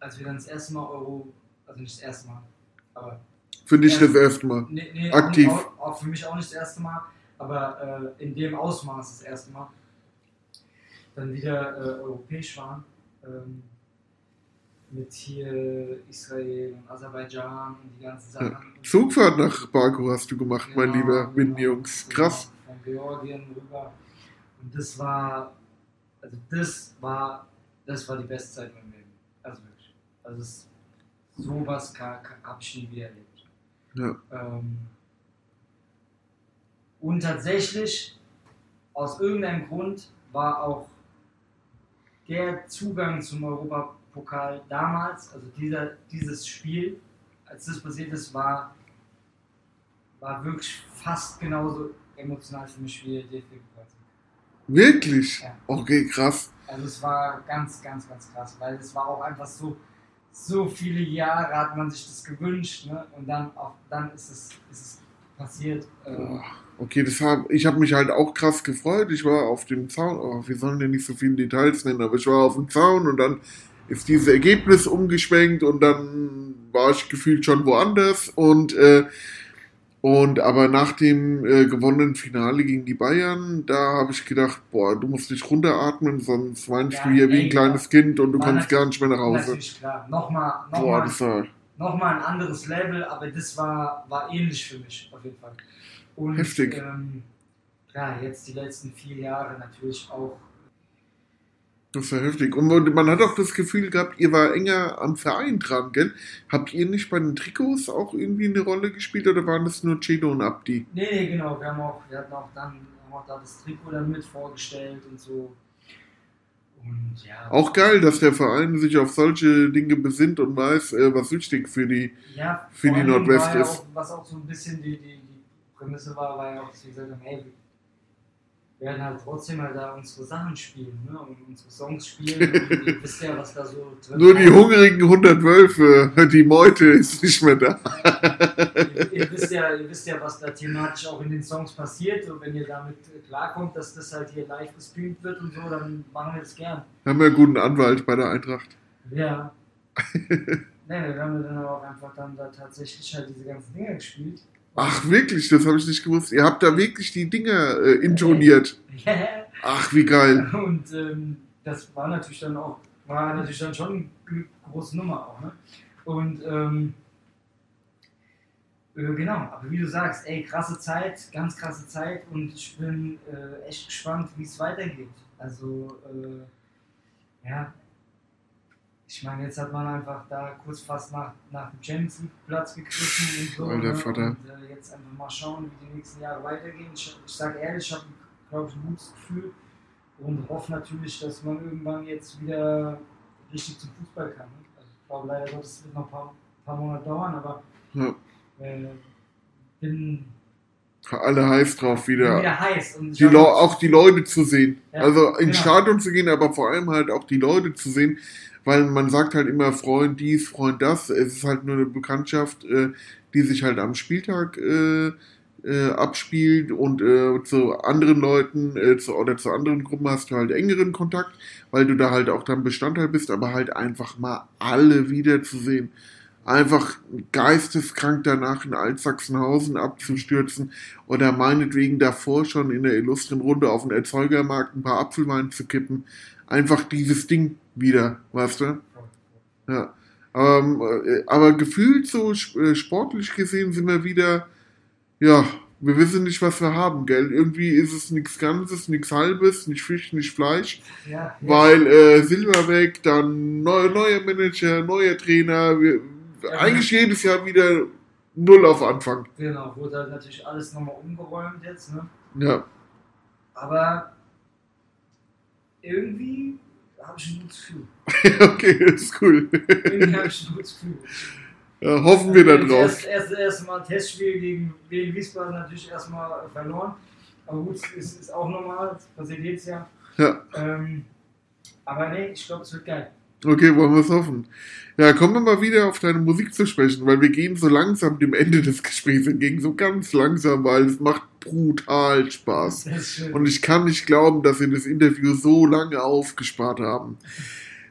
als wir dann das erste Mal Euro, also nicht das erste Mal, aber Für dich Ja. das erste Mal. nee, nee, Aktiv. Auch, auch für mich auch nicht das erste Mal, aber äh, in dem Ausmaß das erste Mal dann wieder äh, europäisch waren. Ähm, mit hier Israel und Aserbaidschan und die ganzen Sachen. Zugfahrt nach Baku hast du gemacht, mein Genau, lieber mit den genau, Jungs. Krass. Genau, von Georgien rüber. Und das war, also das war, das war die beste Zeit in meinem Leben. Also wirklich. Also es, sowas habe ich nie wieder erlebt. Ja. Ähm, und tatsächlich, aus irgendeinem Grund, war auch der Zugang zum Europapokal damals, also dieser, dieses Spiel, als das passiert ist, war, war wirklich fast genauso emotional für mich wie der DFB-Pokal. Wirklich? Ja. Okay, krass. Also es war ganz, ganz, ganz krass, weil es war auch einfach so, so viele Jahre hat man sich das gewünscht, ne? Und dann auch, dann ist es, ist es passiert. Ähm, Okay, das hab, ich habe mich halt auch krass gefreut. Ich war auf dem Zaun, oh, wir sollen ja nicht so viele Details nennen, aber ich war auf dem Zaun und dann ist dieses Ergebnis umgeschwenkt und dann war ich gefühlt schon woanders und äh, und aber nach dem äh, gewonnenen Finale gegen die Bayern, da habe ich gedacht, boah, du musst dich runteratmen, sonst weinst Ja, du hier wie ein kleines Kind und du kommst gar nicht mehr nach Hause. Natürlich klar. Nochmal, Boah, nochmal, das war nochmal ein anderes Level, aber das war, war ähnlich für mich auf jeden Fall. Und, Heftig. Ähm, ja, jetzt die letzten vier Jahre natürlich auch. Das war heftig. Und man hat auch das Gefühl gehabt, ihr war enger am Verein dran, gell? Habt ihr nicht bei den Trikots auch irgendwie eine Rolle gespielt oder waren das nur Cedo und Abdi? Nee, nee, genau. Wir haben auch, wir hatten auch dann haben auch da das Trikot dann mit vorgestellt und so. Und ja. Auch geil, dass der Verein sich auf solche Dinge besinnt und weiß, äh, was wichtig für die. Ja, für die Nordwest ja ist. Auch, was auch so ein bisschen die, die, die Prämisse war, war ja auch, dass wir gesagt haben, hey, werden halt trotzdem halt da unsere Sachen spielen, ne? Und unsere Songs spielen. und ihr wisst ja, was da so drin Nur die ist. hungrigen 100 Wölfe, die Meute ist nicht mehr da. ihr, ihr, wisst ja, ihr wisst ja, was da thematisch auch in den Songs passiert. Und wenn ihr damit klarkommt, dass das halt hier live gestreamt wird und so, dann machen wir das gern. Wir haben ja einen guten Anwalt bei der Eintracht. Ja. nee, wir haben dann aber auch einfach dann da tatsächlich halt diese ganzen Dinger gespielt. Ach, wirklich? Das habe ich nicht gewusst. Ihr habt da wirklich die Dinger äh, intoniert. Ach, wie geil. Und ähm, das war natürlich dann auch, war natürlich dann schon eine große Nummer auch, ne? Und ähm, äh, genau, aber wie du sagst, ey, krasse Zeit, ganz krasse Zeit und ich bin äh, echt gespannt, wie es weitergeht. Also, äh, ja, ich meine, jetzt hat man einfach da kurz fast nach, nach dem Champions League Platz gegriffen und so. Alter ne? Vater. Und äh, jetzt einfach mal schauen, wie die nächsten Jahre weitergehen. Ich, ich sage ehrlich, ich habe, glaube ich, ein gutes Gefühl und hoffe natürlich, dass man irgendwann jetzt wieder richtig zum Fußball kann. ne? Also ich glaube leider Gottes, es wird noch ein paar, paar Monate dauern, aber Ja. äh, bin Alle heiß drauf wieder. wieder heiß. Die hab- auch die Leute zu sehen. Ja, also ins genau. Stadion zu gehen, aber vor allem halt auch die Leute zu sehen, weil man sagt halt immer Freund dies, Freund das. Es ist halt nur eine Bekanntschaft, äh, die sich halt am Spieltag äh, äh, abspielt und äh, zu anderen Leuten äh, zu, oder zu anderen Gruppen hast du halt engeren Kontakt, weil du da halt auch dann Bestandteil bist, aber halt einfach mal alle wiederzusehen. Einfach geisteskrank danach in Altsachsenhausen abzustürzen oder meinetwegen davor schon in der illustren Runde auf den Erzeugermarkt ein paar Apfelwein zu kippen. Einfach dieses Ding wieder, weißt du? Ja. Ähm, äh, aber gefühlt so äh, sportlich gesehen sind wir wieder, ja, wir wissen nicht, was wir haben, gell? Irgendwie ist es nichts Ganzes, nichts Halbes, nicht Fisch, nicht Fleisch. Ja, ja. Weil äh, Silber weg, dann neuer, neuer Manager, neuer Trainer. Wir, Ja. eigentlich jedes Jahr wieder null auf Anfang. Genau, wurde halt natürlich alles nochmal umgeräumt jetzt, ne? Ja. Aber irgendwie habe ich ein gutes Gefühl. okay, das ist cool. Irgendwie habe ich ein gutes Gefühl. Ja, hoffen wir da Also, drauf. Das erste, erste, erste Mal Testspiel gegen Wien Wiesbaden natürlich erstmal verloren. Aber gut, ist, ist auch normal, das passiert jedes Jahr. Ja. Ähm, aber nee, ich glaube, es wird geil. Okay, wollen wir es hoffen. Ja, kommen wir mal wieder auf deine Musik zu sprechen, weil wir gehen so langsam dem Ende des Gesprächs entgegen, so ganz langsam, weil es macht brutal Spaß. Und ich kann nicht glauben, dass wir das Interview so lange aufgespart haben.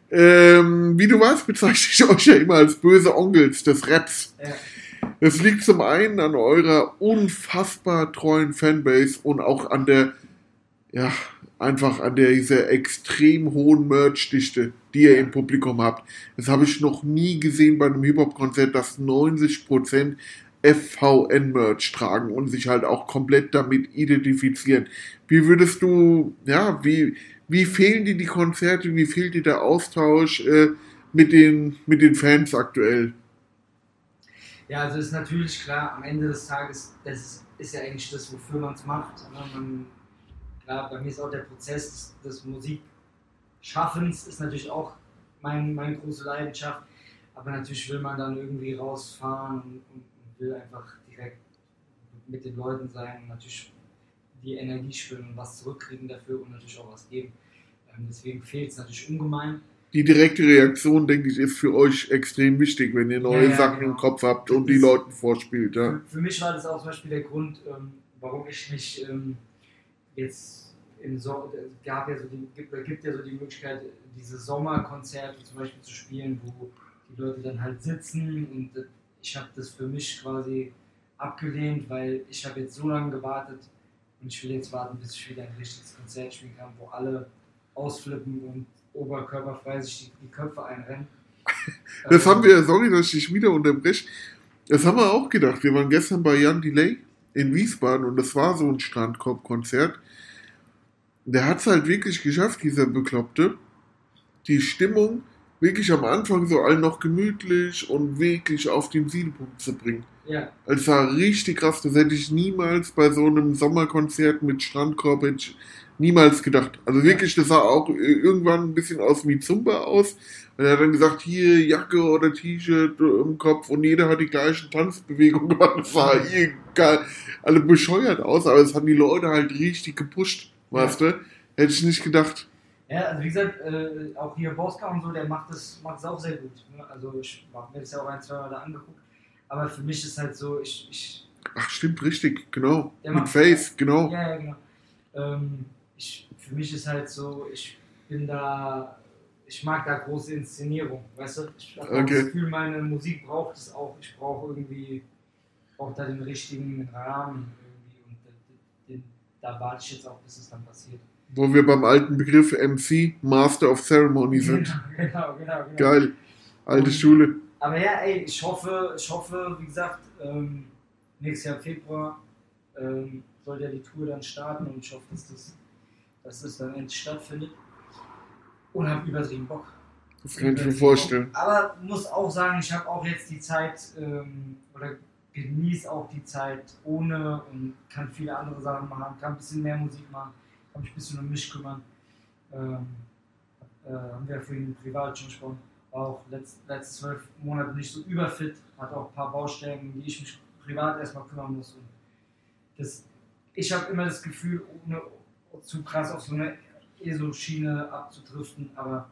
Ähm, wie du weißt, bezeichne ich euch ja immer als böse Onkels des Raps. Ja. Das liegt zum einen an eurer unfassbar treuen Fanbase und auch an der, ja, einfach an dieser extrem hohen Merch-Dichte, die ihr im Publikum habt. Das habe ich noch nie gesehen bei einem Hip-Hop-Konzert, dass 90% FVN-Merch tragen und sich halt auch komplett damit identifizieren. Wie würdest du, ja, wie, wie fehlen dir die Konzerte, wie fehlt dir der Austausch äh, mit, den, mit den Fans aktuell? Ja, also ist natürlich klar, am Ende des Tages, das ist, ist ja eigentlich das, wofür man es macht. Ne? Man, klar, bei mir ist auch der Prozess des, Musikschaffens ist natürlich auch mein, meine große Leidenschaft. Aber natürlich will man dann irgendwie rausfahren und, und will einfach direkt mit den Leuten sein und natürlich die Energie spüren und was zurückkriegen dafür und natürlich auch was geben. Ähm, deswegen fehlt es natürlich ungemein. Die direkte Reaktion, denke ich, ist für euch extrem wichtig, wenn ihr neue Ja, ja, Sachen genau. im Kopf habt und die Das- Leuten vorspielt. Ja. Für, für mich war das auch zum Beispiel der Grund, ähm, warum ich mich ähm, jetzt im Sommer, es gab ja so die, gibt, gibt ja so die Möglichkeit, diese Sommerkonzerte zum Beispiel zu spielen, wo die Leute dann halt sitzen und ich habe das für mich quasi abgelehnt, weil ich habe jetzt so lange gewartet und ich will jetzt warten, bis ich wieder ein richtiges Konzert spielen kann, wo alle ausflippen und oberkörperfrei sich die, die Köpfe einrennen. Das Ähm, haben wir, sorry, dass ich dich wieder unterbreche. Das haben wir auch gedacht. Wir waren gestern bei Jan Delay in Wiesbaden und das war so ein Strandkorb-Konzert. Der hat es halt wirklich geschafft, dieser Bekloppte, die Stimmung wirklich am Anfang so allen noch gemütlich und wirklich auf den Zielpunkt zu bringen. Ja, Also Es war richtig krass, das hätte ich niemals bei so einem Sommerkonzert mit Strandkorb niemals gedacht. Also wirklich, das sah auch irgendwann ein bisschen aus wie Zumba aus. Und er hat dann gesagt, hier Jacke oder T-Shirt im Kopf und jeder hat die gleichen Tanzbewegungen gemacht. Das sah egal, alle bescheuert aus, aber es haben die Leute halt richtig gepusht, weißt du? Hätte ich nicht gedacht. Ja, also wie gesagt, äh, auch hier Bosca und so, der macht das, macht das auch sehr gut. Ne? Also ich habe mir das ja auch ein, zwei Mal da angeguckt. Aber für mich ist halt so, ich, ich Ach, stimmt, richtig, genau. Mit Face, genau. ja, ja, genau. Ähm, ich, für mich ist halt so, ich bin da, ich mag da große Inszenierung, weißt du? Ich habe Okay. das Gefühl, meine Musik braucht es auch. Ich brauche irgendwie, brauche da den richtigen Rahmen irgendwie und den, den, da warte ich jetzt auch, bis es dann passiert. Wo wir beim alten Begriff MC, Master of Ceremony sind. Genau, genau, genau. genau. Geil. Alte Und- Schule. Aber ja, ey, ich hoffe, ich hoffe, wie gesagt, ähm, nächstes Jahr Februar ähm, soll ja die Tour dann starten und ich hoffe, dass das, dass das dann endlich stattfindet. Und habe übertrieben Bock. Das kann ich mir vorstellen. Bock. Aber muss auch sagen, ich habe auch jetzt die Zeit ähm, oder genieße auch die Zeit ohne und kann viele andere Sachen machen, kann ein bisschen mehr Musik machen, kann mich ein bisschen um mich kümmern. Ähm, äh, haben wir ja vorhin privat schon gesprochen, war auch letzt, letzte zwölf Monate nicht so überfit, hat auch ein paar Baustellen, die ich mich privat erstmal kümmern muss. Und das, ich habe immer das Gefühl, ohne zu krass auf so eine ESO-Schiene abzudriften, aber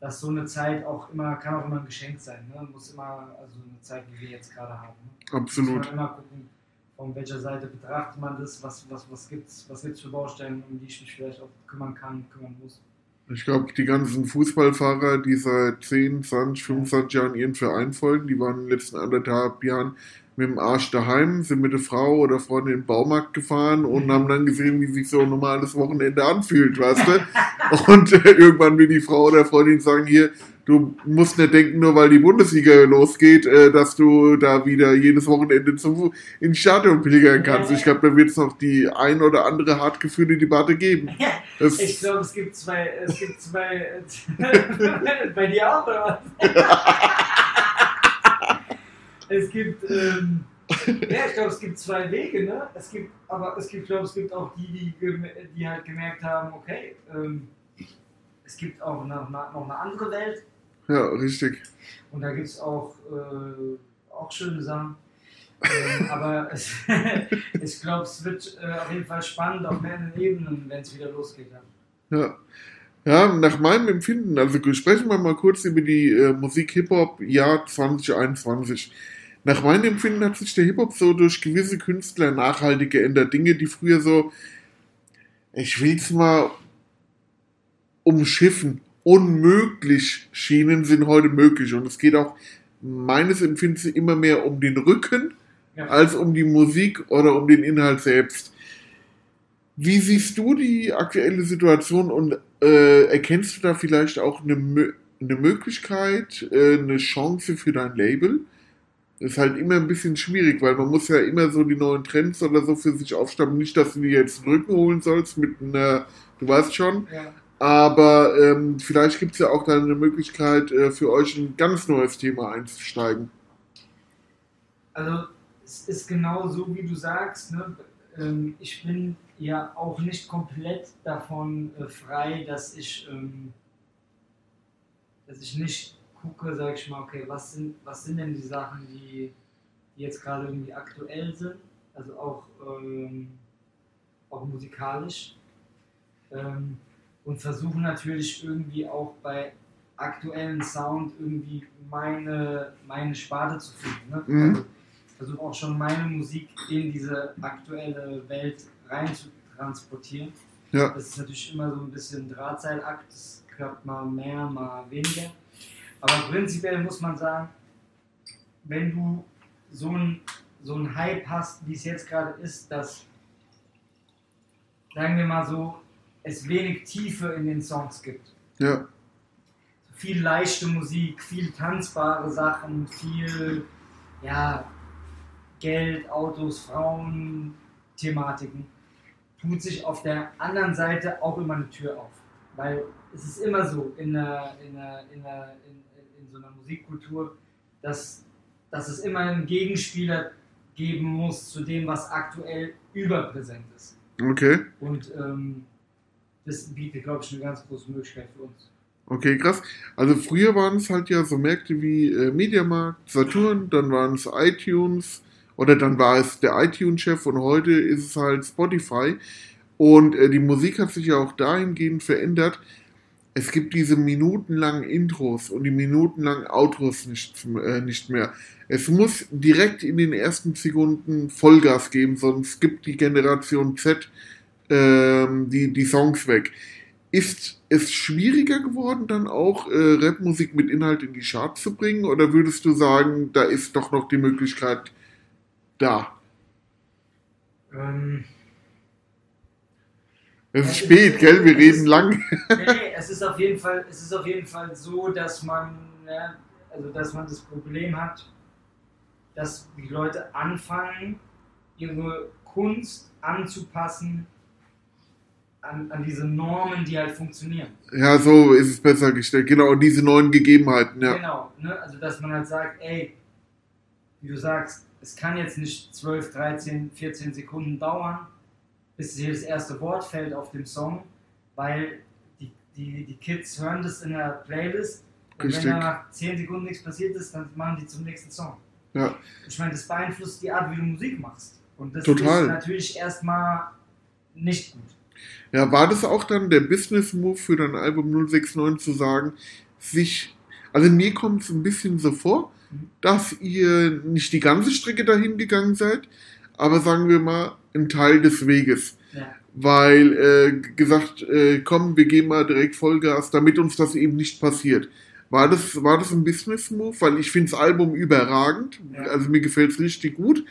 dass so eine Zeit auch immer, kann auch immer ein Geschenk sein. Ne? Muss immer, also eine Zeit, wie wir jetzt gerade haben. Ne? Absolut. Muss man immer gucken, von welcher Seite betrachtet man das, was, was, was gibt es was gibt's für Baustellen, um die ich mich vielleicht auch kümmern kann, kümmern muss. Ich glaube, die ganzen Fußballfahrer, die seit 10, 20, 25 Jahren ihren Verein folgen, die waren in den letzten anderthalb Jahren mit dem Arsch daheim, sind mit der Frau oder Freundin in den Baumarkt gefahren und haben dann gesehen, wie sich so ein normales Wochenende anfühlt, weißt du? Und äh, irgendwann will die Frau oder Freundin sagen, hier, du musst nicht denken, nur weil die Bundesliga losgeht, äh, dass du da wieder jedes Wochenende zum, ins Stadion pilgern kannst. Ich glaube, da wird es noch die ein oder andere hart geführte Debatte geben. Das, Ich glaube, es gibt zwei, es gibt zwei, bei dir auch, oder was? Es gibt, ähm, ja, ich glaube, es gibt zwei Wege, ne? Es gibt, aber es gibt, glaube es gibt auch die, die, die halt gemerkt haben, okay, ähm, es gibt auch noch, noch eine andere Welt ja, richtig. und da gibt es auch, äh, auch schöne Sachen. ähm, aber es, ich glaube, es wird äh, auf jeden Fall spannend auf mehreren Ebenen, wenn es wieder losgeht. Ja. Ja. Ja, nach meinem Empfinden, also sprechen wir mal kurz über die äh, Musik Hip-Hop Jahr 2021. Nach meinem Empfinden hat sich der Hip-Hop so durch gewisse Künstler nachhaltig geändert. Dinge, die früher so, ich will es mal umschiffen, unmöglich schienen, sind heute möglich. Und es geht auch meines Empfindens immer mehr um den Rücken Ja. als um die Musik oder um den Inhalt selbst. Wie siehst du die aktuelle Situation und äh, erkennst du da vielleicht auch eine, eine Möglichkeit, äh, eine Chance für dein Label? Ist halt immer ein bisschen schwierig, weil man muss ja immer so die neuen Trends oder so für sich aufstampfen. Nicht, dass du dir jetzt den Rücken holen sollst mit einer, du weißt schon, Ja. aber ähm, vielleicht gibt es ja auch dann eine Möglichkeit äh, für euch ein ganz neues Thema einzusteigen. Also es ist genau so, wie du sagst. Ne? Ähm, ich bin ja auch nicht komplett davon äh, frei, dass ich, ähm, dass ich nicht gucke, sag ich mal, okay, was sind, was sind denn die Sachen, die, die jetzt gerade irgendwie aktuell sind, also auch, ähm, auch musikalisch. Ähm, und versuche natürlich irgendwie auch bei aktuellen Sound irgendwie meine, meine Sparte zu finden. Ne? Mhm. Also, versuche auch schon meine Musik in diese aktuelle Welt rein zu transportieren. Ja. Das ist natürlich immer so ein bisschen Drahtseilakt, das klappt mal mehr, mal weniger. Aber prinzipiell muss man sagen, wenn du so ein, so ein Hype hast, wie es jetzt gerade ist, dass, sagen wir mal so, es wenig Tiefe in den Songs gibt. Ja, Viel leichte Musik, viel tanzbare Sachen, viel ja, Geld, Autos, Frauen, Thematiken, tut sich auf der anderen Seite auch immer eine Tür auf. Weil es ist immer so in, der, in, der, in, in, in so einer Musikkultur, dass, dass es immer einen Gegenspieler geben muss zu dem, was aktuell überpräsent ist. okay. Und ähm, das bietet, glaube ich, eine ganz große Möglichkeit für uns. Okay, krass. Also früher waren es halt ja so Märkte wie äh, Mediamarkt, Saturn, dann waren es iTunes oder dann war es der iTunes-Chef und heute ist es halt Spotify. Und äh, die Musik hat sich ja auch dahingehend verändert. Es gibt diese minutenlangen Intros und die minutenlangen Outros nicht, äh, nicht mehr. Es muss direkt in den ersten Sekunden Vollgas geben, sonst gibt die Generation Z ähm, die, die Songs weg. Ist es schwieriger geworden, dann auch äh, Rapmusik mit Inhalt in die Charts zu bringen? Oder würdest du sagen, da ist doch noch die Möglichkeit da? Ähm, Es ist spät, gell? Wir reden lang. nee, es ist auf jeden Fall, es ist auf jeden Fall so, dass man, ja, also dass man das Problem hat, dass die Leute anfangen, ihre Kunst anzupassen an, an diese Normen, die halt funktionieren. Ja, so ist es besser gestellt. Genau, und diese neuen Gegebenheiten, ja. Genau, ne? also dass man halt sagt, ey, wie du sagst, es kann jetzt nicht 12, 13, 14 Sekunden dauern, bis hier das erste Wort fällt auf dem Song, weil die, die, die Kids hören das in der Playlist und Richtig. wenn da nach 10 Sekunden nichts passiert ist, dann machen die zum nächsten Song. Ja. Ich meine, das beeinflusst die Art, wie du Musik machst. Und das Total. ist natürlich erstmal nicht gut. Ja, war das auch dann der Business-Move für dein Album 069 zu sagen, sich, also mir kommt es ein bisschen so vor, Mhm. dass ihr nicht die ganze Strecke dahin gegangen seid, aber sagen wir mal, ein Teil des Weges. Ja. Weil äh, gesagt, äh, komm, wir geben mal direkt Vollgas, damit uns das eben nicht passiert. War das, war das ein Business-Move? Weil ich finde das Album überragend, Ja. also mir gefällt es richtig gut,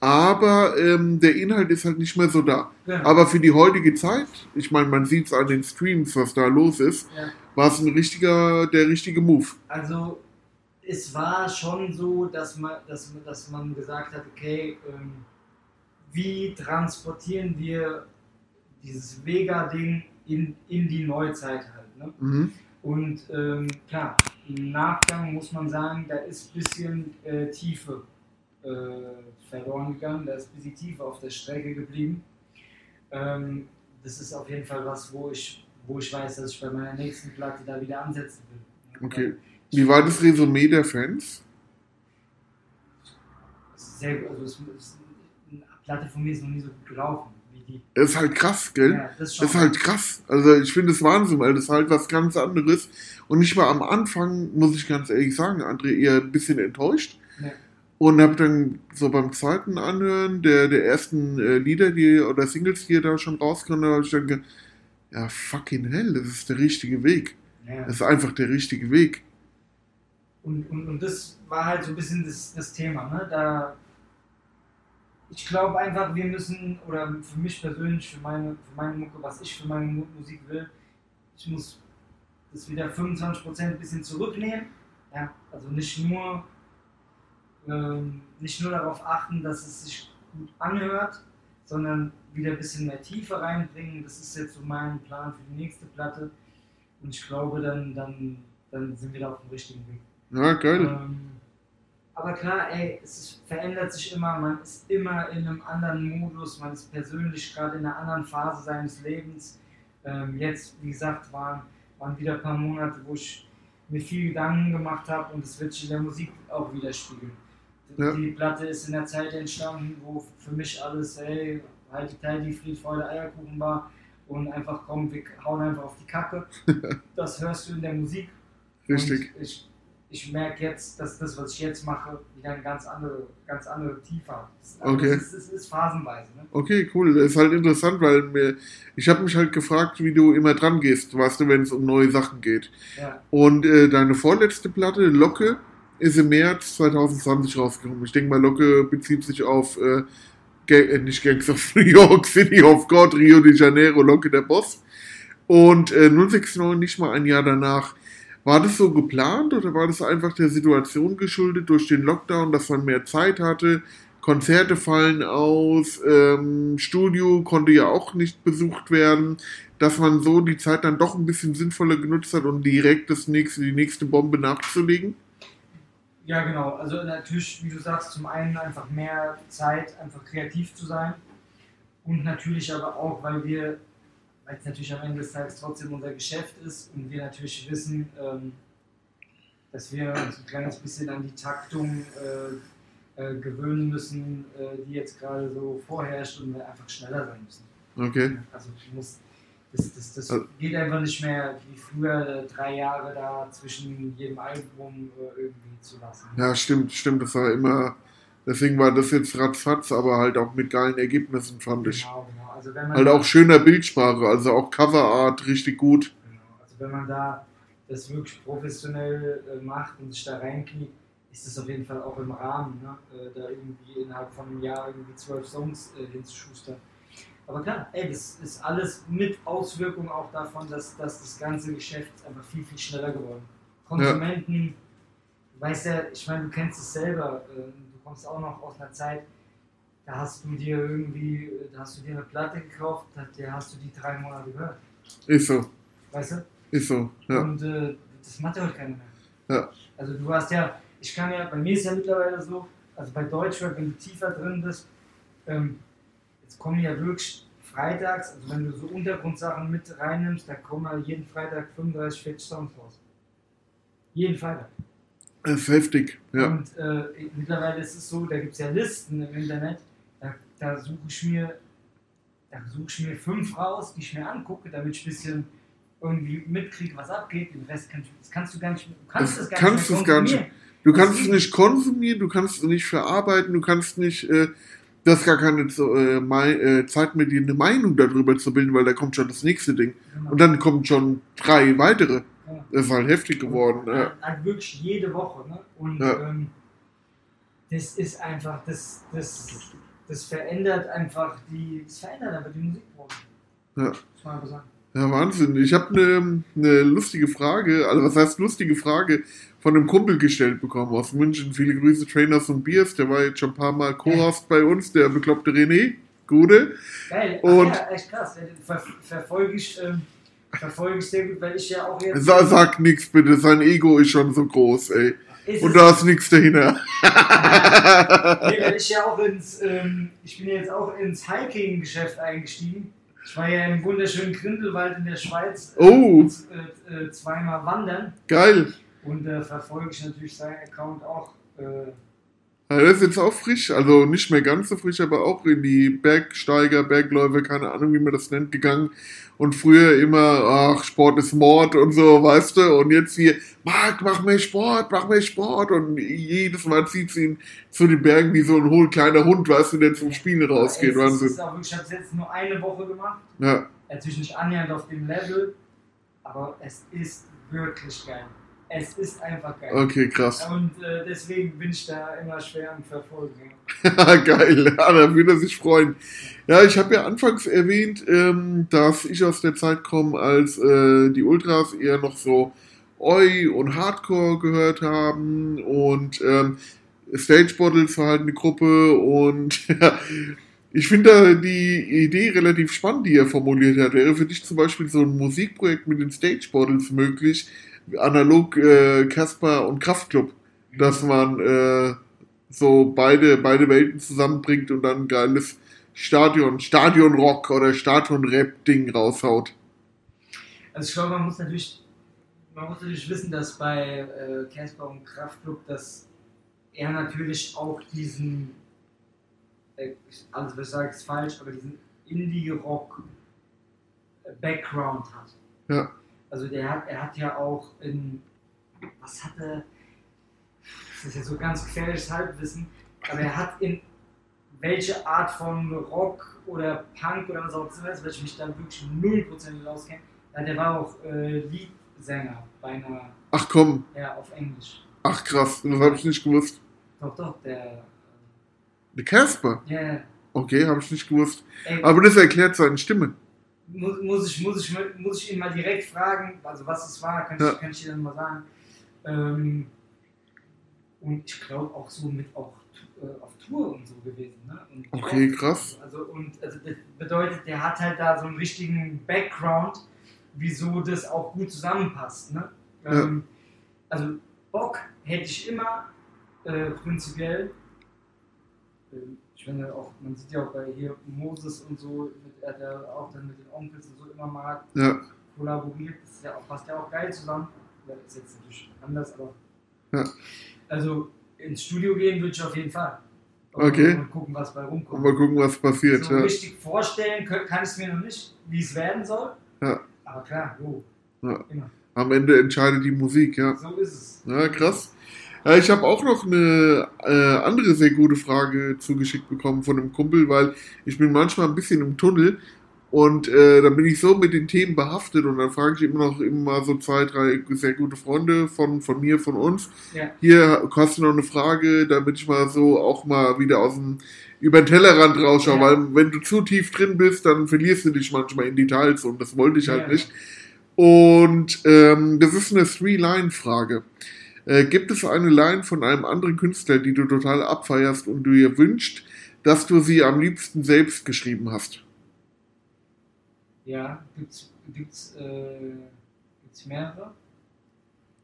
aber ähm, der Inhalt ist halt nicht mehr so da. Genau. Aber für die heutige Zeit, ich meine, man sieht es an den Streams, was da los ist, ja. war es ein richtiger, der richtige Move. Also es war schon so, dass man, dass, dass man gesagt hat, okay, ähm, wie transportieren wir dieses Vega-Ding in, in die Neuzeit halt. Ne? Mhm. Und ähm, klar, im Nachgang muss man sagen, da ist ein bisschen äh, Tiefe äh, verloren gegangen, da ist ein bisschen Tiefe auf der Strecke geblieben. Ähm, das ist auf jeden Fall was, wo ich, wo ich weiß, dass ich bei meiner nächsten Platte da wieder ansetzen will. Okay. Wie war das Resümee der Fans? Es sehr, also es eine Platte von mir ist noch nie so gut gelaufen wie die. Das ist halt krass, gell? Ja, das Das ist halt krass. Also ich finde es Wahnsinn, weil das ist halt was ganz anderes. Und ich war am Anfang, muss ich ganz ehrlich sagen, André, eher ein bisschen enttäuscht. Ja. Und habe dann so beim zweiten Anhören der, der ersten äh, Lieder die, oder Singles, die da schon rauskamen, da habe ich dann gedacht, ja, fucking hell, das ist der richtige Weg. Ja. Das ist einfach der richtige Weg. Und, und, und das war halt so ein bisschen das, das Thema. Ne? Da, ich glaube einfach, wir müssen, oder für mich persönlich, für meine, für meine Mucke, was ich für meine Mu- Musik will, ich muss das wieder 25% ein bisschen zurücknehmen. Ja? Also nicht nur, ähm, nicht nur darauf achten, dass es sich gut anhört, sondern wieder ein bisschen mehr Tiefe reinbringen. Das ist jetzt so mein Plan für die nächste Platte. Und ich glaube, dann, dann, dann sind wir da auf dem richtigen Weg. Ja, geil. Ähm, aber klar, ey, es ist, verändert sich immer, man ist immer in einem anderen Modus, man ist persönlich gerade in einer anderen Phase seines Lebens. Ähm, jetzt, wie gesagt, waren, waren wieder ein paar Monate, wo ich mir viel Gedanken gemacht habe und es wird sich in der Musik auch widerspiegeln. Ja. Die Platte ist in der Zeit entstanden, wo für mich alles, hey, halt die Teil, die Fried, Freude, Eierkuchen war und einfach komm, wir hauen einfach auf die Kacke. das hörst du in der Musik. Richtig. Und ich, ich merke jetzt, dass das, was ich jetzt mache, wieder eine ganz andere, ganz andere Tiefe hat. Es- also Okay. Es ist, ist phasenweise. Ne? Okay, cool. Das ist halt interessant, weil mir, ich habe mich halt gefragt, wie du immer dran gehst, weißt du, wenn es um neue Sachen geht. Ja, Und äh, deine vorletzte Platte, Locke, ist im März 2020 rausgekommen. Ich denke mal, Locke bezieht sich auf, äh, Ga äh, nicht Gangs of New York City, auf Gott, Rio de Janeiro, Locke der Boss. Und äh, 069 nicht mal ein Jahr danach. War das so geplant oder war das einfach der Situation geschuldet durch den Lockdown, dass man mehr Zeit hatte? Konzerte fallen aus, ähm, Studio konnte ja auch nicht besucht werden, dass man so die Zeit dann doch ein bisschen sinnvoller genutzt hat, um direkt das nächste, die nächste Bombe nachzulegen. ja, genau. Also natürlich, wie du sagst, zum einen einfach mehr Zeit, einfach kreativ zu sein. Und natürlich aber auch, weil wir, weil es natürlich am Ende des Tages trotzdem unser Geschäft ist und wir natürlich wissen, ähm, dass wir uns ein kleines bisschen an die Taktung äh, äh, gewöhnen müssen, äh, die jetzt gerade so vorherrscht und wir einfach schneller sein müssen. Okay. Also du musst, das, das, das Also- geht einfach nicht mehr wie früher äh, drei Jahre da zwischen jedem Album äh, irgendwie zu lassen. Ja, stimmt, stimmt. Das war immer, deswegen war das jetzt ratzfatz, aber halt auch mit geilen Ergebnissen, fand ich. Genau, genau. Also wenn man Halt auch schöner Bildsprache, also auch Coverart richtig gut. Genau. Also wenn man da das wirklich professionell äh, macht und sich da reinkniet, ist das auf jeden Fall auch im Rahmen, ne? äh, da irgendwie innerhalb von einem Jahr irgendwie zwölf Songs äh, hinzuschustern. Aber klar, ey, das ist alles mit Auswirkung auch davon, dass, dass das ganze Geschäft einfach viel, viel schneller geworden ist. Konsumenten, du weißt ja, ich meine, du kennst es selber, äh, du kommst auch noch aus einer Zeit, da hast du dir irgendwie, da hast du dir eine Platte gekauft, da da hast du die drei Monate gehört. Ist so, Weißt du? ist so, ja. Und äh, das macht ja heute keiner mehr. Ja. Also du hast ja, ich kann ja, bei mir ist ja mittlerweile so, also bei Deutschrap, wenn du tiefer drin bist, ähm, jetzt kommen ja wirklich freitags, also wenn du so Untergrundsachen mit reinnimmst, da kommen ja jeden Freitag 35, 40 Songs raus. Jeden Freitag. Das ist heftig, ja. Und äh, mittlerweile ist es so, da gibt es ja Listen im Internet, da, suche ich mir, da suche ich mir fünf raus, die ich mir angucke, damit ich ein bisschen irgendwie mitkriege, was abgeht. Den Rest kann ich, das kannst du gar nicht, du kannst Das das gar kannst nicht gar nicht. konsumieren. Du kannst es nicht konsumieren, du kannst es nicht verarbeiten, du kannst nicht, äh, du hast gar keine äh, äh, Zeit mehr, dir eine Meinung darüber zu bilden, weil da kommt schon das nächste Ding. Genau. Und dann kommen schon drei weitere. Ja. Das ist halt heftig geworden. Ja. Halt, halt wirklich jede Woche. Ne? Und Ja. ähm, das ist einfach, das, das, das verändert einfach die, das verändert einfach die Musikbranche. Ja. Muss man einfach sagen. Ja, Wahnsinn. Ich habe eine ne lustige Frage, also was heißt lustige Frage, von einem Kumpel gestellt bekommen aus München. Viele Grüße, Trainers und Biers. Der war jetzt schon ein paar Mal Co-Host bei uns, der bekloppte René. Gute. Geil, Ach Und- ja, echt krass. Ver verfolge ich, ähm, verfolge ich sehr gut, weil ich ja auch jetzt. Sa sag nix bitte, sein Ego ist schon so groß, ey. Ist Und da ist nichts dahinter. Nee, weil ich ja auch ins, ähm, ich bin jetzt auch ins Hiking-Geschäft eingestiegen. Ich war ja im wunderschönen Grindelwald in der Schweiz äh, Oh. äh, äh, zweimal wandern Geil. und äh, verfolge ich natürlich seinen Account auch. Äh, das ist jetzt auch frisch, also nicht mehr ganz so frisch, aber auch in die Bergsteiger, Bergläufer, keine Ahnung, wie man das nennt, gegangen. Und früher immer, ach, Sport ist Mord und so, weißt du? Und jetzt hier, Marc, mach mehr Sport, mach mehr Sport. Und jedes Mal zieht sie ihn zu den Bergen wie so ein hohl kleiner Hund, weißt du, der zum Spielen rausgeht. ist- Wahnsinn. ist auch ich habe es jetzt nur eine Woche gemacht. Ja, Natürlich nicht annähernd auf dem Level, aber es ist wirklich geil. Es ist einfach geil. okay, krass. Und äh, deswegen bin ich da immer schwer am Verfolgen. Geil, ja, da würde er sich freuen. Ja, ich habe ja anfangs erwähnt, ähm, dass ich aus der Zeit komme, als äh, die Ultras eher noch so Oi und Hardcore gehört haben und ähm, Stage Bottles war halt eine Gruppe und ja, ich finde da die Idee relativ spannend, die er formuliert hat. Wäre für dich zum Beispiel so ein Musikprojekt mit den Stage Bottles möglich, analog äh, Casper und Kraftklub, dass man äh, so beide, beide Welten zusammenbringt und dann ein geiles Stadion, Stadionrock oder Stadion-Rap-Ding raushaut. Also ich glaube, man muss natürlich, man muss natürlich wissen, dass bei äh, Casper und Kraftklub, dass er natürlich auch diesen, äh, alles was ich sage ist falsch, aber diesen Indie-Rock-Background hat. Ja. Also der hat, er hat ja auch in, was hat er, das ist ja so ganz gefährliches Halbwissen, aber er hat in welche Art von Rock oder Punk oder was auch immer, weil ich mich da wirklich 0% nicht auskenne, ja, der war auch äh, Leadsänger bei einer, Ach komm, ja, auf Englisch. ach krass, das habe ich nicht gewusst. Doch, doch, der, Der Casper? ja, Okay, habe ich nicht gewusst. ey, Aber das erklärt seine Stimme. Muss, muss, ich, muss, ich, muss ich ihn mal direkt fragen, also was es war, kann, Ja. ich, kann ich dir dann mal sagen. Ähm, und ich glaube auch so mit auch äh, auf Tour und so gewesen. Ne? Und Okay, krass. Also, und also das bedeutet, der hat halt da so einen richtigen Background, wieso das auch gut zusammenpasst. Ne? Ja. Ähm, also Bock hätte ich immer äh, prinzipiell. Ähm, Ich finde auch, man sieht ja auch bei hier Moses und so, mit, er hat ja auch dann mit den Onkels und so immer mal Ja, kollaboriert. Das ja auch, passt ja auch geil zusammen. Ja, ist jetzt natürlich anders, aber. Ja. Also ins Studio gehen würde ich auf jeden Fall. Okay. Und gucken, was bei und rumkommt. mal gucken, was passiert. So Ja. richtig vorstellen kann ich es mir noch nicht, wie es werden soll. Ja. Aber klar, jo, Ja. immer. Am Ende entscheidet die Musik, ja. So ist es. Ja, krass. Ja, ich habe auch noch eine äh, andere sehr gute Frage zugeschickt bekommen von einem Kumpel, weil ich bin manchmal ein bisschen im Tunnel und äh, dann bin ich so mit den Themen behaftet und dann frage ich immer noch immer so zwei, drei sehr gute Freunde von, von mir, von uns. Ja. Hier hast du noch eine Frage, damit ich mal so auch mal wieder aus dem über den Tellerrand rausschaue, Ja. weil wenn du zu tief drin bist, dann verlierst du dich manchmal in Details und das wollte ich halt Ja. nicht. Und ähm, das ist eine Three-Line-Frage. Äh, gibt es eine Line von einem anderen Künstler, die du total abfeierst und du dir wünschst, dass du sie am liebsten selbst geschrieben hast? Ja, gibt's, gibt's, äh, gibt's mehrere?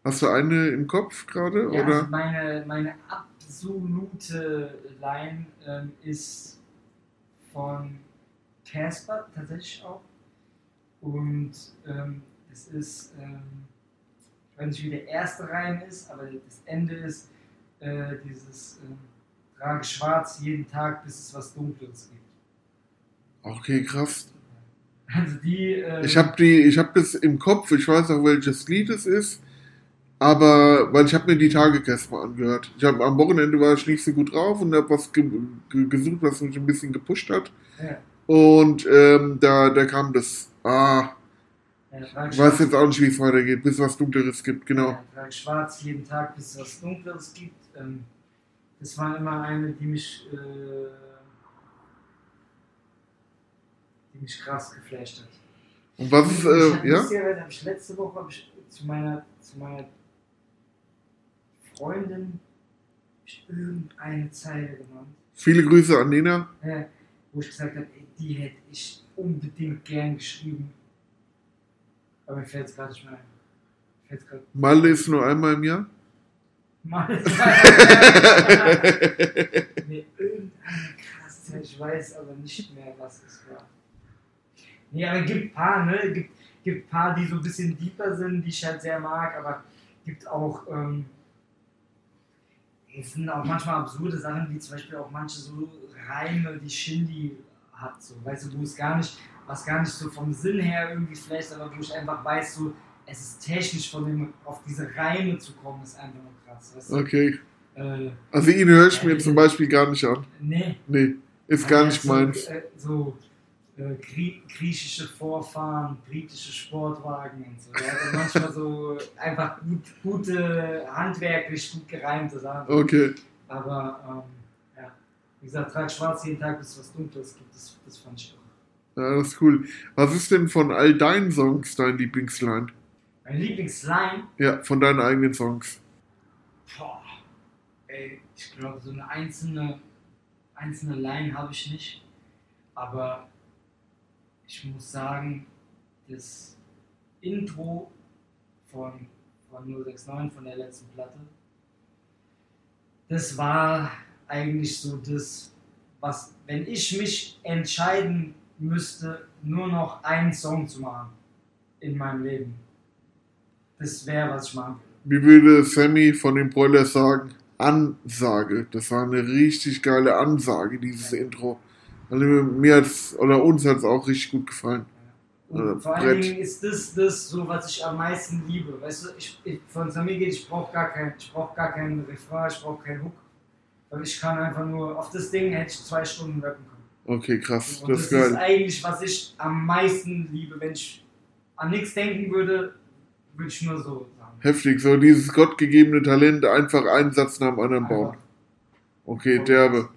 Hast du eine im Kopf gerade? Ja, also oder? meine, meine absolute Line ähm, ist von Casper tatsächlich auch. Und ähm, es ist, ähm, ich weiß nicht, wie der erste Reim ist, aber das Ende ist äh, dieses ähm, Trage schwarz jeden Tag, bis es was Dunkles gibt. Okay, krass. Also die. Äh, Ich habe die, ich habe das im Kopf, ich weiß auch welches Lied es ist, aber weil ich habe mir die Tagekäste mal angehört. Ich habe am Wochenende war ich nicht so gut drauf und habe was ge ge gesucht, was mich ein bisschen gepusht hat. ja, Und ähm, da, da kam das. Ah, ja, ich weiß jetzt auch nicht, wie es weitergeht, bis was Dunkleres gibt, genau. Ja, trage schwarz jeden Tag, bis es was Dunkleres gibt. Ähm, das war immer eine, die mich, äh, die mich krass geflasht hat. Und was ist, äh, ja? hab ich letzte Woche ich zu meiner, zu meiner Freundin ich irgendeine Zeile genannt, Viele Grüße an Nina. äh, wo ich gesagt habe, die hätte ich unbedingt gern geschrieben. Aber mir fällt es gerade nicht mehr ein. Malle ist nur einmal im Jahr. mal. nee, irgendeine krasse ich weiß aber nicht mehr, was es war. Nee, aber es gibt paar, ne? Es gibt, gibt paar, die so ein bisschen deeper sind, die ich halt sehr mag, aber gibt auch, ähm, es sind auch manchmal absurde Sachen, wie zum Beispiel auch manche so Reime, die Shindy hat, so, weißt du, wo es gar nicht, was gar nicht so vom Sinn her irgendwie vielleicht, aber wo ich einfach weiß, so, es ist technisch von dem, auf diese Reime zu kommen, ist einfach nur krass, weißt du? Okay. Äh, Also ihn höre ich mir zum Beispiel gar nicht an. nee. Nee, ist gar nicht so, meins. Äh, so äh, Grie griechische Vorfahren, britische Sportwagen und so. Der manchmal so einfach gut, gute, handwerklich gut gereimte Sachen. Okay. Aber ähm, ja, wie gesagt, trag schwarz jeden Tag, bis was Dunkles gibt. Das, das fand ich auch. Ja, das ist cool. Was ist denn von all deinen Songs dein Lieblingsline? Mein Lieblingsline, Ja, von deinen eigenen Songs. boah, ey, ich glaube, so eine einzelne, einzelne Line habe ich nicht. Aber ich muss sagen, das Intro von, von 069, von der letzten Platte, das war eigentlich so das, was, wenn ich mich entscheiden müsste, nur noch einen Song zu machen in meinem Leben, das wäre, was ich machen würde. Wie würde Sammy von den Broilers sagen? Ansage. Das war eine richtig geile Ansage, dieses Intro. Also mir hat's, oder uns hat es auch richtig gut gefallen. Äh, vor allen Brett. Dingen ist das das, so, was ich am meisten liebe. Weißt du, ich, ich, von Samir geht, ich brauche gar kein, ich brauche gar keinen Refrain, ich brauche keinen Hook. Weil ich kann einfach nur, auf das Ding hätte ich zwei Stunden rappen. Okay, krass. Das das ist geil. eigentlich, was ich am meisten liebe. Wenn ich an nichts denken würde, würde ich nur so sagen. Heftig. So dieses gottgegebene Talent, einfach einen Satz nach dem anderen bauen. Okay, Voll derbe.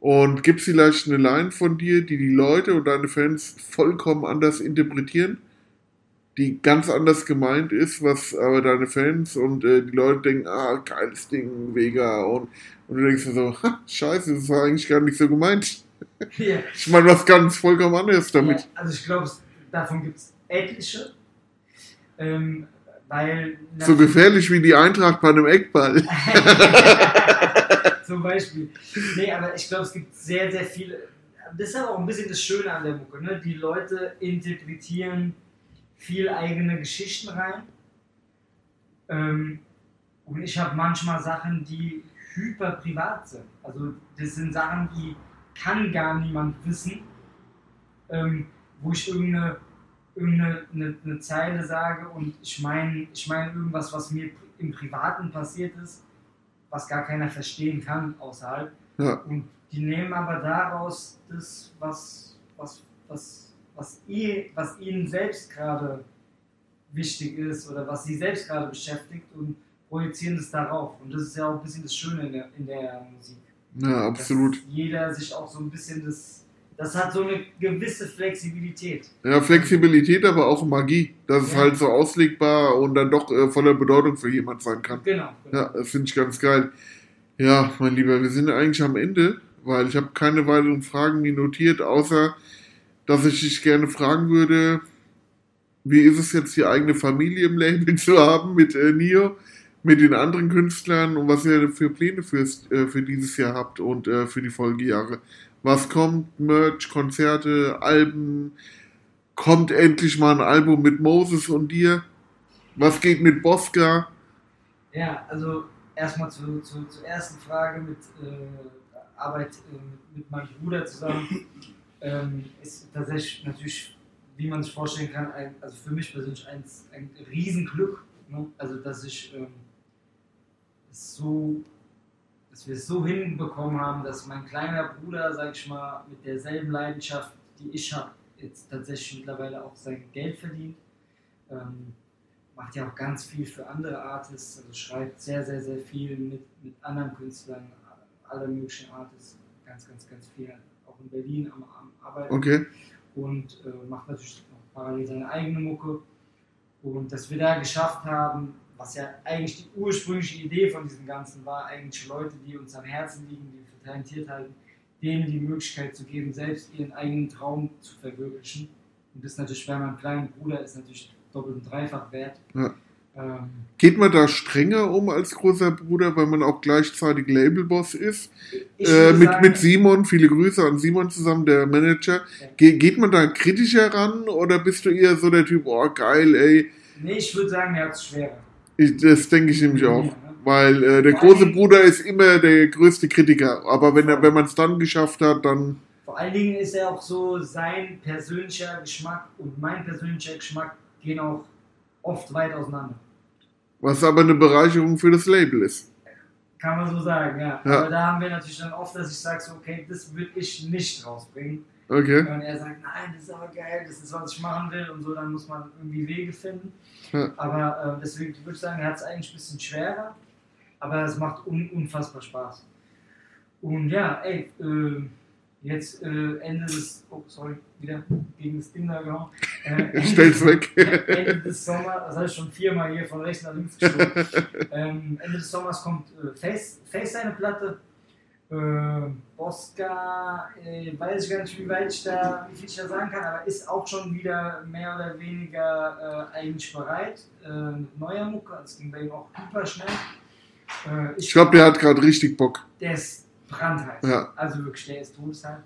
Und gibt es vielleicht eine Line von dir, die die Leute und deine Fans vollkommen anders interpretieren? Die ganz anders gemeint ist, was aber deine Fans und äh, die Leute denken, ah, geiles Ding, Vega. Und, und du denkst dir so, ha, scheiße, das war eigentlich gar nicht so gemeint. Ja. Ich meine was ganz vollkommen anderes damit. Ja, also ich glaube, davon gibt es etliche. Ähm, weil So gefährlich wie die Eintracht bei einem Eckball. Zum Beispiel. Nee, aber ich glaube, es gibt sehr, sehr viele. Das ist aber auch ein bisschen das Schöne an der Mucke. Ne? Die Leute interpretieren viel eigene Geschichten rein. Ähm, und ich habe manchmal Sachen, die hyper privat sind. Also, das sind Sachen, die kann gar niemand wissen. Ähm, wo ich irgendeine, irgendeine eine, eine Zeile sage und ich meine ich mein irgendwas, was mir im Privaten passiert ist was gar keiner verstehen kann außerhalb. Ja. Und die nehmen aber daraus das, was, was, was, was, ihr, was ihnen selbst gerade wichtig ist oder was sie selbst gerade beschäftigt und projizieren das darauf. Und das ist ja auch ein bisschen das Schöne in der, in der Musik. Ja, absolut. Dass jeder sich auch so ein bisschen das. Das hat so eine gewisse Flexibilität. Ja, Flexibilität, aber auch Magie. Dass es Ja. halt so auslegbar und dann doch äh, voller Bedeutung für jemand sein kann. Genau. genau. Ja, das finde ich ganz geil. Ja, mein Lieber, wir sind eigentlich am Ende, weil ich habe keine weiteren Fragen mir notiert, außer dass ich dich gerne fragen würde, wie ist es jetzt, die eigene Familie im Label zu haben mit äh, Nio, mit den anderen Künstlern und was ihr für Pläne fürs, äh, für dieses Jahr habt und äh, für die Folgejahre. Was kommt? Merch, Konzerte, Alben? Kommt endlich mal ein Album mit Moses und dir? Was geht mit Bosca? Ja, also erstmal zu, zu, zur ersten Frage mit äh, Arbeit äh, mit, mit meinem Bruder zusammen. ähm, ist tatsächlich natürlich, wie man sich vorstellen kann, ein, also für mich persönlich ein, ein Riesenglück. Ne? Also, dass ich ähm, so, dass wir es so hinbekommen haben, dass mein kleiner Bruder, sag ich mal, mit derselben Leidenschaft, die ich habe, jetzt tatsächlich mittlerweile auch sein Geld verdient. Ähm, macht ja auch ganz viel für andere Artists, also schreibt sehr, sehr, sehr viel mit, mit anderen Künstlern, alle möglichen Artists, ganz, ganz, ganz viel, auch in Berlin am, am Arbeiten Okay. und äh, macht natürlich noch parallel seine eigene Mucke. Und dass wir da geschafft haben, was ja eigentlich die ursprüngliche Idee von diesem Ganzen war, eigentlich Leute, die uns am Herzen liegen, die wir für talentiert halten, denen die Möglichkeit zu geben, selbst ihren eigenen Traum zu verwirklichen. Und das natürlich bei meinem kleinen Bruder ist natürlich doppelt und dreifach wert. Ja. Ähm, Geht man da strenger um als großer Bruder, weil man auch gleichzeitig Labelboss ist? Äh, mit, sagen- mit Simon, viele Grüße an Simon zusammen, der Manager. Ge geht man da kritischer ran oder bist du eher so der Typ, oh geil, ey? Nee, ich würde sagen, er hat es schwerer. Ich, das denke ich nämlich auch. Weil äh, der große Bruder ist immer der größte Kritiker. Aber wenn, er- wenn man es dann geschafft hat, dann. Vor allen Dingen ist er auch so, sein persönlicher Geschmack und mein persönlicher Geschmack gehen auch oft weit auseinander. Was aber eine Bereicherung für das Label ist. Kann man so sagen, ja. Ja. Aber da haben wir natürlich dann oft, dass ich sage, so, okay, das würde ich nicht rausbringen. Okay. Und er sagt, nein, das ist aber geil, das ist, was ich machen will und so, dann muss man irgendwie Wege finden. Ja. Aber äh, deswegen würde ich sagen, er hat es eigentlich ein bisschen schwerer, aber es macht un unfassbar Spaß. Und ja, ey, äh, jetzt äh, Ende des, oh sorry, wieder gegen das Ding da gehauen. Äh, Stell's weg. Ende des Sommers, das habe ich schon viermal hier von rechts nach links geschoben. ähm, Ende des Sommers kommt äh, Face, Face seine Platte. Äh, Bosca, äh, weiß ich gar nicht, wie weit ich da, wie viel ich da sagen kann, aber ist auch schon wieder mehr oder weniger äh, eigentlich bereit. Äh, neuer Mucke, das ging bei ihm auch super schnell. Äh, Ich glaube, der hat gerade richtig Bock. der ist brandheiß. Ja. Also wirklich, der ist todesheiß.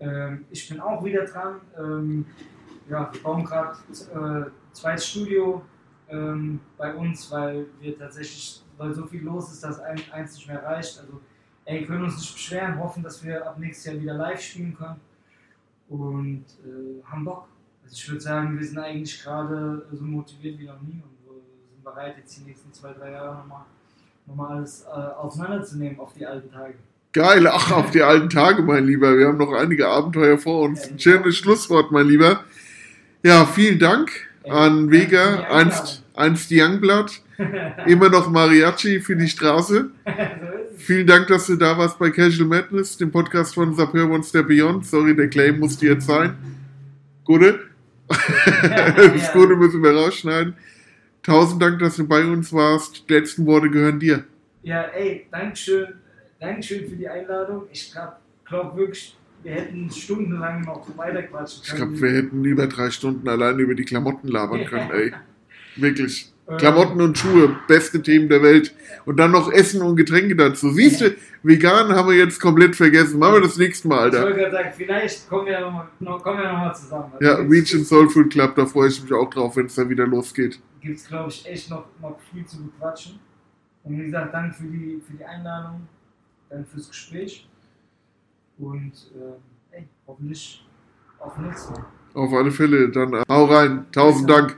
Ähm, ich bin auch wieder dran. Ähm, ja, wir bauen gerade äh, zweites Studio ähm, bei uns, weil wir tatsächlich, weil so viel los ist, dass ein, eins nicht mehr reicht. Also, ey, können uns nicht beschweren, hoffen, dass wir ab nächstes Jahr wieder live spielen können und äh, haben Bock. Also ich würde sagen, wir sind eigentlich gerade so motiviert wie noch nie und wir sind bereit, jetzt die nächsten zwei, drei Jahre nochmal noch mal alles äh, auseinanderzunehmen auf die alten Tage. Geil, ach, auf die alten Tage, mein Lieber. Wir haben noch einige Abenteuer vor uns. Ein schönes Schlusswort, mein Lieber. Ja, vielen Dank an Vega, einst, einst Youngblood, immer noch Mariachi für die Straße. Vielen Dank, dass du da warst bei Casual Madness, dem Podcast von Sapir One Step Beyond. Sorry, der Claim musste jetzt sein. Gute. Das Gute müssen wir rausschneiden. Tausend Dank, dass du bei uns warst. Die letzten Worte gehören dir. Ja, ey, Dankeschön, Dankeschön für die Einladung. Ich glaube glaub wirklich, wir hätten stundenlang noch weiterquatschen Ich können. glaube, wir hätten lieber drei Stunden alleine über die Klamotten labern können, ey. Wirklich. Äh, Klamotten und Schuhe, beste Themen der Welt. Und dann noch Essen und Getränke dazu. Siehst du, vegan haben wir jetzt komplett vergessen. Machen wir das nächste Mal, Ich Alter. wollte gerade sagen, vielleicht kommen wir nochmal noch, kommen wir noch mal zusammen. Ja, Region Soul Food Club, da freue ich mich auch drauf, wenn es da wieder losgeht. Gibt es, glaube ich, echt noch, noch viel zu bequatschen. Und wie gesagt, danke für die, für die Einladung, danke fürs Gespräch. Und äh, ey, hoffentlich auf nächstes Mal. Auf alle Fälle, dann hau rein. Tausend Dank.